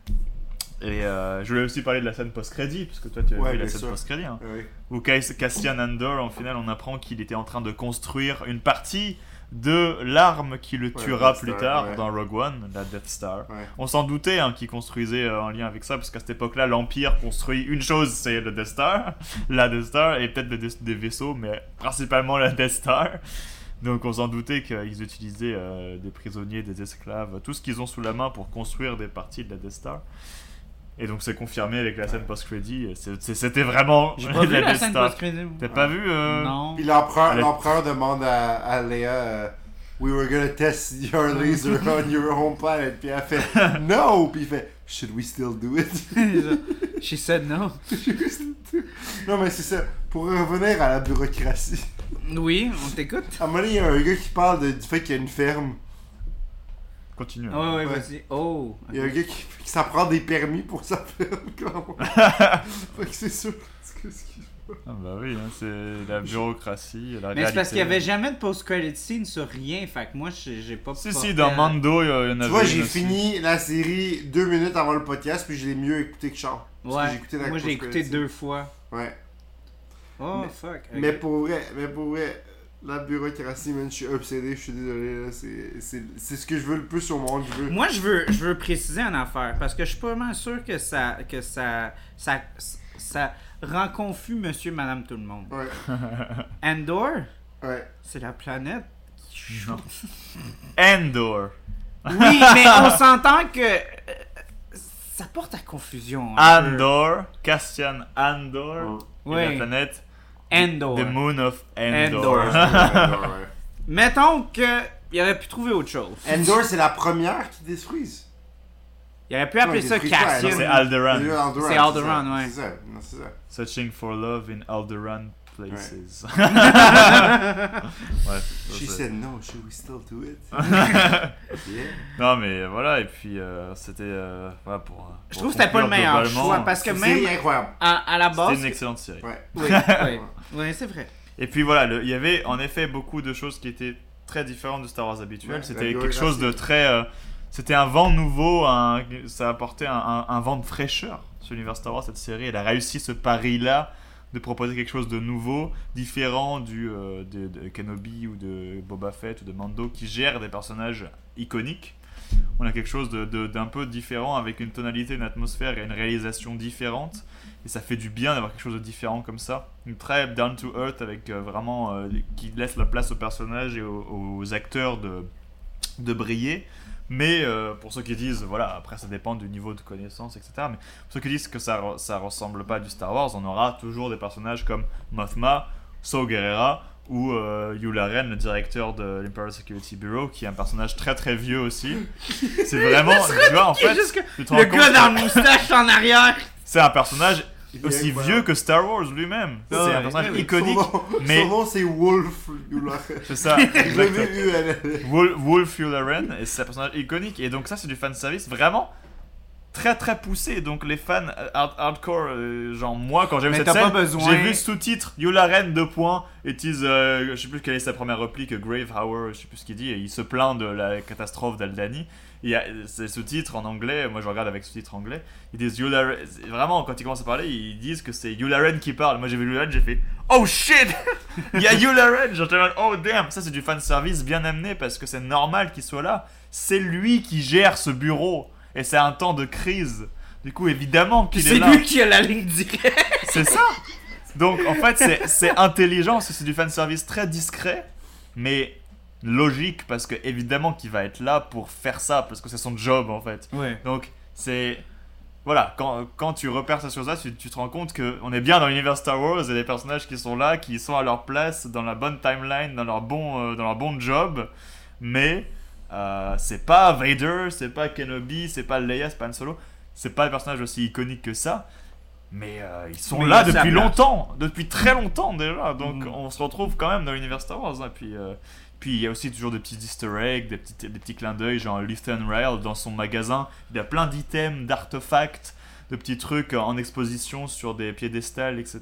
B: Et euh, je voulais aussi parler de la scène post-crédit, parce que toi tu as
C: Ouais,
B: vu la scène post-crédit. hein.
C: Ouais.
B: Où Cas- Cassian Andor, en final, on apprend qu'il était en train de construire une partie de l'arme qui le tuera plus
C: Star,
B: tard
C: ouais.
B: dans Rogue One, la Death Star.
C: Ouais.
B: On s'en doutait hein, qu'il construisait euh, en lien avec ça, parce qu'à cette époque-là, l'Empire construit une chose, c'est le Death Star, la Death Star, et peut-être des, des vaisseaux, mais principalement la Death Star. Donc on s'en doutait qu'ils utilisaient euh, des prisonniers, des esclaves, tout ce qu'ils ont sous la main pour construire des parties de la Death Star. Et donc c'est confirmé avec la scène c'est- c'était vraiment
A: J'ai pas vu
B: la
A: scène post-crédit.
B: T'as pas vu euh,
A: Non.
C: Puis l'empereur, demande à, à Léa euh, We were gonna test your laser on your home planet. Puis elle fait No! Puis il fait Should we still do it?
A: She said no.
C: non, mais c'est ça. Pour revenir à la bureaucratie.
A: Oui, on t'écoute.
C: À un moment donné, il y a un gars qui parle de- du fait qu'il y a une ferme.
B: Continue.
A: Ouais, ouais,
C: Ouais.
A: vas-y. Oh.
C: Il y a un gars qui, qui ça prend des permis pour sa ferme. Comment? fait que c'est sûr.
B: Ah bah oui, hein, c'est la bureaucratie, la
A: Mais c'est parce qu'il y avait jamais de post-credit scene sur rien, fait que moi j'ai pas
B: Si, si, dans Mando, il y en avait
C: Tu vois, j'ai fini la série deux minutes avant le podcast, puis je l'ai mieux écouté que Charles.
A: Ouais,
C: j'ai écouté la
A: moi j'ai écouté deux fois.
C: Ouais.
A: Oh
C: Mais-
A: fuck.
C: Mais pour vrai, mais pour vrai, la bureaucratie, man, je suis obsédé, je suis désolé, là, c'est- c'est c'est ce que je veux le plus au monde, je veux.
A: Moi, je veux, je veux préciser une affaire parce que je suis pas vraiment sûr que ça, que ça, ça, ça rend confus Monsieur, Madame, tout le monde.
C: Ouais,
A: Andor,
C: ouais.
A: c'est la planète. qui.
B: Endor.
A: Oui, mais on s'entend que euh, ça porte à confusion. peu.
B: Andor, Castian Andor, et la planète
A: Andor.
B: The Moon of Endor.
A: Endor.
C: Endor.
A: Mettons que il aurait pu trouver autre chose.
C: Endor, c'est la première qui détruise.
A: Il aurait pu appeler
C: Ouais,
A: ça Cassian.
B: C'est Alderaan.
C: C'est Alderaan,
A: ouais.
C: C'est ça.
B: Searching for love in Alderaan places. Ouais, ça,
C: She said no, should we still do it? yeah.
B: Non mais voilà et puis euh, c'était euh, voilà pour. euh,
A: Je
B: pour
A: trouve que c'était pas le meilleur choix parce que
C: C'est
A: même
C: incroyable.
A: à, à la
B: C'était
A: base.
B: une excellente série.
C: Ouais.
A: Oui, oui, oui, c'est vrai.
B: Et puis voilà, il y avait en effet beaucoup de choses qui étaient très différentes de Star Wars habituel.
C: Ouais,
B: C'était quelque chose de très. euh, c'était un vent nouveau, un- ça apportait un, un- un vent de fraîcheur sur l'univers Star Wars, cette série. Elle a réussi ce pari-là de proposer quelque chose de nouveau, différent du, euh, de, Kenobi ou de Boba Fett ou de Mando qui gèrent des personnages iconiques. On a quelque chose d'un peu différent avec une tonalité, une atmosphère et une réalisation différente. Et ça fait du bien d'avoir quelque chose de différent comme ça. Une très down to earth avec euh, vraiment euh, qui laisse la place aux personnages et aux, aux acteurs de, de briller. Mais euh, pour ceux qui disent, voilà, après ça dépend du niveau de connaissance, etc. Mais pour ceux qui disent que ça, re- ça ressemble pas à du Star Wars, on aura toujours des personnages comme Mothma, Saw Gerrera ou euh, Yula Ren, le directeur de l'Imperial Security Bureau, qui est un personnage très très vieux aussi. C'est vraiment, tu vois, en fait, tu te
A: le
B: rends compte
A: gars dans le moustache en arrière.
B: c'est un personnage aussi vieux que Star Wars lui-même. C'est un personnage iconique,
C: Son nom,
B: mais-
C: son nom, c'est Wolf. Yularen.
B: c'est ça. exactement.
C: W-U-L-L.
B: Wol- Wolf Yularen, et c'est un personnage iconique. Et donc ça, c'est du fanservice vraiment très très poussé. Donc les fans euh, hard- hardcore, euh, genre moi, quand j'ai vu cette scène,
A: besoin-
B: j'ai vu sous-titre Yularen deux points. It is, euh, je sais plus quelle est sa première réplique, Grave Hour, je sais plus ce qu'il dit. Et il se plaint de la catastrophe d'Aldani. Il y a ces sous-titres en anglais, moi je regarde avec sous-titres anglais. Ils disent Yularen, vraiment quand ils commencent à parler, ils disent que c'est Yularen qui parle. Moi j'ai vu Yularen, j'ai fait Oh shit Il y a Yularen là, Oh damn Ça c'est du fan service bien amené parce que c'est normal qu'il soit là. C'est lui qui gère ce bureau. Et c'est un temps de crise. Du coup, évidemment qu'il
A: c'est
B: est là.
A: lui qui a la ligne directe.
B: C'est ça. Donc en fait, c'est- c'est intelligent, c'est c'est du fanservice très discret, mais logique parce que évidemment qu'il va être là pour faire ça parce que c'est son job en fait.
A: Ouais.
B: Donc c'est voilà, quand, quand tu repères ça sur ça, tu, tu te rends compte que on est bien dans l'univers Star Wars et les personnages qui sont là, qui sont à leur place, dans la bonne timeline, dans leur bon, euh, dans leur bon job, mais euh, c'est pas Vader, c'est pas Kenobi, c'est pas Leia, c'est pas Han Solo, c'est pas des personnages aussi iconiques que ça. Mais euh, ils sont
A: Mais
B: là depuis longtemps, depuis très longtemps déjà. Donc
A: Mhm.
B: on se retrouve quand même dans l'univers Star Wars. hein. Puis puis il y a aussi toujours des petits easter eggs, des petits, des petits clins d'œil, genre Luthen Rail dans son magasin. Il y a plein d'items, d'artefacts, de petits trucs en exposition sur des piédestals, etc.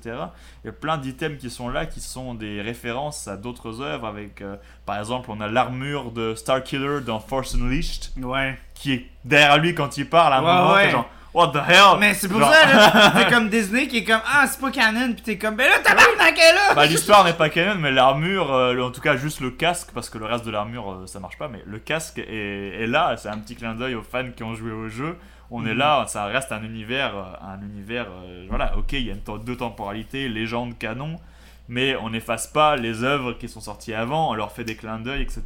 B: Il y a plein d'items qui sont là, qui sont des références à d'autres œuvres. Avec, euh, par exemple, on a l'armure de Starkiller dans Force Unleashed,
A: Ouais.
B: qui est derrière lui quand il parle à un
A: Ouais,
B: moment.
A: ouais.
B: genre, What the hell?
A: Mais c'est pour
B: Genre-
A: ça, là. C'est comme Disney qui est comme Ah, c'est pas canon. Puis t'es comme Ben là, elle est là.
B: Bah, l'histoire n'est pas canon, mais l'armure, euh, en tout cas juste le casque, parce que le reste de l'armure euh, ça marche pas, mais le casque est, est là, c'est un petit clin d'œil aux fans qui ont joué au jeu. On est
A: Mhm.
B: là, ça reste un univers, euh, un univers, euh, voilà, ok, il y a une temps- deux temporalités, légende, canon, mais on n'efface pas les œuvres qui sont sorties avant, on leur fait des clins d'œil, etc.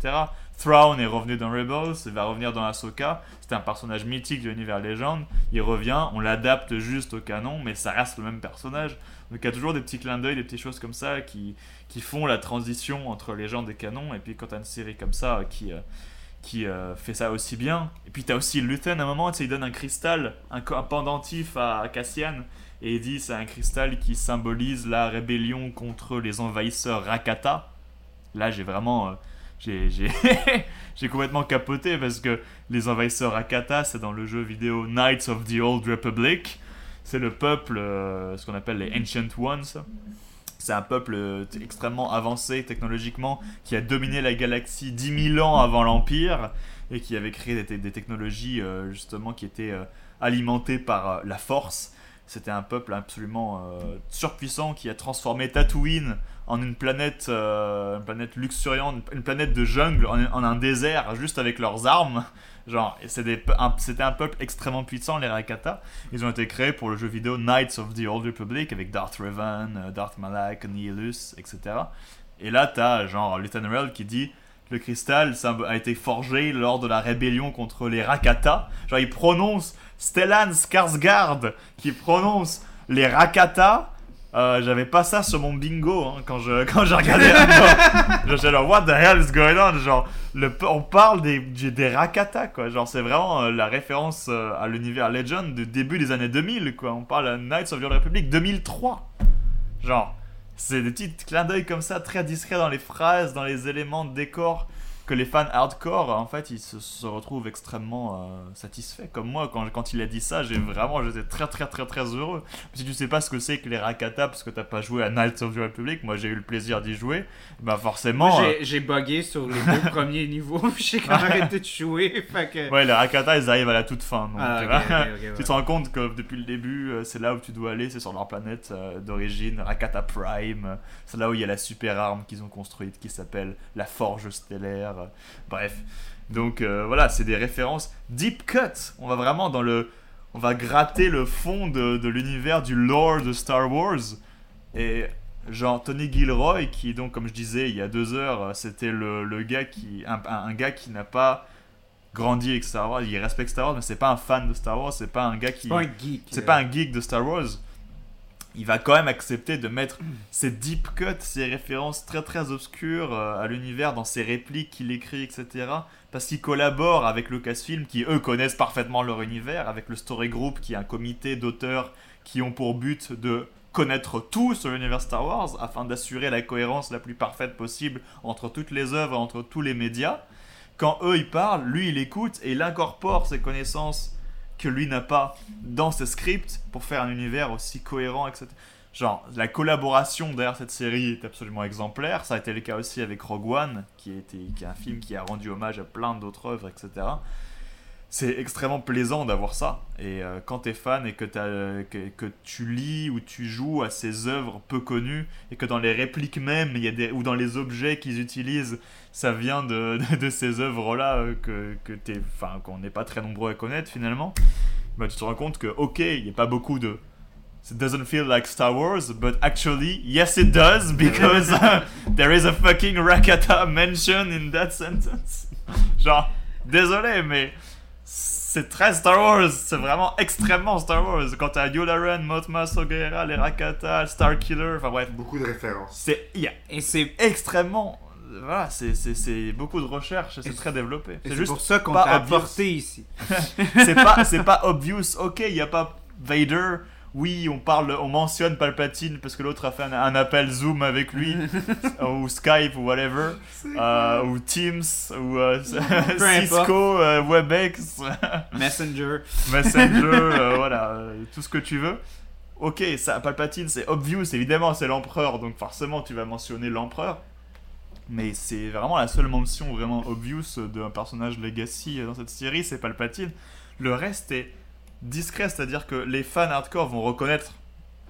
B: Thrawn est revenu dans Rebels, il va revenir dans Ahsoka, c'est un personnage mythique de l'univers légende, il revient, on l'adapte juste au canon, mais ça reste le même personnage. Donc il y a toujours des petits clins d'œil, des petites choses comme ça qui, qui font la transition entre légende et canon, et puis quand t'as une série comme ça qui, euh, qui euh, fait ça aussi bien, et puis t'as aussi Luthen à un moment, il donne un cristal, un pendentif à, à Cassian, et il dit c'est un cristal qui symbolise la rébellion contre les envahisseurs Rakata. Là j'ai vraiment... euh, j'ai complètement capoté parce que les envahisseurs Rakata, c'est dans le jeu vidéo Knights of the Old Republic. C'est le peuple, euh, ce qu'on appelle les Ancient Ones. C'est un peuple euh, extrêmement avancé technologiquement qui a dominé la galaxie 10 000 ans avant l'Empire et qui avait créé des, technologies euh, justement qui étaient alimentées par la force. C'était un peuple absolument surpuissant qui a transformé Tatooine en une planète, euh, planète luxuriante, une planète de jungle, en, en un désert, juste avec leurs armes. Genre, c'était un peuple extrêmement puissant, les Rakata. Ils ont été créés pour le jeu vidéo Knights of the Old Republic avec Darth Revan, euh, Darth Malak, Nihilus, etc. Et là, t'as genre Lieutenant qui dit le cristal symb- a été forgé lors de la rébellion contre les Rakata. Genre, il prononce Stellan Skarsgård qui prononce les Rakata. Euh, J'avais pas ça sur mon bingo hein, quand je quand j'ai regardé J'étais là, what the hell is going on? Genre, on parle des, des Rakata, quoi. Genre, c'est vraiment euh, la référence euh, à l'univers Legend du début des années 2000, quoi. On parle à Knights of the Republic 2003. Genre, c'est des petits clins d'œil comme ça, très discrets dans les phrases, dans les éléments de décor, que les fans hardcore, en fait, ils se, se retrouvent extrêmement euh, satisfaits. Comme moi, quand, quand il a dit ça, j'ai vraiment, j'étais très très très très heureux. Si tu sais pas ce que c'est que les Rakata, parce que t'as pas joué à Knights of the Republic, moi j'ai eu le plaisir d'y jouer, bah forcément... Euh,
A: j'ai- j'ai bugué sur les deux premiers niveaux. J'ai quand même arrêté de jouer. Que.
B: Ouais, les Rakata, ils arrivent à la toute fin. Donc,
A: Ah,
B: tu
A: ouais.
B: te rends compte que depuis le début, euh, c'est là où tu dois aller, c'est sur leur planète euh, d'origine, Rakata Prime. euh, C'est là où il y a la super arme qu'ils ont construite qui s'appelle la Forge Stellaire. Euh, Bref. Donc euh, voilà, c'est des références deep cut. On va vraiment dans le. On va gratter le fond de, de l'univers du lore de Star Wars. Et genre Tony Gilroy, qui donc, comme je disais il y a deux heures, euh, c'était le, le gars qui. Un, gars qui n'a pas grandi avec Star Wars. Il respecte Star Wars, mais c'est pas un fan de Star Wars. C'est pas un gars qui.
A: C'est pas un geek.
B: C'est pas un geek de Star Wars. Il va quand même accepter de mettre ses deep cuts, ses références très très obscures euh, à l'univers dans ses répliques qu'il écrit, etc. Parce qu'il collabore avec Lucasfilm, qui eux connaissent parfaitement leur univers, avec le Story Group, qui est un comité d'auteurs qui ont pour but de connaître tout sur l'univers Star Wars, afin d'assurer la cohérence la plus parfaite possible entre toutes les œuvres, entre tous les médias. Quand eux ils parlent, lui il écoute et il incorpore ses connaissances que lui n'a pas dans ses scripts pour faire un univers aussi cohérent, etc. Genre, la collaboration derrière cette série est absolument exemplaire. Ça a été le cas aussi avec Rogue One, qui, était, qui est un film qui a rendu hommage à plein d'autres œuvres, etc. C'est extrêmement plaisant d'avoir ça. Et euh, quand tu es fan et que, que, que tu lis ou tu joues à ces œuvres peu connues, et que dans les répliques même, y a des, ou dans les objets qu'ils utilisent, ça vient de, de, de ces œuvres-là euh, que, que t'es- enfin, qu'on n'est pas très nombreux à connaître finalement, bah, tu te rends compte que, ok, il n'y a pas beaucoup de. It doesn't feel like Star Wars, but actually, yes, it does, because uh, there is a fucking Rakata mention in that sentence. Genre, désolé, mais c'est très Star Wars, c'est vraiment extrêmement Star Wars. Quand t'as Yularen, Motma, Soguera, les Rakata, Starkiller, enfin bref,
C: Beaucoup de références.
B: c'est. il y a
A: Et c'est
B: extrêmement. Voilà, c'est- beaucoup de recherche c'est très développé. C'est
A: pour ça qu'on t'a
B: obvious.
A: apporté ici.
B: c'est pas pas obvious. Ok, il y a pas Vader. Oui, on parle, on mentionne Palpatine parce que l'autre a fait un, un appel Zoom avec lui ou Skype ou whatever, euh, ou Teams ou euh, Cisco, euh, Webex,
A: Messenger.
B: Messenger, voilà, tout ce que tu veux. Ok, ça, Palpatine, c'est obvious, évidemment, c'est l'empereur, donc forcément tu vas mentionner l'empereur. Mais c'est vraiment la seule mention vraiment obvious d'un personnage legacy dans cette série, c'est Palpatine. Le reste est discret, c'est-à-dire que les fans hardcore vont reconnaître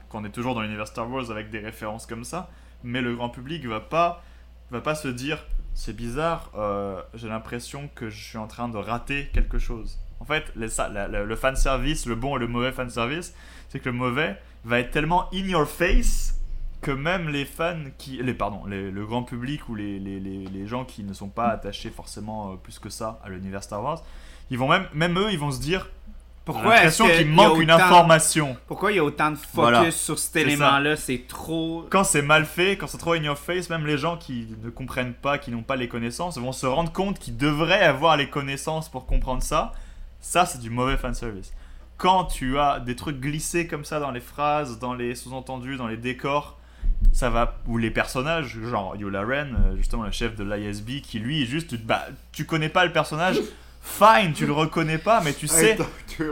B: qu'on est toujours dans l'univers Star Wars avec des références comme ça, mais le grand public va pas, va pas se dire c'est bizarre, euh, j'ai l'impression que je suis en train de rater quelque chose. En fait, le fan service, le bon et le mauvais fan service, c'est que le mauvais va être tellement in your face que même les fans qui, les pardon, les- le grand public ou les, les, les, gens qui ne sont pas attachés forcément euh, plus que ça à l'univers Star Wars, ils vont même, même eux, ils vont se dire,
A: Pourquoi est-ce
B: l'impression
A: qu'il
B: manque une information.
A: Pourquoi il y a autant de focus
B: Voilà.
A: sur cet
B: C'est ça.
A: élément-là? C'est trop.
B: Quand c'est mal fait, quand c'est trop in your face, même les gens qui ne comprennent pas, qui n'ont pas les connaissances, vont se rendre compte qu'ils devraient avoir les connaissances pour comprendre ça. Ça, c'est du mauvais fanservice. Quand tu as des trucs glissés comme ça dans les phrases, dans les sous-entendus, dans les décors, ça va. Ou les personnages, genre Yola Ren, euh, justement le chef de l'ISB, qui lui est juste. Bah, tu connais pas le personnage, fine, tu le reconnais pas, mais tu sais.
C: Hey, t'as- tu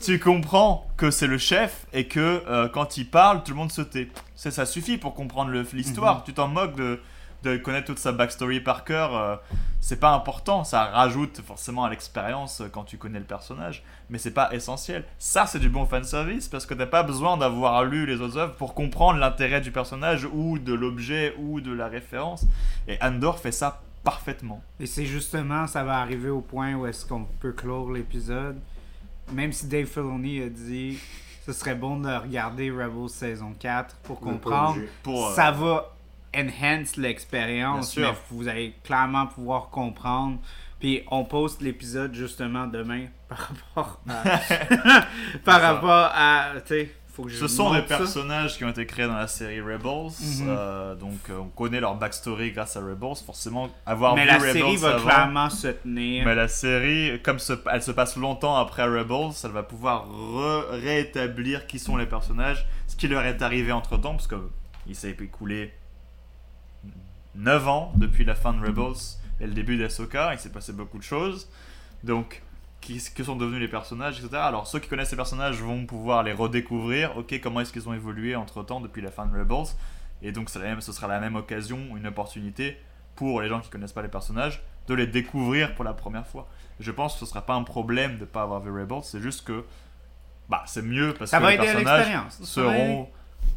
B: Tu- comprends que c'est le chef et que euh, quand il parle, tout le monde se tait. C'est ça suffit pour comprendre l'histoire. Tu t'en moques de, de connaître toute sa backstory par cœur. euh, c'est pas important. Ça rajoute forcément à l'expérience euh, quand tu connais le personnage, mais c'est pas essentiel. Ça, c'est du bon fanservice parce que t'as pas besoin d'avoir lu les autres œuvres pour comprendre l'intérêt du personnage ou de l'objet ou de la référence. Et Andor fait ça parfaitement.
A: Et c'est justement, ça va arriver au point où est-ce qu'on peut clore l'épisode. Même si Dave Filoni a dit ce serait bon de regarder Rebels saison 4 pour comprendre.
B: Pour, euh,
A: Ça va enhance l'expérience, mais vous allez clairement pouvoir comprendre. Puis on poste l'épisode justement demain par rapport à. par rapport à. Tu sais, faut que je
B: Ce sont des personnages qui ont été créés dans la série Rebels,
A: Mhm.
B: euh, donc euh, on connaît leur backstory grâce à Rebels. Forcément, avoir
A: Mais
B: vu
A: la
B: Rebels
A: série va
B: avant,
A: clairement se tenir.
B: mais la série, comme se- elle se passe longtemps après Rebels, elle va pouvoir réétablir qui sont les personnages, ce qui leur est arrivé entre temps, parce que il s'est écoulé 9 ans depuis la fin de Rebels et le début d'Ahsoka, il s'est passé beaucoup de choses. Donc, qui, que sont devenus les personnages, etc. Alors, ceux qui connaissent ces personnages vont pouvoir les redécouvrir. Ok, comment est-ce qu'ils ont évolué entre temps depuis la fin de Rebels? Et donc, la même- ce sera la même occasion, une opportunité pour les gens qui connaissent pas les personnages de les découvrir pour la première fois. Je pense que ce sera pas un problème de pas avoir vu Rebels, c'est juste que bah, c'est mieux parce
A: ça
B: que
A: va
B: les personnages seront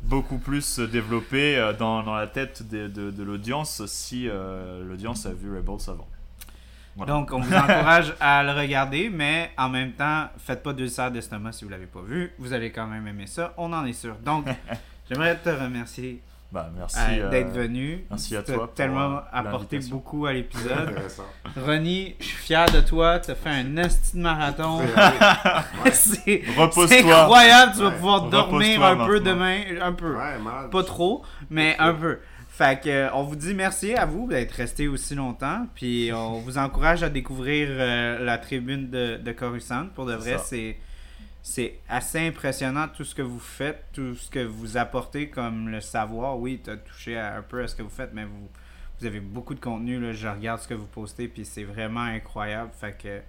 B: beaucoup plus développés euh, dans, dans la tête de, de- de l'audience si euh, l'audience a vu Rebels avant. Voilà.
A: Donc, on vous encourage à le regarder, mais en même temps, faites pas d'ulcère d'estomac si vous l'avez pas vu. Vous allez quand même aimer ça, on en est sûr. Donc, j'aimerais te remercier
B: Bah, merci
A: euh, d'être venu.
B: merci à toi
A: tellement
B: euh,
A: apporté beaucoup à l'épisode. Ronnie, je suis fier de toi. Tu as fait un esti de marathon. C'est
B: Repose-toi.
A: c'est incroyable. Tu vas pouvoir dormir un peu demain. Un peu.
C: Ouais.
A: Pas trop, mais un peu. Fait que, euh, on vous dit merci à vous d'être resté aussi longtemps. Puis on vous encourage à découvrir euh, la tribune de, de Coruscant. Pour de vrai,
B: ça.
A: c'est c'est assez impressionnant tout ce que vous faites, tout ce que vous apportez comme le savoir. Oui, tu as touché à- un peu à ce que vous faites, mais vous, vous avez beaucoup de contenu. Là. Je regarde ce que vous postez, puis c'est vraiment incroyable. Fait que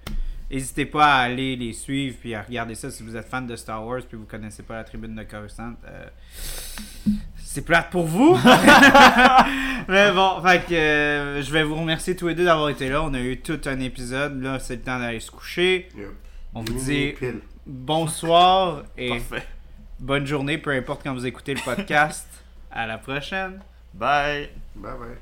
A: N'hésitez pas à aller les suivre puis à regarder ça si vous êtes fan de Star Wars puis vous connaissez pas la tribune de Coruscant. Euh, c'est plate pour vous. Mais bon, fait que euh, je vais vous remercier tous les deux d'avoir été là. On a eu tout un épisode. Là, c'est le temps d'aller se coucher. On vous dit bonsoir et bonne journée, peu importe quand vous écoutez le podcast. à la prochaine.
B: Bye.
C: Bye bye.